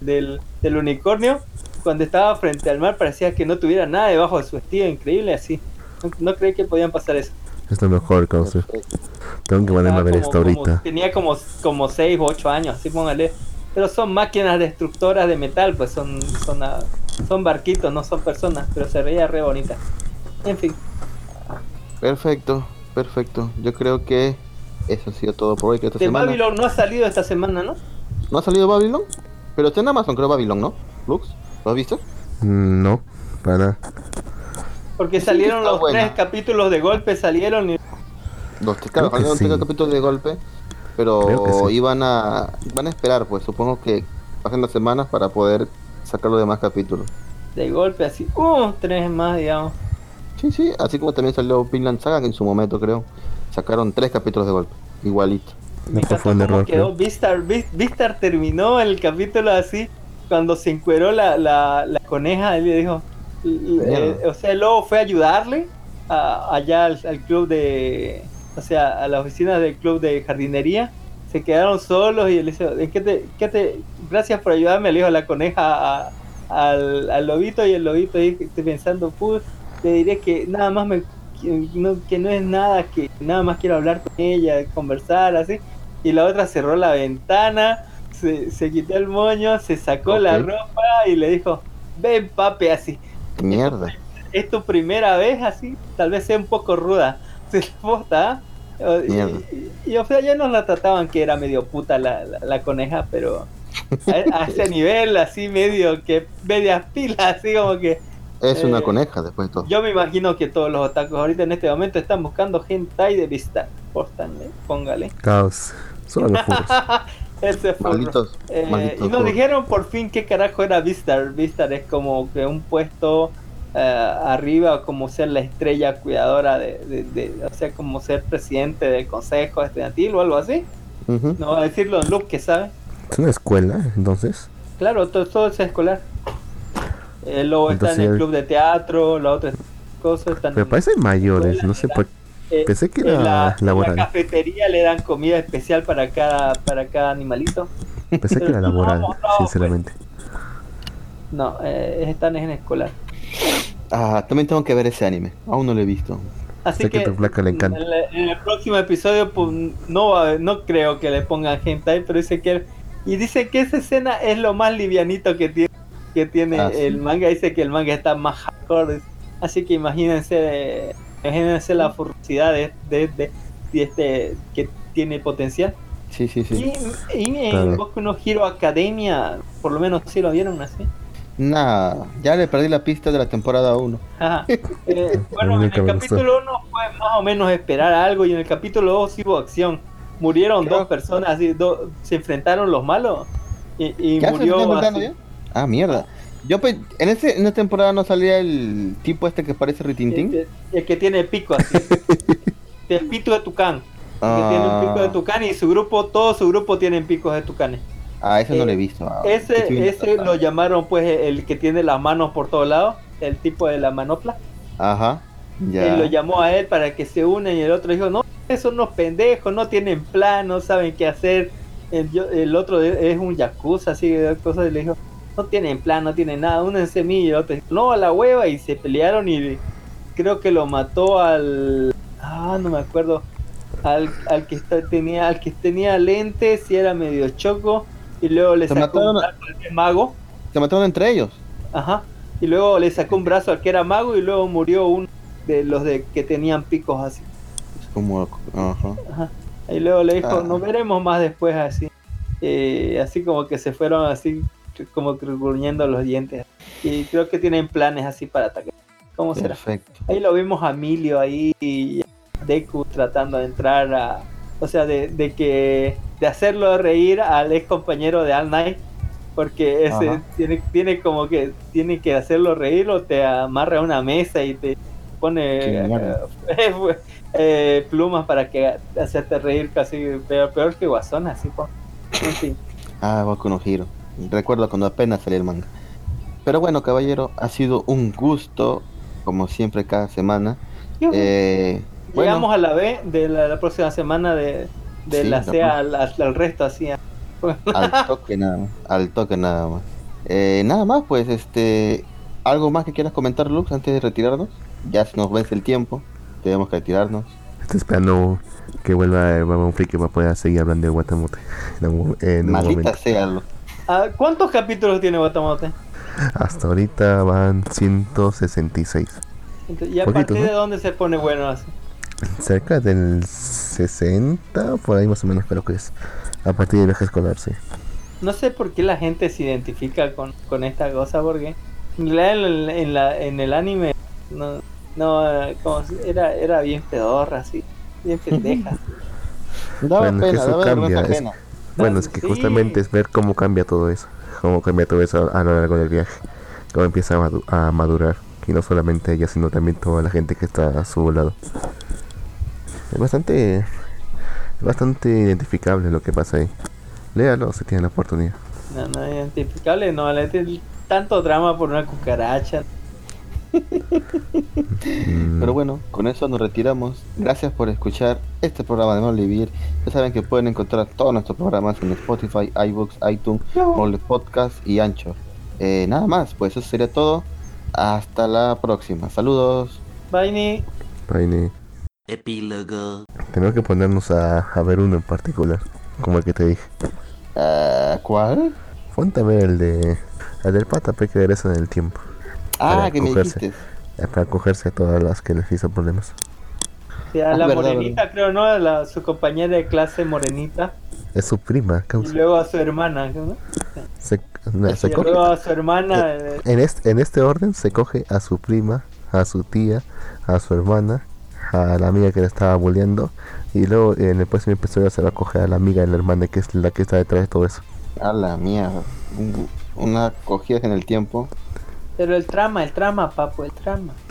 del, del unicornio. Cuando estaba frente al mar parecía que no tuviera nada debajo de su vestido. Increíble así. No, no creí que podían pasar eso. Es lo mejor, Causa. Tengo que ponerme a ver esto como- ahorita. tenía como, como 6 o 8 años, así póngale. Pero son máquinas destructoras de metal, pues son, son, ah, son barquitos, no son personas. Pero se veía re bonita. En fin, Perfecto, perfecto. Yo creo que eso ha sido todo por hoy. Que esta de semana Babylon no ha salido esta semana, ¿no? no ha salido Babylon, pero está en Amazon, creo Babylon, ¿no? Lux, ¿lo has visto? No, para nada. Porque que salieron los buena. tres capítulos de golpe, salieron y Los Creo claro, que salieron sí. tres capítulos de golpe, pero que sí. iban a van a esperar, pues supongo que pasen las semanas para poder sacar los demás capítulos. de golpe así, uh, tres más, digamos. Sí, sí, así como también salió Vinland Saga en su momento, creo. Sacaron tres capítulos de golpe, igualito. Me fue un error. quedó. Vistar, Vis- Vistar terminó el capítulo así, cuando se encueró la, la, la coneja, él le dijo, eh, o sea, el lobo fue a ayudarle a- allá al, al club de, o sea, a la oficina del club de jardinería. Se quedaron solos y él dice, ¿en qué te, qué te, gracias por ayudarme, le dijo la coneja a- al, al lobito y el lobito ahí estoy pensando, "Puh, te diré que nada más me que no, que no es nada que nada más quiero hablar con ella, conversar así. Y la otra cerró la ventana, se, se quitó el moño, se sacó la ropa y le dijo, ven papi así. ¡Qué mierda! Es tu primera vez así, tal vez sea un poco ruda. Se posta, ¿ah? Y- Mierda. Y, y, o sea, ya nos la trataban que era medio puta la, la, la coneja, pero a, a ese nivel así medio que medias pilas, así como que Es una Eh, coneja después de todo. yo me imagino que todos los otakus ahorita en este momento están buscando hentai de vista. Póstanle, póngale. Caos. Solo los. Ese fue. Malditos, Eh, malditos. y nos dijeron por fin qué carajo era Vistar. Vistar es como que un puesto eh, arriba, como ser la estrella cuidadora de, de- de- o sea, como ser presidente del consejo estudiantil o algo así. No va a decirlo Luke que sabe. Es una escuela, entonces. Claro, todo, todo es escolar. El lobo está en el club de teatro, la otra cosa está en Pero parecen mayores, no sé por Eh, Pensé que en era la, en laboral. la cafetería le dan comida especial para cada para cada animalito. Pensé que era No, laboral, no, pues. sinceramente. No, eh, están en escolar. Ah, también tengo que ver ese anime. Aún no lo he visto. Así Sé que que a tu flaca le encanta. En, el, en el próximo episodio pues, no no creo que le pongan hentai, pero dice que y dice que esa escena es lo más livianito que tiene que tiene Ah, ¿sí? el manga. Dice que el manga está más hardcore. Así que imagínense eh, imagínense la furrosidad de, de, de- de este que tiene potencial. Sí, sí, sí. Y, y en Claro. Boku no Hero Academia, por lo menos sí lo vieron así. Nada, ya le perdí la pista de la temporada 1. Ajá. Eh, bueno, en el capítulo 1 fue más o menos esperar algo y en el capítulo 2 sí hubo acción. Murieron dos personas, así, do- se enfrentaron los malos y, y ¿Ya se murió así. Ah, mierda. Yo pe- en ese en esta temporada no salía el tipo este que parece Ritintín. El, el que tiene el pico así. el pico de tucán. Que tiene un pico de Ah, tucán y su grupo, todo su grupo tienen picos de tucanes. ah, ese no eh, lo he visto. Ah, Ese, ese lo llamaron pues el que tiene las manos por todos lados, el tipo de la manopla. Ajá. Ya. Él lo llamó a él para que se unan y el otro dijo, no, esos son unos pendejos, no tienen plan, no saben qué hacer. El, el otro es un yakuza, así de cosas, y le dijo, no tienen plan, no tienen nada, únense a mí. Y el otro no, a la hueva, y se pelearon y creo que lo mató al... Ah, no me acuerdo. Al, al que está- tenía al que tenía lentes y era medio choco y luego le Se sacó un mataron a- brazo de mago Se mataron entre ellos. Ajá. y luego le sacó un brazo al que era mago y luego murió uno de los de que tenían picos así. Es como. Ajá. Ajá. Y luego le dijo, Ah. nos veremos más después así. Eh, así como que se fueron así, como gruñendo los dientes. Y creo que tienen planes así para atacar. ¿Cómo será? Perfecto. Ahí lo vimos a Emilio ahí y Deku tratando de entrar a... O sea, de, de que... De hacerlo reír al ex compañero de All Night. Porque ese Ajá. tiene, tiene como que... Tiene que hacerlo reír o te amarra a una mesa y te pone... Eh, eh, plumas para que hacerte reír casi peor, peor que Guasón, así pues. En fin. Ah, Boku no Hero. Recuerdo cuando apenas salió el manga. Pero bueno, caballero, ha sido un gusto, como siempre, cada semana. Eh, bueno, Llegamos a la B de la, la próxima semana de, de Sí, la C al, resto así. al toque nada más. Al toque nada más. Eh, nada más, pues, este. ¿Algo más que quieras comentar, Lux, antes de retirarnos? Ya se nos vence el tiempo. Tenemos que retirarnos. Estoy esperando que vuelva el Babón Friki para poder seguir hablando de Guatamote. En un, en un Maldita momento. sea, Lux. Ah, ¿Cuántos capítulos tiene Guatamote? Hasta ahorita van 166. Entonces, ¿Y a Poquito, partir ¿no? de dónde se pone bueno así? Cerca del 60, por ahí más o menos creo que es. A partir del viaje escolar, sí. No sé por qué la gente se identifica con, con esta cosa, porque en, realidad en, en la, en el anime no, no como si- era, era bien pedorra, así, bien pendeja. Daba Bueno, pena, daba vergüenza es- ajena. Bueno, es que Sí. justamente es ver cómo cambia todo eso. Cómo cambia todo eso a lo largo del viaje. Cómo empieza a, madu- a madurar. Y no solamente ella, sino también toda la gente que está a su lado. Es bastante. Es bastante identificable lo que pasa ahí. Léalo si tiene la oportunidad. No, no es identificable, no, le tanto drama por una cucaracha. Pero bueno, con eso nos retiramos. Gracias por escuchar este programa de Mole Vivir. Ya saben que pueden encontrar todos nuestros programas en Spotify, iBooks, iTunes, Mole Podcast y Ancho. Eh, nada más, pues eso sería todo. Hasta la próxima. Saludos. Vaini. Vaine. Epílogo. Tenemos que ponernos a, a ver uno en particular. Como el que te dije. Eh, ¿Cuál? Ponte a ver el de. El del pata que regresa en el tiempo. Ah, Para que me cogerse. dijiste. eh, Para cogerse a todas las que les hizo problemas. Sí, a Ah, la verdad, morenita, creo, ¿no? A la, su compañera de clase morenita. Es su prima, Y causa. luego a su hermana, ¿no? Se, no, se y coge- luego a su hermana. eh, en, este, en este orden se coge a su prima, a su tía, a su hermana, a la amiga que le estaba bulleando. Y luego en el próximo episodio se va a coger a la amiga de la hermana que es la que está detrás de todo eso. A la. Un- Una cogida en el tiempo. Pero el trama, el trama, papo, el trama.